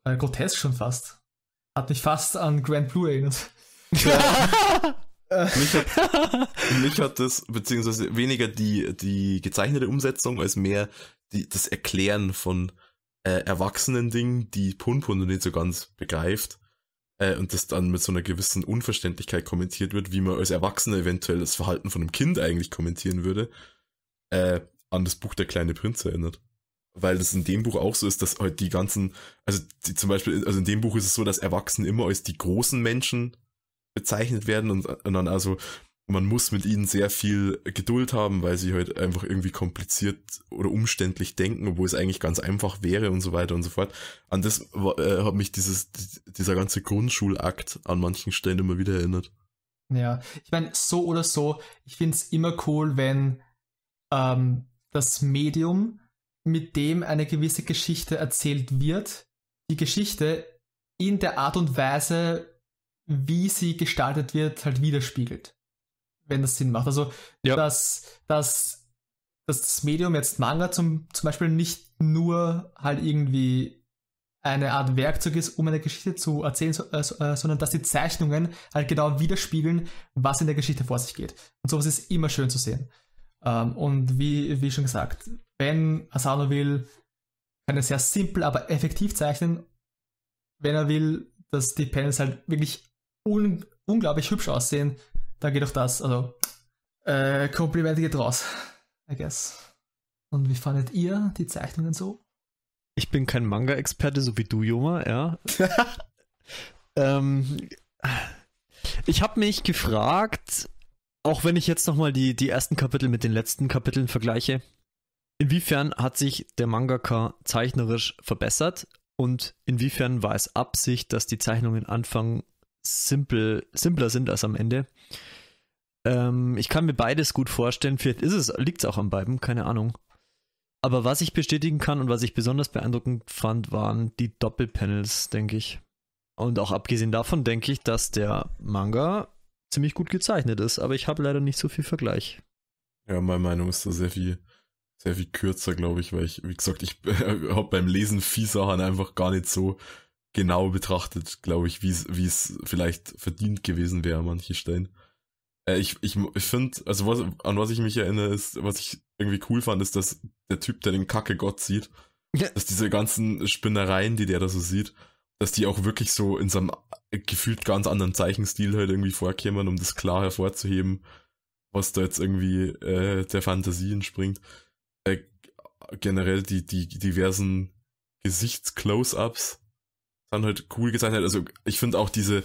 äh, grotesk schon fast. Hat mich fast an Grand Blue erinnert. mich, hat, mich hat das, beziehungsweise weniger die, die gezeichnete Umsetzung, als mehr die, das Erklären von äh, erwachsenen Dingen, die Punpun nicht so ganz begreift. Äh, und das dann mit so einer gewissen Unverständlichkeit kommentiert wird, wie man als Erwachsener eventuell das Verhalten von einem Kind eigentlich kommentieren würde, äh, an das Buch Der kleine Prinz erinnert. Weil das in dem Buch auch so ist, dass halt die ganzen, also die, zum Beispiel, also in dem Buch ist es so, dass Erwachsene immer als die großen Menschen bezeichnet werden und, und dann also man muss mit ihnen sehr viel Geduld haben, weil sie halt einfach irgendwie kompliziert oder umständlich denken, obwohl es eigentlich ganz einfach wäre und so weiter und so fort. An das äh, hat mich dieses, dieser ganze Grundschulakt an manchen Stellen immer wieder erinnert. Ja, ich meine, so oder so, ich finde es immer cool, wenn ähm, das Medium mit dem eine gewisse Geschichte erzählt wird, die Geschichte in der Art und Weise, wie sie gestaltet wird, halt widerspiegelt. Wenn das Sinn macht. Also, ja. dass, dass, dass das Medium jetzt Manga zum, zum Beispiel nicht nur halt irgendwie eine Art Werkzeug ist, um eine Geschichte zu erzählen, so, äh, äh sondern dass die Zeichnungen halt genau widerspiegeln, was in der Geschichte vor sich geht. Und sowas ist immer schön zu sehen. Ähm, und wie, wie schon gesagt, wenn Asano will, kann er sehr simpel, aber effektiv zeichnen. Wenn er will, dass die Panels halt wirklich un unglaublich hübsch aussehen, dann geht auch das. Also, äh, Komplimente geht raus, I guess. Und wie fandet ihr die Zeichnungen so? Ich bin kein Manga-Experte, so wie du, Joma, ja. ähm, Ich habe mich gefragt, auch wenn ich jetzt nochmal die, die ersten Kapitel mit den letzten Kapiteln vergleiche, inwiefern hat sich der Mangaka zeichnerisch verbessert und inwiefern war es Absicht, dass die Zeichnungen Anfang simpel, simpler sind als am Ende? Ähm, ich kann mir beides gut vorstellen. Vielleicht ist es, liegt es auch an beiden, keine Ahnung. Aber was ich bestätigen kann und was ich besonders beeindruckend fand, waren die Doppelpanels, denke ich. Und auch abgesehen davon denke ich, dass der Manga ziemlich gut gezeichnet ist, aber ich habe leider nicht so viel Vergleich. Ja, meine Meinung ist da sehr viel, sehr viel kürzer, glaube ich, weil ich, wie gesagt, ich habe beim Lesen Sachen einfach gar nicht so genau betrachtet, glaube ich, wie es vielleicht verdient gewesen wäre an manchen Stellen. Äh, ich ich, ich finde, also was, an was ich mich erinnere, ist, was ich irgendwie cool fand, ist, dass der Typ, der den Kacke-Gott sieht, ja. dass diese ganzen Spinnereien, die der da so sieht, dass die auch wirklich so in seinem gefühlt ganz anderen Zeichenstil halt irgendwie vorkämen, um das klar hervorzuheben, was da jetzt irgendwie äh, der Fantasie entspringt. Äh, generell die, die diversen Gesichts-Close-Ups sind halt cool gezeichnet. Also ich finde auch diese,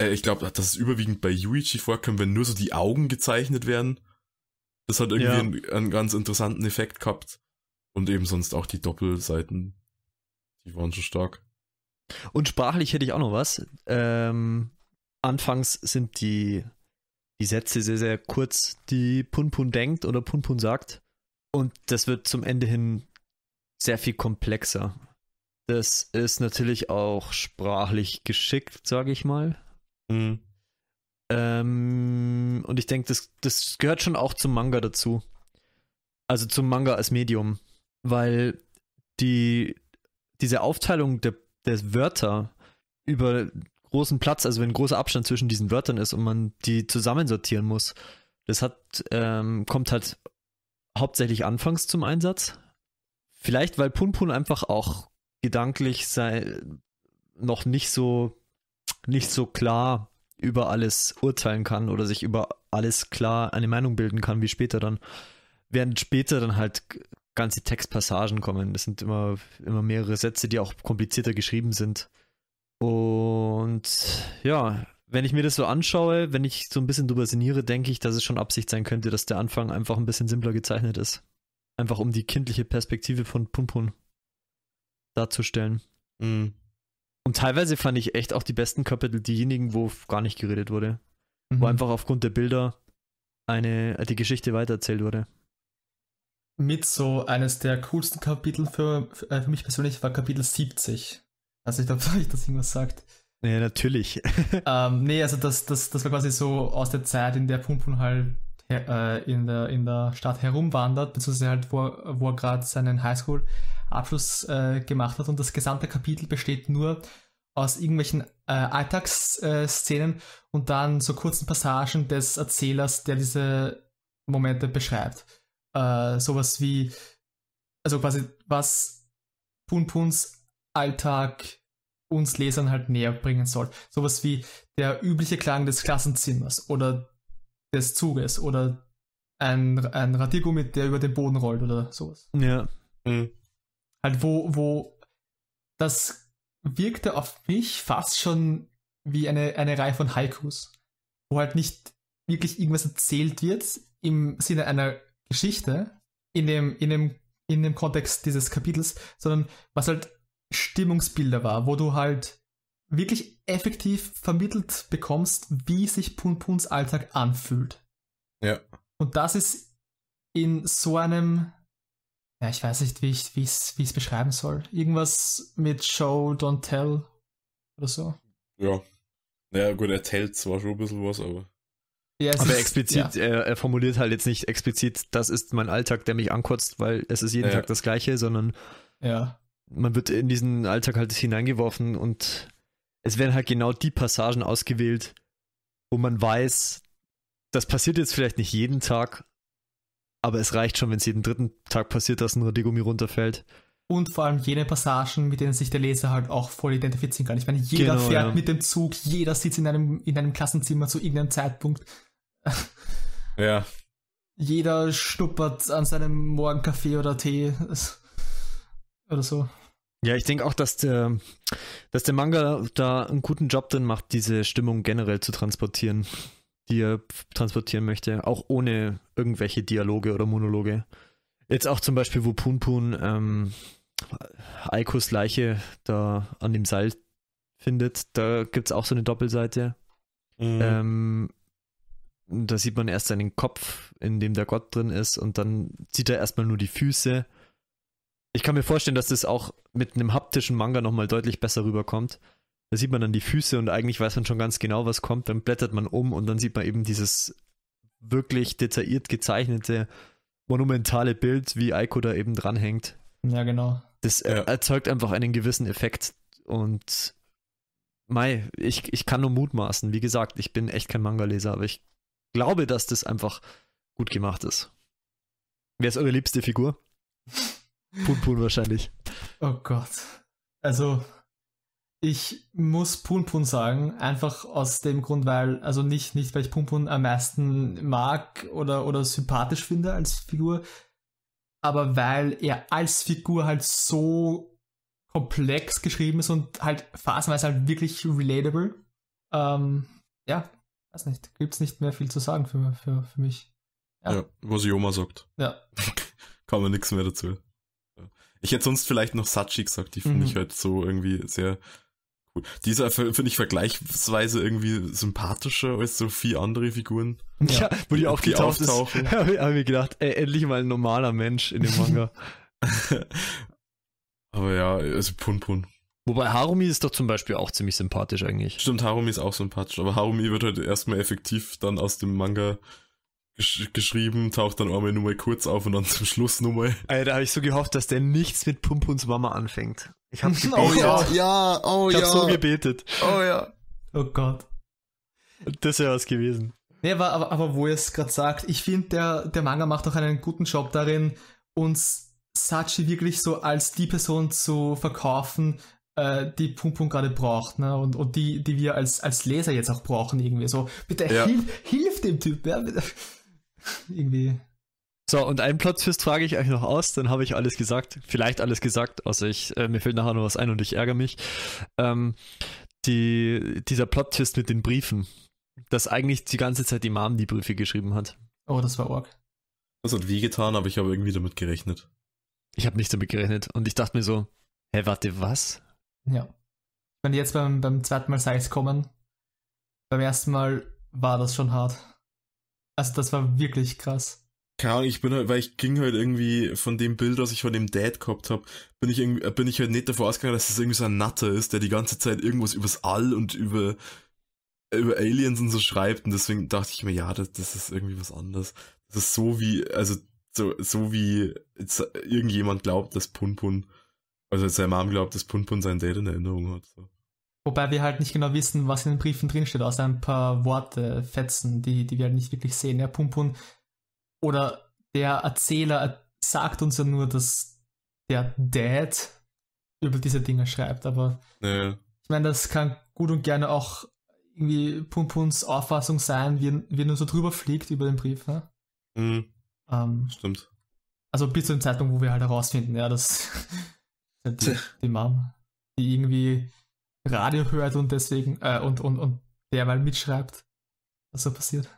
äh, ich glaube, dass es überwiegend bei Yuichi vorkommt, wenn nur so die Augen gezeichnet werden. Das hat irgendwie ja. einen, einen, ganz interessanten Effekt gehabt. Und eben sonst auch die Doppelseiten, die waren schon stark. Und sprachlich hätte ich auch noch was. Ähm, anfangs sind die, die Sätze sehr, sehr kurz, die Punpun denkt oder Punpun sagt. Und das wird zum Ende hin sehr viel komplexer. Das ist natürlich auch sprachlich geschickt, sage ich mal. Mhm. Ähm, und ich denke, das, das gehört schon auch zum Manga dazu. Also zum Manga als Medium. Weil die, diese Aufteilung der, der Wörter über großen Platz, also wenn ein großer Abstand zwischen diesen Wörtern ist und man die zusammensortieren muss, das hat, ähm, kommt halt hauptsächlich anfangs zum Einsatz. Vielleicht, weil Punpun einfach auch gedanklich sei, noch nicht so, nicht so klar über alles urteilen kann oder sich über alles klar eine Meinung bilden kann, wie später dann. Während später dann halt ganze Textpassagen kommen. Das sind immer, immer mehrere Sätze, die auch komplizierter geschrieben sind. Und ja, wenn ich mir das so anschaue, wenn ich so ein bisschen drüber sinniere, denke ich, dass es schon Absicht sein könnte, dass der Anfang einfach ein bisschen simpler gezeichnet ist. Einfach um die kindliche Perspektive von Pumpun darzustellen. Mhm. Und teilweise fand ich echt auch die besten Kapitel diejenigen, wo gar nicht geredet wurde. Mhm. Wo einfach aufgrund der Bilder eine, die Geschichte weitererzählt wurde. Mit so eines der coolsten Kapitel für, für, äh, für mich persönlich war Kapitel 70. Also ich glaube, euch das irgendwas sagt. Ja, natürlich. ähm, nee, also das, das, das war quasi so aus der Zeit, in der Pumpun halt äh, in, der, in der Stadt herumwandert, beziehungsweise halt, wo, wo er gerade seinen Highschool Abschluss äh, gemacht hat. Und das gesamte Kapitel besteht nur aus irgendwelchen äh, Alltagsszenen äh, und dann so kurzen Passagen des Erzählers, der diese Momente beschreibt. Äh, sowas wie, also quasi, was Punpuns Alltag uns Lesern halt näher bringen soll. Sowas wie der übliche Klang des Klassenzimmers oder des Zuges oder ein, ein Radiergummi, der über den Boden rollt oder sowas. Ja. Mhm. Halt, wo, wo das wirkte auf mich fast schon wie eine, eine Reihe von Haikus, wo halt nicht wirklich irgendwas erzählt wird im Sinne einer Geschichte in dem, in dem, in dem Kontext dieses Kapitels, sondern was halt Stimmungsbilder war, wo du halt wirklich effektiv vermittelt bekommst, wie sich Punpuns Alltag anfühlt. Ja. Und das ist in so einem ja, ich weiß nicht, wie ich es wie beschreiben soll. Irgendwas mit Show, Don't Tell oder so. Ja. Naja, gut, er tellt zwar schon ein bisschen was, aber. Ja, aber ist, explizit, ja. er, er, formuliert halt jetzt nicht explizit, das ist mein Alltag, der mich ankotzt, weil es ist jeden ja. Tag das Gleiche, sondern ja. man wird in diesen Alltag halt hineingeworfen und es werden halt genau die Passagen ausgewählt, wo man weiß, das passiert jetzt vielleicht nicht jeden Tag, aber es reicht schon, wenn es jeden dritten Tag passiert, dass ein Radiergummi runterfällt. Und vor allem jene Passagen, mit denen sich der Leser halt auch voll identifizieren kann. Ich meine, jeder genau, fährt ja. mit dem Zug, jeder sitzt in einem, in einem Klassenzimmer zu irgendeinem Zeitpunkt. Ja. Jeder schnuppert an seinem Morgenkaffee oder Tee oder so. Ja, ich denke auch, dass der, dass der Manga da einen guten Job drin macht, diese Stimmung generell zu transportieren, die er transportieren möchte, auch ohne irgendwelche Dialoge oder Monologe. Jetzt auch zum Beispiel, wo Punpun ähm, Eikos Leiche da an dem Seil findet, da gibt es auch so eine Doppelseite. Mhm. Ähm, da sieht man erst seinen Kopf, in dem der Gott drin ist, und dann sieht er erstmal nur die Füße. Ich kann mir vorstellen, dass das auch mit einem haptischen Manga nochmal deutlich besser rüberkommt. Da sieht man dann die Füße und eigentlich weiß man schon ganz genau, was kommt. Dann blättert man um und dann sieht man eben dieses wirklich detailliert gezeichnete, monumentale Bild, wie Aiko da eben dranhängt. Ja, genau. Das ja. erzeugt einfach einen gewissen Effekt und Mai, ich, ich kann nur mutmaßen. Wie gesagt, ich bin echt kein Manga-Leser, aber ich glaube, dass das einfach gut gemacht ist. Wer ist eure liebste Figur? Pun Pun wahrscheinlich. Oh Gott. Also, ich muss Pun Pun sagen, einfach aus dem Grund, weil, also nicht, nicht weil ich Pun Pun am meisten mag oder, oder sympathisch finde als Figur, aber weil er als Figur halt so komplex geschrieben ist und halt phasenweise halt wirklich relatable. Ähm, ja, weiß nicht, gibt es nicht mehr viel zu sagen für, für, für mich. Ja. ja, was Joma sagt. Ja. Kann man nichts mehr dazu. Ich hätte sonst vielleicht noch Sachi gesagt, die finde mhm. ich halt so irgendwie sehr cool. Dieser finde ich vergleichsweise irgendwie sympathischer als so viele andere Figuren. Ja, ja wo die, die aufgetaucht auftauchen. ist, habe ich mir gedacht, ey, endlich mal ein normaler Mensch in dem Manga. Aber ja, also Pun Pun. Wobei Harumi ist doch zum Beispiel auch ziemlich sympathisch eigentlich. Stimmt, Harumi ist auch sympathisch, aber Harumi wird halt erstmal effektiv dann aus dem Manga gesch geschrieben, taucht dann einmal nur mal kurz auf und dann zum Schluss nur mal. Alter, da habe ich so gehofft, dass der nichts mit Pumpuns Mama anfängt. Ich hab gebetet. Oh ja, ja, oh ich ja. Ich hab so gebetet. Oh ja. Oh Gott. Das wäre was gewesen. Nee, aber, aber, aber wo ihr es gerade sagt, ich finde, der, der Manga macht auch einen guten Job darin, uns Sachi wirklich so als die Person zu verkaufen, äh, die Pum Pum gerade braucht, ne? Und, und die, die wir als, als Leser jetzt auch brauchen, irgendwie. So, bitte ja. hilf, hilf dem Typ, ja, bitte. Irgendwie. So, und einen Plot-Twist frage ich euch noch aus, dann habe ich alles gesagt. Vielleicht alles gesagt, außer ich, äh, mir fällt nachher noch was ein und ich ärgere mich. Ähm, die, dieser Plot-Twist mit den Briefen, dass eigentlich die ganze Zeit die Mom die Briefe geschrieben hat. Oh, das war arg. Das hat wehgetan, aber ich habe irgendwie damit gerechnet. Ich habe nicht damit gerechnet und ich dachte mir so, hä, warte, was? Ja. Wenn jetzt beim, beim zweiten Mal Size kommen, beim ersten Mal war das schon hart. Also das war wirklich krass. Keine Ahnung, ich bin halt, weil ich ging halt irgendwie von dem Bild, was ich von dem Dad gehabt habe, bin ich irgendwie, bin ich halt nicht davor ausgegangen, dass das irgendwie so ein Natter ist, der die ganze Zeit irgendwas übers All und über, über Aliens und so schreibt und deswegen dachte ich mir, ja, das, das ist irgendwie was anderes. Das ist so wie, also so, so wie irgendjemand glaubt, dass Punpun, also seine Mom glaubt, dass Punpun sein Dad in Erinnerung hat. So. Wobei wir halt nicht genau wissen, was in den Briefen drinsteht, außer ein paar Worte, Fetzen, die, die wir halt nicht wirklich sehen. Ja, Punpun oder der Erzähler sagt uns ja nur, dass der Dad über diese Dinge schreibt, aber ja. ich meine, das kann gut und gerne auch irgendwie Punpuns Auffassung sein, wie, wie er nur so drüber fliegt über den Brief. Ne? Mhm. Ähm, Stimmt. Also bis zu dem Zeitpunkt, wo wir halt herausfinden, ja, dass die, die Mom, die irgendwie Radio hört und deswegen, äh, und, und, und derweil mitschreibt, was so passiert.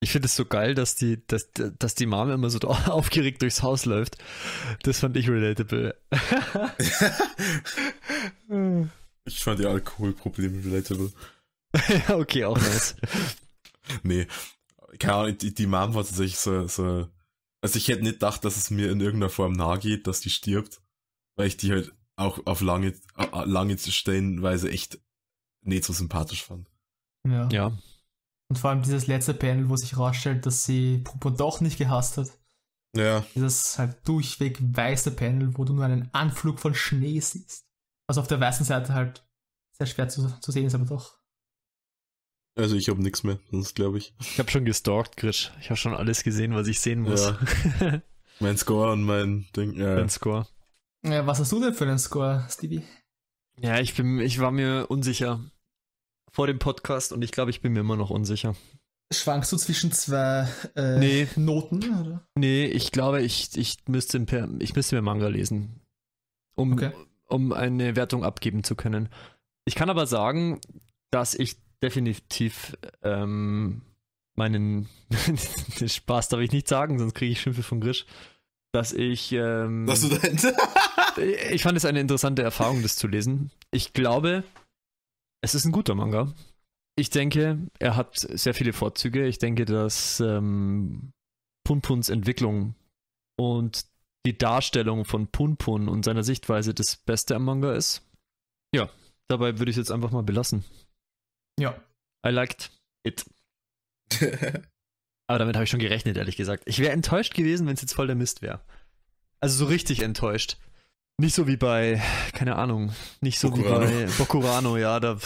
Ich finde es so geil, dass die, dass, dass die Mama immer so aufgeregt durchs Haus läuft. Das fand ich relatable. ich fand die Alkoholprobleme relatable. ja, okay, auch nice. nee, keine Ahnung, die, die Mom war tatsächlich so, so also ich hätte nicht gedacht, dass es mir in irgendeiner Form nahe geht, dass die stirbt, weil ich die halt auch auf lange, lange stellenweise echt nicht so sympathisch fand. Ja. ja. Und vor allem dieses letzte Panel, wo sich herausstellt, dass sie Popo doch nicht gehasst hat. Ja. Dieses halt durchweg weiße Panel, wo du nur einen Anflug von Schnee siehst. Was auf der weißen Seite halt sehr schwer zu, zu sehen ist, aber doch. Also ich habe nichts mehr, sonst glaube ich. Ich habe schon gestalkt, Grisch. Ich habe schon alles gesehen, was ich sehen muss. Ja. mein Score und mein Ding. Ja. Mein Score. Ja, was hast du denn für einen Score, Stevie? Ja, ich bin, ich war mir unsicher vor dem Podcast und ich glaube, ich bin mir immer noch unsicher. Schwankst du zwischen zwei äh, nee. Noten? Oder? Nee, ich glaube, ich, ich, müsste, ich müsste mir Manga lesen. Um, okay. um eine Wertung abgeben zu können. Ich kann aber sagen, dass ich definitiv ähm, meinen Spaß darf ich nicht sagen, sonst kriege ich Schimpfe von Grisch, dass ich ähm, Was du denn? ich fand es eine interessante Erfahrung, das zu lesen. Ich glaube, es ist ein guter Manga. Ich denke, er hat sehr viele Vorzüge. Ich denke, dass ähm, Punpuns Entwicklung und die Darstellung von Punpun und seiner Sichtweise das Beste am Manga ist. Ja, dabei würde ich es jetzt einfach mal belassen. Ja. I liked it. Aber damit habe ich schon gerechnet, ehrlich gesagt. Ich wäre enttäuscht gewesen, wenn es jetzt voll der Mist wäre. Also so richtig enttäuscht. Nicht so wie bei, keine Ahnung, nicht so Bokurano. wie bei Bokurano, ja, da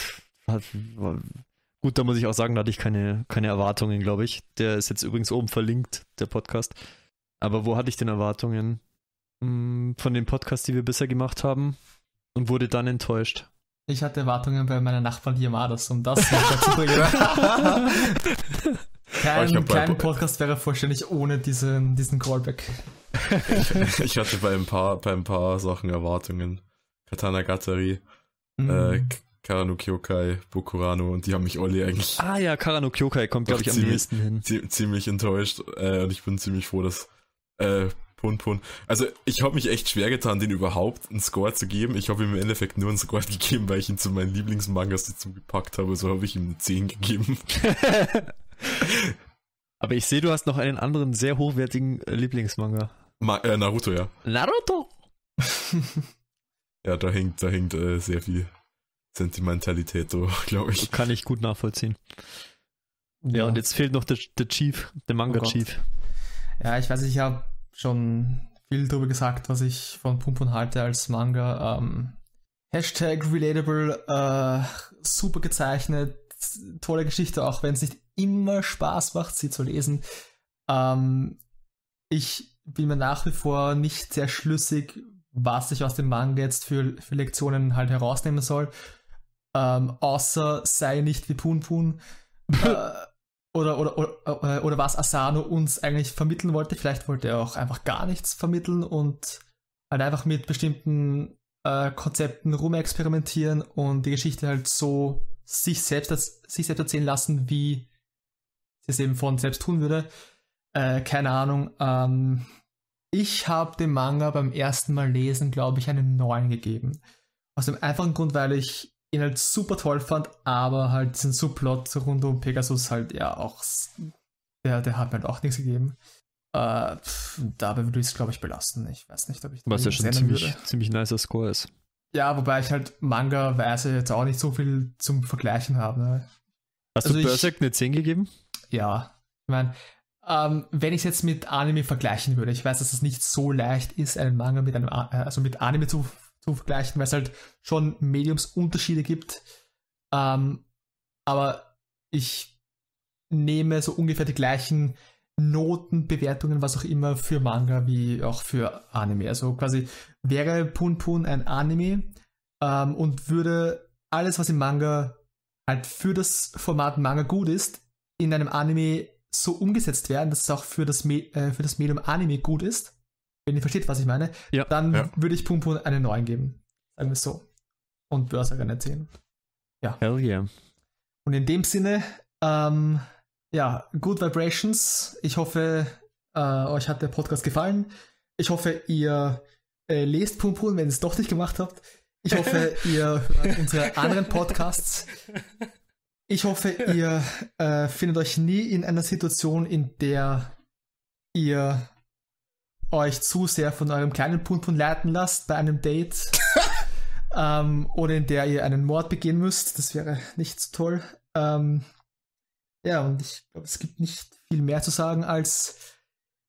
gut, da muss ich auch sagen, da hatte ich keine, keine Erwartungen, glaube ich. Der ist jetzt übrigens oben verlinkt, der Podcast. Aber wo hatte ich denn Erwartungen? Hm, von den Podcasts, die wir bisher gemacht haben und wurde dann enttäuscht. Ich hatte Erwartungen bei meiner Nachbarn hier Madas, um das dazu bringen. kein, kein Podcast wäre vollständig ohne diesen, diesen Callback. ich hatte bei ein paar, bei ein paar Sachen Erwartungen. Katana Gatari, mm. äh, Karano Kyokai, Bokurano und die haben mich alle eigentlich. Ah ja, Karano Kyokai kommt, glaube ich, am nächsten hin. Ziemlich enttäuscht äh, und ich bin ziemlich froh, dass äh, Pun Pun. Also ich habe mich echt schwer getan, den überhaupt einen Score zu geben. Ich habe ihm im Endeffekt nur einen Score gegeben, weil ich ihn zu meinen Lieblingsmangas dazu gepackt habe. So habe ich ihm eine 10 gegeben. Aber ich sehe, du hast noch einen anderen sehr hochwertigen äh, Lieblingsmanga. Ma äh, Naruto, ja. Naruto! ja, da hängt, da hängt äh, sehr viel Sentimentalität, glaube ich. Kann ich gut nachvollziehen. Ja, ja, und jetzt fehlt noch der, der Chief, der Manga-Chief. Oh ja, ich weiß, ich habe schon viel darüber gesagt, was ich von Pumpun halte als Manga. Ähm, Hashtag relatable, äh, super gezeichnet, tolle Geschichte, auch wenn es nicht immer Spaß macht, sie zu lesen. Ähm, ich bin mir nach wie vor nicht sehr schlüssig, was ich aus dem Manga jetzt für, für Lektionen halt herausnehmen soll. Ähm, außer sei nicht wie Pun Pun. äh, oder, oder, oder, äh, oder was Asano uns eigentlich vermitteln wollte. Vielleicht wollte er auch einfach gar nichts vermitteln und halt einfach mit bestimmten äh, Konzepten rumexperimentieren und die Geschichte halt so sich selbst, sich selbst erzählen lassen, wie sie es eben von selbst tun würde. Äh, keine Ahnung. Ähm, ich habe dem Manga beim ersten Mal lesen, glaube ich, einen 9 gegeben. Aus dem einfachen Grund, weil ich ihn halt super toll fand, aber halt diesen Subplot rund um Pegasus halt ja auch, der, der hat mir halt auch nichts gegeben. Äh, pff, dabei würde ich es, glaube ich, belasten. Ich weiß nicht, ob ich Was ja schon ziemlich, würde. ziemlich nicer Score ist. Ja, wobei ich halt Manga-weise jetzt auch nicht so viel zum Vergleichen habe. Ne? Hast also du Berserk eine 10 gegeben? Ja. Ich meine, ähm, wenn ich es jetzt mit Anime vergleichen würde, ich weiß, dass es nicht so leicht ist, einen Manga mit einem, äh, also mit Anime zu zu vergleichen, weil es halt schon Mediumsunterschiede gibt. Ähm, aber ich nehme so ungefähr die gleichen Noten, Bewertungen, was auch immer für Manga wie auch für Anime. Also quasi wäre Pun Pun ein Anime ähm, und würde alles, was im Manga halt für das Format Manga gut ist, in einem Anime so umgesetzt werden, dass es auch für das, Me äh, für das Medium Anime gut ist wenn ihr versteht, was ich meine, ja, dann ja. würde ich Pum Pum eine 9 geben. Sagen wir es so. Und Berserk eine 10. Ja. Hell yeah. Und in dem Sinne, ähm, ja, Good Vibrations. Ich hoffe, äh, euch hat der Podcast gefallen. Ich hoffe, ihr äh, lest Pum Pum, wenn ihr es doch nicht gemacht habt. Ich hoffe, ihr hört unsere anderen Podcasts. Ich hoffe, ihr äh, findet euch nie in einer Situation, in der ihr euch zu sehr von eurem kleinen Punpun leiten lasst bei einem Date ähm, oder in der ihr einen Mord begehen müsst. Das wäre nicht so toll. Ähm, ja, und ich glaube, es gibt nicht viel mehr zu sagen als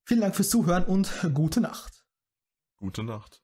vielen Dank fürs Zuhören und gute Nacht. Gute Nacht.